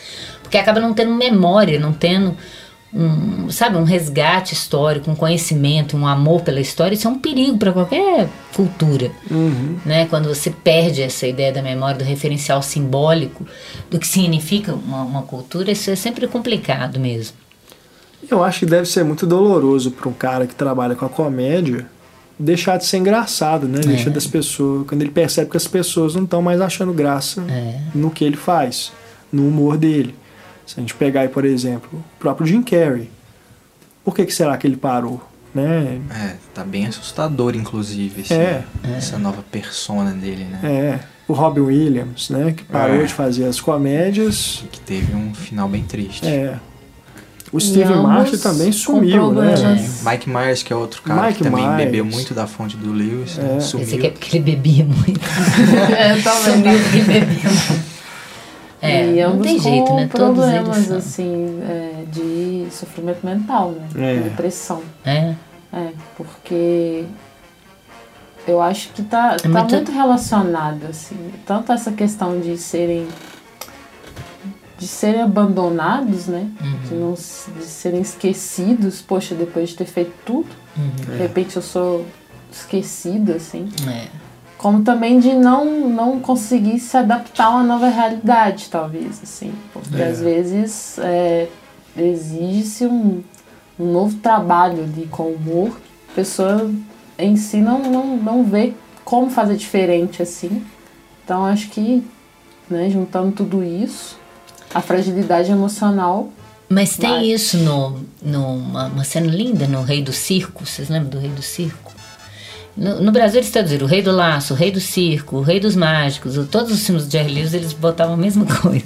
Porque acaba não tendo memória, não tendo um, sabe, um resgate histórico, um conhecimento, um amor pela história, isso é um perigo para qualquer cultura, né? Quando você perde essa ideia da memória, do referencial simbólico, do que significa uma, uma cultura, isso é sempre complicado mesmo. Eu acho que deve ser muito doloroso para um cara que trabalha com a comédia deixar de ser engraçado, né? Deixa das pessoas. Quando ele percebe que as pessoas não estão mais achando graça É. no que ele faz, no humor dele. Se a gente pegar aí, por exemplo, o próprio Jim Carrey. Por que, que será que ele parou? Né? É, tá bem assustador, inclusive, esse- É. essa nova persona dele, né? É, o Robin Williams, né? Que parou É. de fazer as comédias. Que teve um final bem triste. É. O Steve ambos Martin também sumiu, né? problemas. Mike Myers, que é outro cara Mike que também Myers. bebeu muito da fonte do Lewis, né? É. sumiu. Esse aqui é porque ele bebia muito. *laughs* É, também. Sumiu porque ele bebia muito. É, e não ambos tem com jeito, né? Todos problemas, eles são. assim, é, de sofrimento mental, né? É. Depressão. É. É, porque eu acho que tá, tá muito- muito... relacionado, assim. Tanto essa questão de serem de serem abandonados, né? De, não, de serem esquecidos, poxa, depois de ter feito tudo, de repente eu sou esquecida, assim. É. Como também de não, não conseguir se adaptar a uma nova realidade, talvez, assim. Porque É. às vezes é, exige-se um, um novo trabalho ali com humor. A pessoa em si não, não, não vê como fazer diferente, assim. Então acho que, né, juntando tudo isso, a fragilidade emocional Mas tem Vai. isso no, no uma, cena linda no Rei do Circo. Vocês lembram do Rei do Circo? No, no Brasil eles traduziram o Rei do Laço, o Rei do Circo, o Rei dos Mágicos. Todos os filmes do Jerry Lewis eles botavam a mesma *laughs* coisa.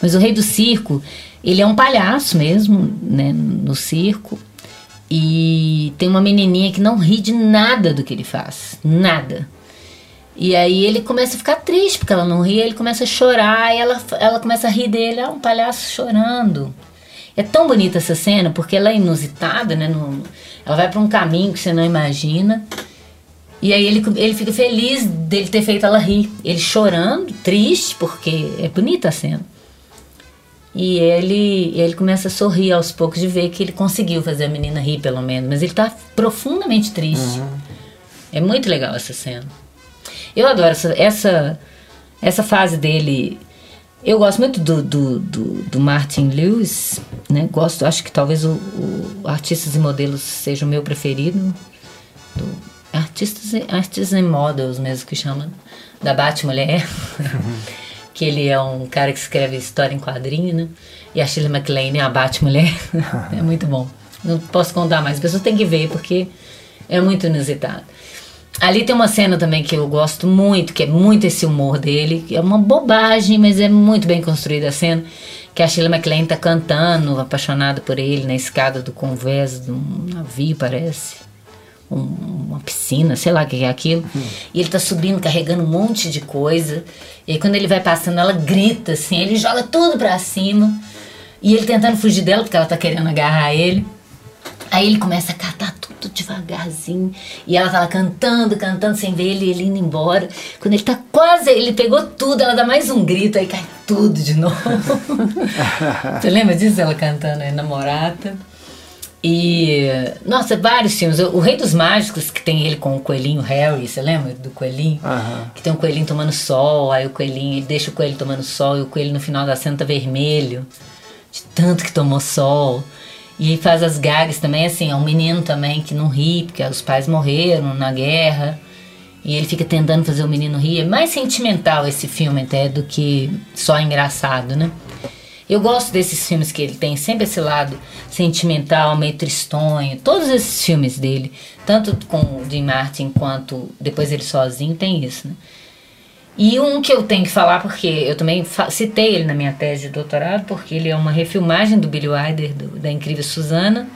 Mas o Rei do Circo, ele é um palhaço mesmo, né, no circo. E tem uma menininha que não ri de nada do que ele faz. Nada. E aí ele começa a ficar triste porque ela não ri, ele começa a chorar e ela, ela começa a rir dele, é um palhaço chorando. É tão bonita essa cena porque ela é inusitada, né? no- ela vai para um caminho que você não imagina. E aí ele, ele fica feliz dele ter feito ela rir. Ele chorando, triste, porque é bonita a cena. E ele, ele começa a sorrir aos poucos de ver que ele conseguiu fazer a menina rir, pelo menos. Mas ele tá profundamente triste. É muito legal essa cena. Eu adoro essa, essa, essa fase dele. Eu gosto muito do, do, do, do Martin Lewis, né? Gosto, acho que talvez o, o Artistas e Modelos seja o meu preferido. Do, artistas, e- artistas and Models mesmo que chama. Da Batmulher. *laughs* que ele é um cara que escreve história em quadrinho, né? E a Shirley MacLaine é a Batmulher. *laughs* é muito bom. Não posso contar mais, as pessoas têm que ver porque é muito inusitado. Ali tem uma cena também que eu gosto muito, que é muito esse humor dele, que é uma bobagem, mas é muito bem construída a cena, que a Sheila MacLaine tá cantando, apaixonada por ele, na escada do convés de um navio, parece. Um- uma piscina, sei lá o que é aquilo. E ele tá subindo, carregando um monte de coisa. E aí quando ele vai passando, ela grita assim, ele joga tudo pra cima. E ele tentando fugir dela, porque ela tá querendo agarrar ele. Aí ele começa a catar tudo devagarzinho. E ela tá lá cantando, cantando sem ver ele, ele indo embora. Quando ele tá quase, ele pegou tudo, ela dá mais um grito, aí cai tudo de novo. *laughs* Você lembra disso? Ela cantando aí, namorada. E, nossa, vários filmes. O Rei dos Mágicos, que tem ele com o coelhinho Harry, você lembra do coelhinho? Aham. Que tem um coelhinho tomando sol, aí o coelhinho, ele deixa o coelho tomando sol e o coelho no final da cena tá vermelho, de tanto que tomou sol. E faz as gags também, assim, é um menino também que não ri, porque os pais morreram na guerra. E ele fica tentando fazer o menino rir. É mais sentimental esse filme até do que só engraçado, né? Eu gosto desses filmes que ele tem sempre esse lado sentimental, meio tristonho. Todos esses filmes dele, tanto com o Jim Martin quanto depois ele sozinho, tem isso, né? E um que eu tenho que falar, porque eu também citei ele na minha tese de doutorado, porque ele é uma refilmagem do Billy Wilder, do- da incrível Susana,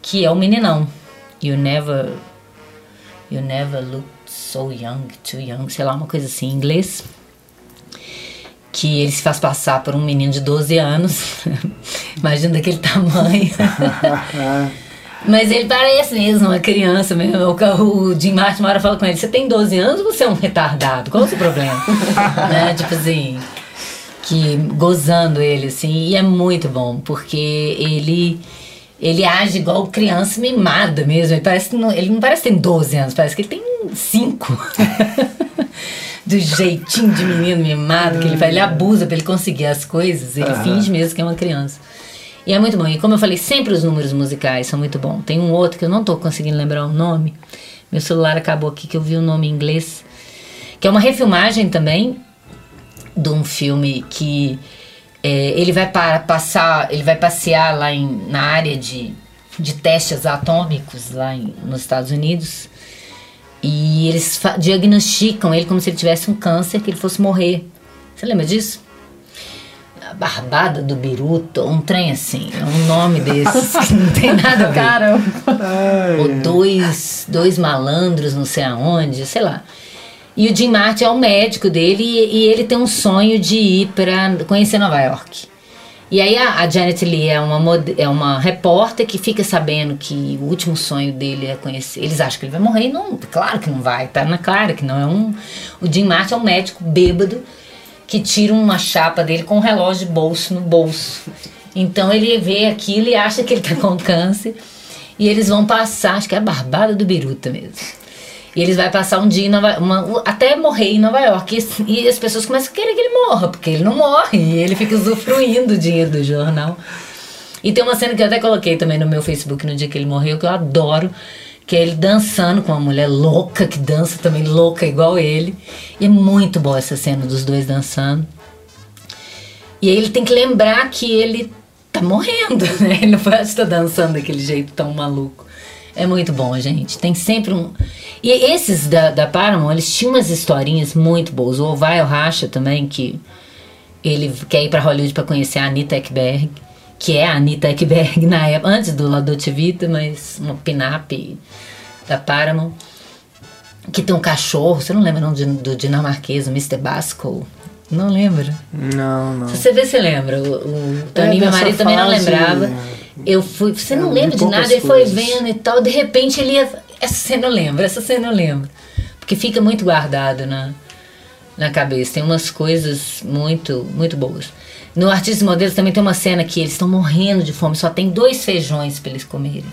que é o Meninão. You never, you never looked so young, too young, sei lá, uma coisa assim em inglês que ele se faz passar por um menino de 12 anos. *laughs* Imagina daquele tamanho. *laughs* *laughs* Mas ele parece mesmo uma criança mesmo. O, o Jim Martin uma hora fala com ele: Você tem 12 anos ou você é um retardado? Qual é o seu problema? *laughs* né? Tipo assim, que gozando ele, assim. E é muito bom, porque ele. Ele age igual criança mimada mesmo. Ele, parece, ele não parece que tem 12 anos, parece que ele tem 5. *laughs* Do jeitinho de menino mimado que ele faz. Ele abusa pra ele conseguir as coisas. Ele finge mesmo que é uma criança. E é muito bom. E como eu falei, sempre os números musicais são muito bons. Tem um outro que eu não tô conseguindo lembrar o nome. Meu celular acabou aqui que eu vi o nome em inglês. Que é uma refilmagem também de um filme que é, ele vai para, passar, ele vai passear lá em, na área de, de testes atômicos lá em, nos Estados Unidos e eles diagnosticam ele como se ele tivesse um câncer que ele fosse morrer. Você lembra disso? Barbada do Biruto, um trem assim, um nome desses que não tem *laughs* nada a ver. Caramba. Ou dois, dois malandros, não sei aonde, sei lá. E o Jim Martin é o médico dele e, e ele tem um sonho de ir para conhecer Nova York. E aí a, a, Janet Lee é uma, é uma repórter que fica sabendo que o último sonho dele é conhecer. Eles acham que ele vai morrer e não, claro que não vai, tá na clara que não é um. O Jim Martin é um médico bêbado que tira uma chapa dele com um relógio de bolso no bolso. Então ele vê aquilo e acha que ele tá com câncer. E eles vão passar, acho que é a barbada do Biruta mesmo e eles vai passar um dia Nova, uma, até morrer em Nova York. E, e, as pessoas começam a querer que ele morra, porque ele não morre. E ele fica usufruindo o dinheiro do jornal. E tem uma cena que eu até coloquei também no meu Facebook no dia que ele morreu, que eu adoro, que é ele dançando com uma mulher louca, que dança também louca igual ele. E é muito boa essa cena dos dois dançando. E aí ele tem que lembrar que ele tá morrendo, *laughs* né? Ele não pode estar dançando daquele jeito tão maluco. É muito bom, gente. Tem sempre um. E esses da, da Paramount, eles tinham umas historinhas muito boas. O Vai Racha também, que ele quer ir para Hollywood para conhecer a Anita Ekberg, que é a Anita Ekberg *laughs* na época, antes do Lado Vita, mas uma pin-up da Paramount. Que tem um cachorro, você não lembra não, do, do dinamarquês, o Mr. Basco? Não lembra? Não, não. Se você vê, você lembra. O, o Toninho, é, meu marido, também não lembrava. Eu fui, você não é, lembra de nada, ele foi vendo e tal, de repente ele ia. Essa cena eu lembro, essa cena eu lembro. Porque fica muito guardado na, na cabeça. Tem umas coisas muito, muito boas. No Artistas Modelos também tem uma cena que eles estão morrendo de fome, só tem dois feijões para eles comerem.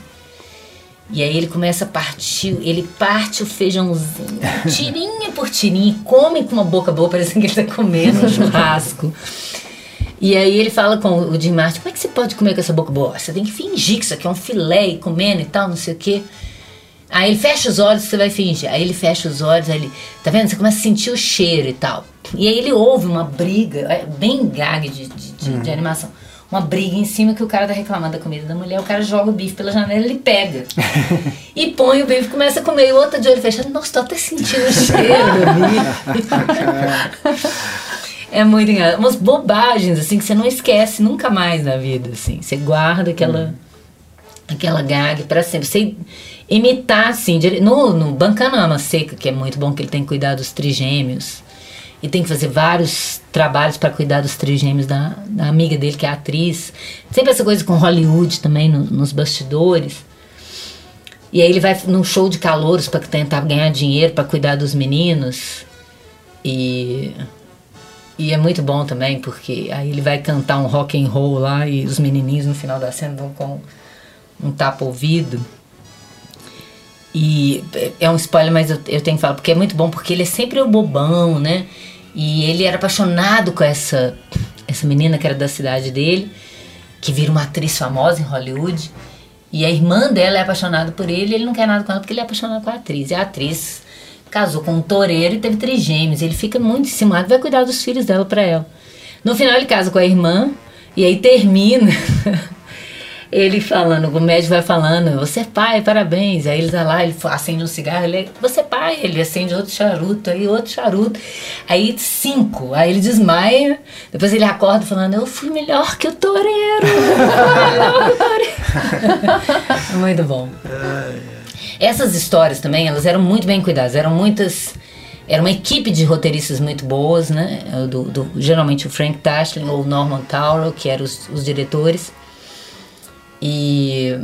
E aí ele começa a partir, ele parte o feijãozinho, *laughs* tirinha por tirinha, e come com uma boca boa, parecendo que ele está comendo um churrasco. E aí ele fala com o Jim Martin, como é que você pode comer com essa boca boa? Você tem que fingir que isso aqui é um filé e comendo e tal, não sei o quê. Aí ele fecha os olhos, você vai fingir. Aí ele fecha os olhos, aí ele, tá vendo? Você começa a sentir o cheiro e tal. E aí ele ouve uma briga, é bem gag de, de, de, hum. de animação. Uma briga em cima que o cara tá reclamando da comida da mulher, o cara joga o bife pela janela, ele pega. *laughs* e põe o bife, começa a comer, e o outro de olho fechado, nossa, tô até sentindo o cheiro. *laughs* É muito engraçado. Umas bobagens, assim, que você não esquece nunca mais na vida, assim. Você guarda aquela, hum. aquela gag para sempre. Você imitar, assim, no, no Bancanama Seca, que é muito bom, que ele tem que cuidar dos trigêmeos. E tem que fazer vários trabalhos para cuidar dos trigêmeos da, da amiga dele, que é atriz. Sempre essa coisa com Hollywood também, no, nos bastidores. E aí ele vai num show de calouros para tentar ganhar dinheiro para cuidar dos meninos. E e é muito bom também, porque aí ele vai cantar um rock and roll lá e os menininhos no final da cena vão com um tapa-ouvido. E é um spoiler, mas eu, eu tenho que falar, porque é muito bom, porque ele é sempre o bobão, né? E ele era apaixonado com essa, essa menina que era da cidade dele, que vira uma atriz famosa em Hollywood. E a irmã dela é apaixonada por ele e ele não quer nada com ela porque ele é apaixonado com a atriz. E a atriz casou com um toureiro e teve três gêmeos. Ele fica muito encimado e vai cuidar dos filhos dela para ela. No final ele casa com a irmã e aí termina ele falando, o médico vai falando, você é pai, parabéns. Aí ele tá lá, ele acende um cigarro, ele, você é pai, ele acende outro charuto, aí outro charuto. Aí cinco, aí ele desmaia, depois ele acorda falando, eu fui melhor que o toureiro. *laughs* melhor que o. *laughs* Muito bom. Essas histórias também, elas eram muito bem cuidadas, eram muitas era uma equipe de roteiristas muito boas, né? Do, do, geralmente o Frank Tashlin ou o Norman Tauro, que eram os, os, diretores. E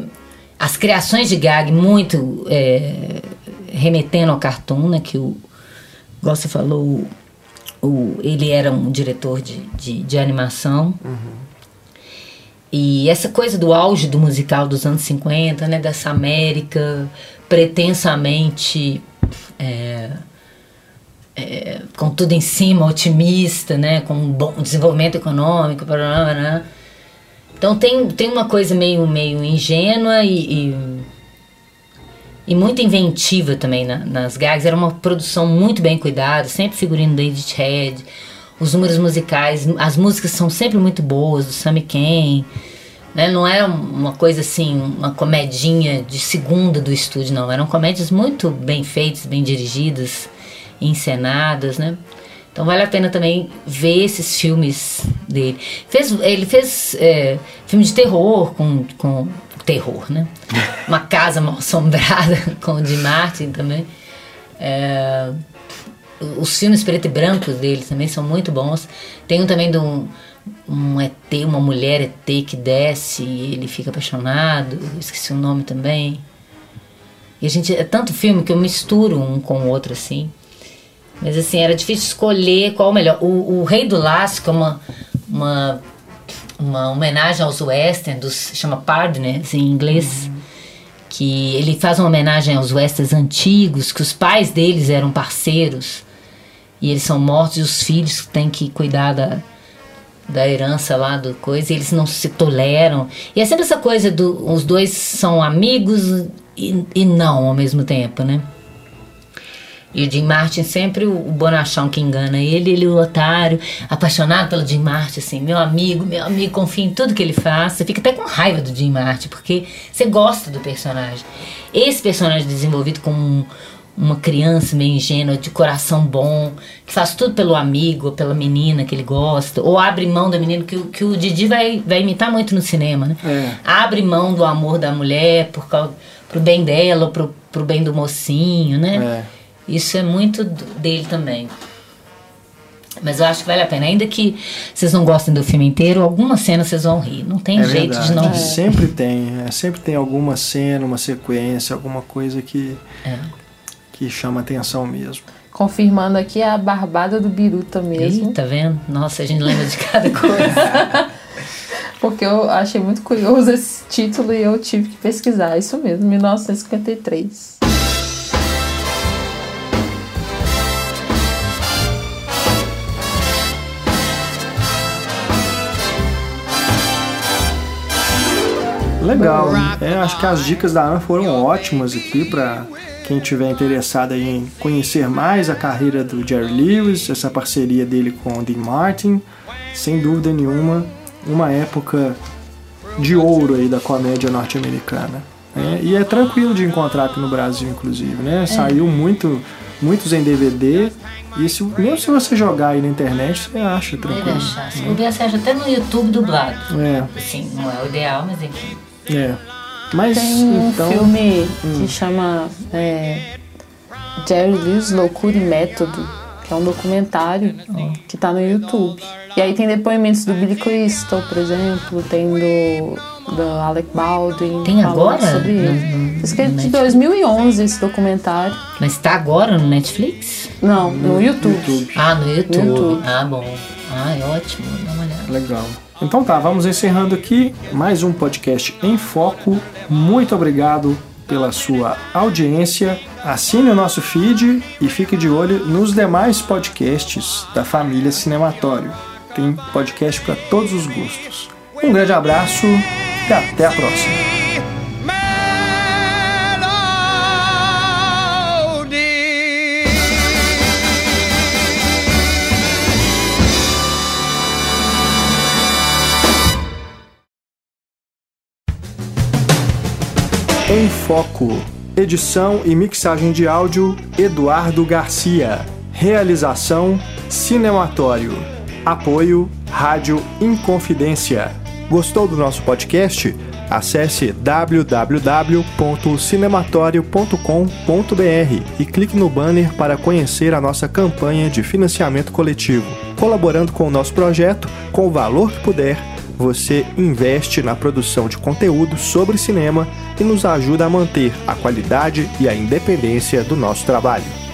as criações de gag muito é, remetendo ao cartoon, né? Que o, igual você falou, o, ele era um diretor de, de, de animação. Uhum. E essa coisa do auge do musical dos anos 50, né? Dessa América pretensamente é, é, com tudo em cima, otimista, né, com um bom desenvolvimento econômico, né? Então tem, tem uma coisa meio, meio ingênua e, e, e muito inventiva também na, nas gags. Era uma produção muito bem cuidada, sempre figurino do Edith Head, os números musicais, as músicas são sempre muito boas, do Sammy Ken. Né? Não era uma coisa assim, uma comedinha de segunda do estúdio, não. Eram comédias muito bem feitas, bem dirigidas, encenadas, né? Então vale a pena também ver esses filmes dele. Fez, ele fez é, filme de terror com, com terror, né? *laughs* Uma casa mal assombrada *laughs* com o Jim Martin também. É, os filmes preto e branco dele também são muito bons. Tem um também de um, um ET, uma mulher ET que desce e ele fica apaixonado. Esqueci o nome também. E a gente é tanto filme que eu misturo um com o outro assim. Mas assim, era difícil escolher qual o melhor. O, o Rei do Laço, que é uma, uma, uma homenagem aos westerns, dos, chama Partners em inglês. Uhum. Que ele faz uma homenagem aos westerns antigos, que os pais deles eram parceiros. E eles são mortos e os filhos têm que cuidar da, da herança lá do coisa, e eles não se toleram. E é sempre essa coisa do os dois são amigos e, e não ao mesmo tempo, né? E o Jim Martin sempre o, bonachão que engana ele, ele o otário, apaixonado pelo Jim Martin, assim, meu amigo, meu amigo, confia em tudo que ele faz. Você fica até com raiva do Jim Martin, porque você gosta do personagem. Esse personagem desenvolvido como uma criança meio ingênua, de coração bom, que faz tudo pelo amigo, pela menina que ele gosta, ou abre mão da menina, que, que o Didi vai, vai imitar muito no cinema, né? É. Abre mão do amor da mulher por causa, pro bem dela, ou pro, pro bem do mocinho, né? É. Isso é muito dele também. Mas eu acho que vale a pena. Ainda que vocês não gostem do filme inteiro, alguma cena vocês vão rir. Não tem é jeito verdade. de não rir. Sempre tem. É, sempre tem alguma cena, uma sequência, alguma coisa que, é. que chama atenção mesmo. Confirmando aqui a barbada do Biruta mesmo. Ih, tá vendo? Nossa, a gente lembra de cada coisa. *laughs* Porque eu achei muito curioso esse título e eu tive que pesquisar. Isso mesmo, 1953. Legal. É, acho que as dicas da Ana foram ótimas aqui para quem tiver interessado em conhecer mais a carreira do Jerry Lewis, essa parceria dele com o Dean Martin, sem dúvida nenhuma, uma época de ouro aí da comédia norte-americana. Né? E é tranquilo de encontrar aqui no Brasil, inclusive, né? É. Saiu muito, muitos em DVD. E se, mesmo se você jogar aí na internet, você acha tranquilo. Deve achar. Se né? você acha até no YouTube dublado. É. Assim, não é o ideal, mas enfim. É. Mas Tem um então, filme hum. que chama é, Jerry Lewis Loucura e Método, que é um documentário oh. que tá no YouTube. E aí tem depoimentos do Billy Crystal, por exemplo, tem do, do Alec Baldwin. Tem agora? Sobre ele. Isso que é de 2011 esse documentário. Mas tá agora no Netflix? Não, no, no YouTube. YouTube. Ah, no YouTube. no YouTube. Ah, bom. Ah, é ótimo, dá uma olhada. Legal. Então tá, vamos encerrando aqui mais um podcast em foco. Muito obrigado pela sua audiência. Assine o nosso feed e fique de olho nos demais podcasts da família Cinematório. Tem podcast para todos os gostos. Um grande abraço e até a próxima. Em Foco. Edição e mixagem de áudio Eduardo Garcia. Realização Cinematório. Apoio Rádio Inconfidência. Gostou do nosso podcast? Acesse www.cinematório.com.br e clique no banner para conhecer a nossa campanha de financiamento coletivo. Colaborando com o nosso projeto, com o valor que puder, você investe na produção de conteúdo sobre cinema e nos ajuda a manter a qualidade e a independência do nosso trabalho.